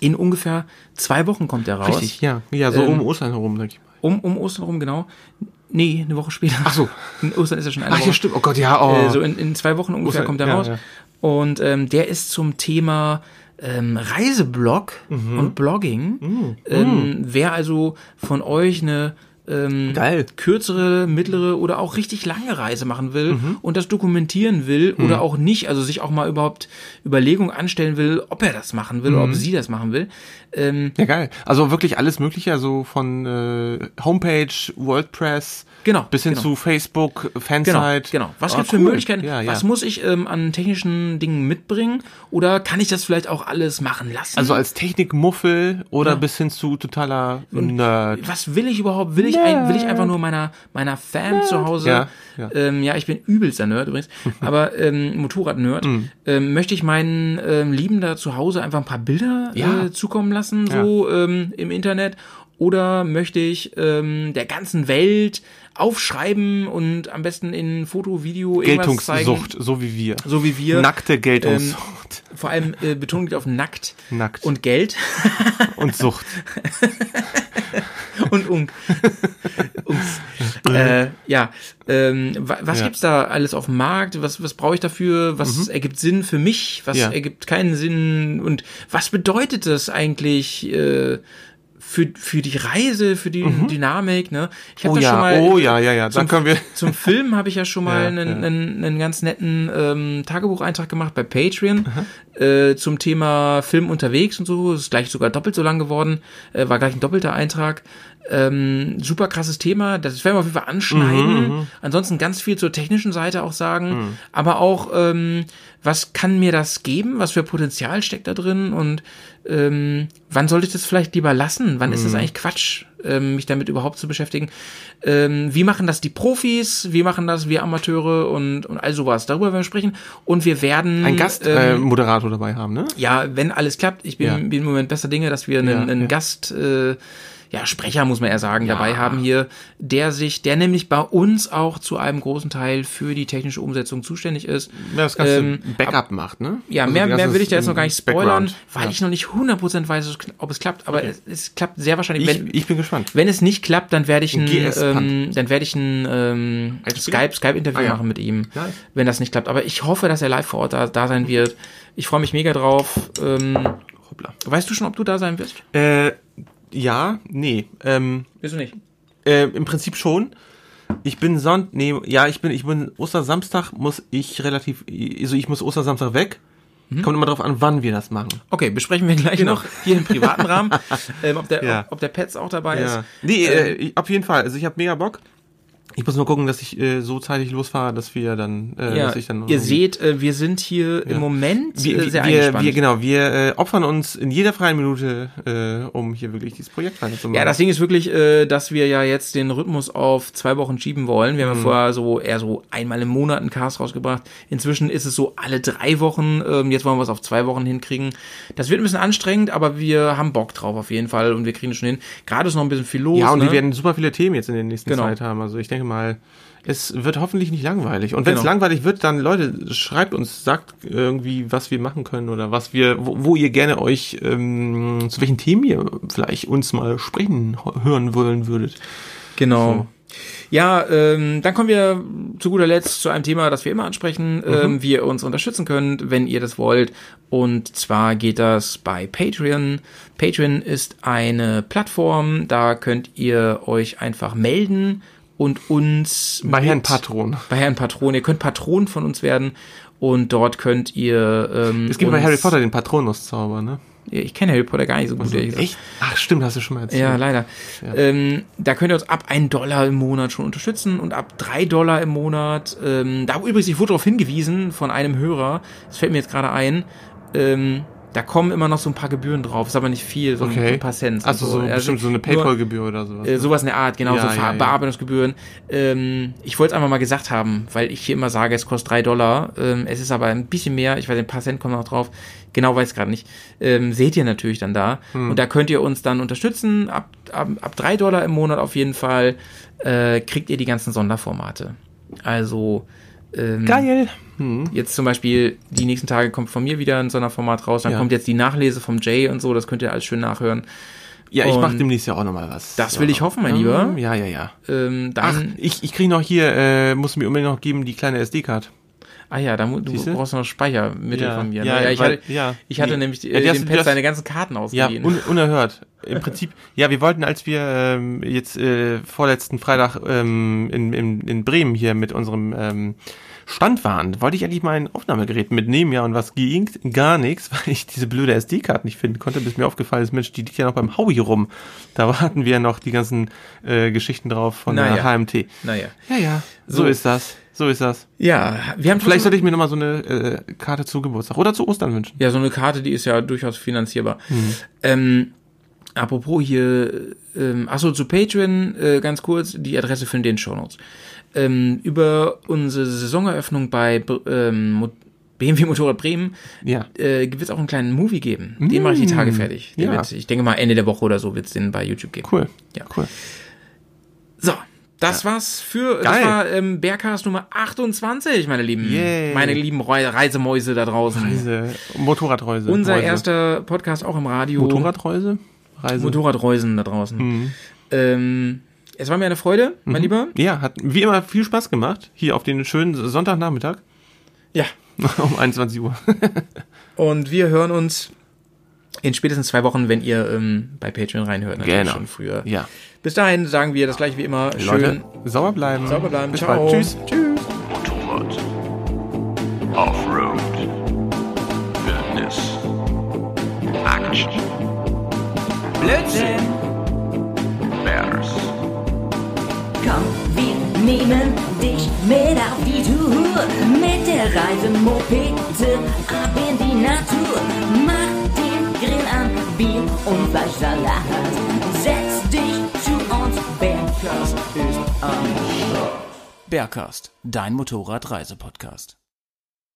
in ungefähr zwei Wochen kommt der raus. Richtig, ja. Ja, so Ähm, um Ostern herum, sag ich mal. Um, um Ostern rum, genau. Nee, eine Woche später. Ach so. In Ostern ist ja schon eine Ach Woche. ja, stimmt. Oh Gott, ja, oh. Äh, so in, in zwei Wochen ungefähr Ostern- kommt er ja, raus. ja. Und ähm, der ist zum Thema ähm, Reiseblog Mhm. und Blogging. Ähm, wer also von euch eine ähm, Geil. kürzere, mittlere oder auch richtig lange Reise machen will Mhm. und das dokumentieren will oder auch nicht, also sich auch mal überhaupt Überlegungen anstellen will, ob er das machen will Mhm. oder ob sie das machen will. Ähm, Ja, geil. Also wirklich alles Mögliche, also von äh, Homepage, WordPress Genau, bis hin genau. zu Facebook, Genau, Fansite. genau. Was Ah, gibt's für cool. Möglichkeiten? Ja, ja. Was muss ich ähm, an technischen Dingen mitbringen? Oder kann ich das vielleicht auch alles machen lassen? also als Technikmuffel oder Ja. bis hin zu totaler Nerd. was will ich überhaupt? Will ich, ein, will ich einfach nur meiner, meiner Fan zu Hause? Ja, ja. Ähm, ja, ich bin übelster Nerd übrigens, [laughs] aber ähm, Motorrad-Nerd. Mhm. Ähm, möchte ich meinen ähm, Lieben da zu Hause einfach ein paar Bilder äh, zukommen lassen, so ähm, im Internet? Oder möchte ich ähm, der ganzen Welt aufschreiben und am besten in Foto, Video? Geltungssucht, so wie wir. So wie wir. Nackte Geltungssucht. Vor allem äh, Betonung liegt auf nackt, Nackt. und Geld und Sucht. und Unk. Unks. äh, ja, ähm, wa- was Ja. gibt's da alles auf dem Markt? Was, was brauche ich dafür? Was ergibt Sinn für mich? Was Mhm. Ja. ergibt keinen Sinn? Und was bedeutet das eigentlich äh, für, für die Reise, für die Dynamik? Ne? Ich hab Mhm. Oh ja, schon mal oh ja, ja, ja. zum, Dann können wir. [laughs] zum Film habe ich ja schon mal Ja, einen, ja. einen, einen ganz netten ähm, Tagebucheintrag gemacht bei Patreon äh, zum Thema Film unterwegs und so. Ist gleich sogar doppelt so lang geworden. Äh, war gleich ein doppelter Eintrag. Ähm, super krasses Thema. Das werden wir auf jeden Fall anschneiden. Mhm, Ansonsten ganz viel zur technischen Seite auch sagen. Aber auch, ähm, was kann mir das geben? Was für Potenzial steckt da drin? Und ähm, wann sollte ich das vielleicht lieber lassen? Wann Mhm. ist das eigentlich Quatsch, ähm, mich damit überhaupt zu beschäftigen? Ähm, wie machen das die Profis? Wie machen das wir Amateure und, und all sowas? Darüber werden wir sprechen. Und wir werden Ein ähm, Gastmoderator äh, Moderator dabei haben, ne? ja, wenn alles klappt, ich bin, Ja. bin im Moment besser Dinge, dass wir einen, Ja, einen ja. Gast, äh, ja, Sprecher muss man eher sagen, dabei haben hier, der sich, der nämlich bei uns auch zu einem großen Teil für die technische Umsetzung zuständig ist. Wer das ganze Ähm, Backup macht, ne? Ja, Also mehr, mehr will ich da jetzt noch gar nicht spoilern, Background. weil ja. ich noch nicht 100% weiß, ob es klappt, aber es, es klappt sehr wahrscheinlich. ich, wenn, ich bin gespannt. wenn es nicht klappt, dann werde ich ein, ähm, dann werde ich ein ähm? Skype, Skype-Interview Ah, ja. machen mit ihm, Nice. wenn das nicht klappt. Aber ich hoffe, dass er live vor Ort da, da sein wird. Ich freue mich mega drauf. Ähm, Hoppla. weißt du schon, ob du da sein wirst? Äh, ja, nee. Ähm, Wirst du nicht? äh, Im Prinzip schon. Ich bin Sonn, nee, ja, ich bin, ich bin Ostersamstag muss ich relativ, also ich muss Ostersamstag weg. Mhm. Kommt immer drauf an, wann wir das machen. Okay, besprechen wir gleich noch hier im privaten Rahmen, [laughs] ähm, ob, der, Genau. Ja. ob, ob der Pets auch dabei ist. Ja. Nee, äh, ich- auf jeden Fall. Also ich habe mega Bock. Ich muss nur gucken, dass ich äh, so zeitig losfahre, dass wir dann, äh, Ja, dass ich dann ihr seht, äh, wir sind hier im Moment wir, äh, sehr wir, eingespannt. wir, genau, wir äh, opfern uns in jeder freien Minute, äh, um hier wirklich dieses Projekt weiterzumachen. Ja, das Ding ist wirklich, äh, dass wir ja jetzt den Rhythmus auf zwei Wochen schieben wollen. Wir haben Mhm. ja vorher so eher so einmal im Monat einen Cast rausgebracht. Inzwischen ist es so alle drei Wochen. Ähm, jetzt wollen wir es auf zwei Wochen hinkriegen. Das wird ein bisschen anstrengend, aber wir haben Bock drauf auf jeden Fall und wir kriegen es schon hin. Gerade ist noch ein bisschen viel los. Ja, und ne? wir werden super viele Themen jetzt in der nächsten Genau. Zeit haben. Also ich denke mal, es wird hoffentlich nicht langweilig. Und wenn es Genau. langweilig wird, dann Leute, schreibt uns, sagt irgendwie, was wir machen können oder was wir, wo, wo ihr gerne euch, ähm, zu welchen Themen ihr vielleicht uns mal sprechen hören wollen würdet. Genau. Ja, ähm, dann kommen wir zu guter Letzt zu einem Thema, das wir immer ansprechen, ähm, wie ihr uns unterstützen könnt, wenn ihr das wollt. Und zwar geht das bei Patreon. Patreon ist eine Plattform, da könnt ihr euch einfach melden und uns Bei Herrn Patron. Bei Herrn Patron. Ihr könnt Patron von uns werden und dort könnt ihr. Ähm, Es gibt bei Harry Potter den Patronus-Zauber, ne? Ich kenne Harry Potter gar nicht so gut. gesagt. Echt? Ach, stimmt, hast du schon mal erzählt. Ja, leider. Ja. Ähm, da könnt ihr uns ab 1 Dollar im Monat schon unterstützen und ab 3 Dollar im Monat. Ähm, da übrigens, ich wurde darauf hingewiesen von einem Hörer, das fällt mir jetzt gerade ein, ähm, da kommen immer noch so ein paar Gebühren drauf, ist aber nicht viel, so Okay. ein paar Cent. Also so, Also bestimmt so eine Paypal-Gebühr oder sowas. äh, sowas in der Art, genau, Ja, so ja. Bearbeitungsgebühren. Ähm, ich wollte es einfach mal gesagt haben, weil ich hier immer sage, es kostet 3 Dollar. Ähm, es ist aber ein bisschen mehr, ich weiß, ein paar Cent kommen noch drauf. Genau weiß ich gerade nicht. Ähm, seht ihr natürlich dann da. Hm. Und da könnt ihr uns dann unterstützen. Ab, ab, ab 3 Dollar im Monat auf jeden Fall äh, kriegt ihr die ganzen Sonderformate. Also ähm, Geil. Hm. Jetzt zum Beispiel, die nächsten Tage kommt von mir wieder ein Sonderformat raus, dann Ja. kommt jetzt die Nachlese vom Jay und so, das könnt ihr alles schön nachhören. Ja, ich Und mach demnächst ja auch nochmal was. das ja. will ich hoffen, mein Lieber. Ja, ja, ja. Ähm, Ach, dann, ich, ich krieg noch hier, äh, muss mir unbedingt noch geben, die kleine SD-Card. Ah ja, da du Siehste? brauchst noch Speichermittel Ja, von mir. ja, ne? ja, ich weil- hatte, ja. ich hatte Nee. nämlich Ja, äh, die hast dem du- Pet seine ganzen Karten Ja, ausgeliehen. un [laughs] unerhört. Im Prinzip, ja, wir wollten, als wir ähm, jetzt äh, vorletzten Freitag ähm, in, in, in Bremen hier mit unserem ähm, Stand waren, wollte ich eigentlich mal ein Aufnahmegerät mitnehmen, ja, und was ging? Gar nichts, [laughs] weil ich diese blöde SD-Karte nicht finden konnte, bis mir aufgefallen ist, Mensch, die liegt ja noch beim Howie rum. Da [laughs] hatten wir noch die ganzen äh, Geschichten drauf von der Naja. HMT. naja. Ja, ja, so, So. ist das. So ist das. Ja, wir haben Vielleicht sollte ich mir nochmal so eine äh, Karte zu Geburtstag oder zu Ostern wünschen. Ja, so eine Karte, die ist ja durchaus finanzierbar. Mhm. Ähm, apropos hier, ähm, achso, zu Patreon, äh, ganz kurz, die Adresse für den Shownotes. Ähm, über unsere Saisoneröffnung bei ähm, BMW Motorrad Bremen Ja. äh, wird es auch einen kleinen Movie geben. Den mache ich die Tage fertig. Den. Ja. wird, ich denke mal Ende der Woche oder so wird es den bei YouTube geben. Cool. Ja. Cool. So, das war's für, das Geil. war ähm, Bearcast Nummer 28, meine lieben, Yay. meine lieben Rei- Reisemäuse da draußen. Diese Motorradreuse. Unser Reuse. erster Podcast auch im Radio. Motorradreuse? Reise. Motorradreusen da draußen. Mhm. Ähm, es war mir eine Freude, mein Lieber. Ja, hat wie immer viel Spaß gemacht. Hier auf den schönen Sonntagnachmittag Ja. [laughs] um 21 Uhr. [laughs] Und wir hören uns in spätestens zwei Wochen, wenn ihr ähm, bei Patreon reinhört. Natürlich Genau. Schon früher. Ja. Bis dahin sagen wir das gleiche wie immer. Schön. Leute, sauber bleiben. Sauber bleiben. Bis Ciao. bald. Tschüss. Tschüss. Motorrad. Offroad. Fitness. Action. Blödsinn. Bears. Komm, wir nehmen dich mit auf die Tour. Mit der Reise Mopete ab in die Natur. Bier und Fleischsalat. Setz dich zu uns, Bergkast ist am Bergcast, dein Motorradreisepodcast.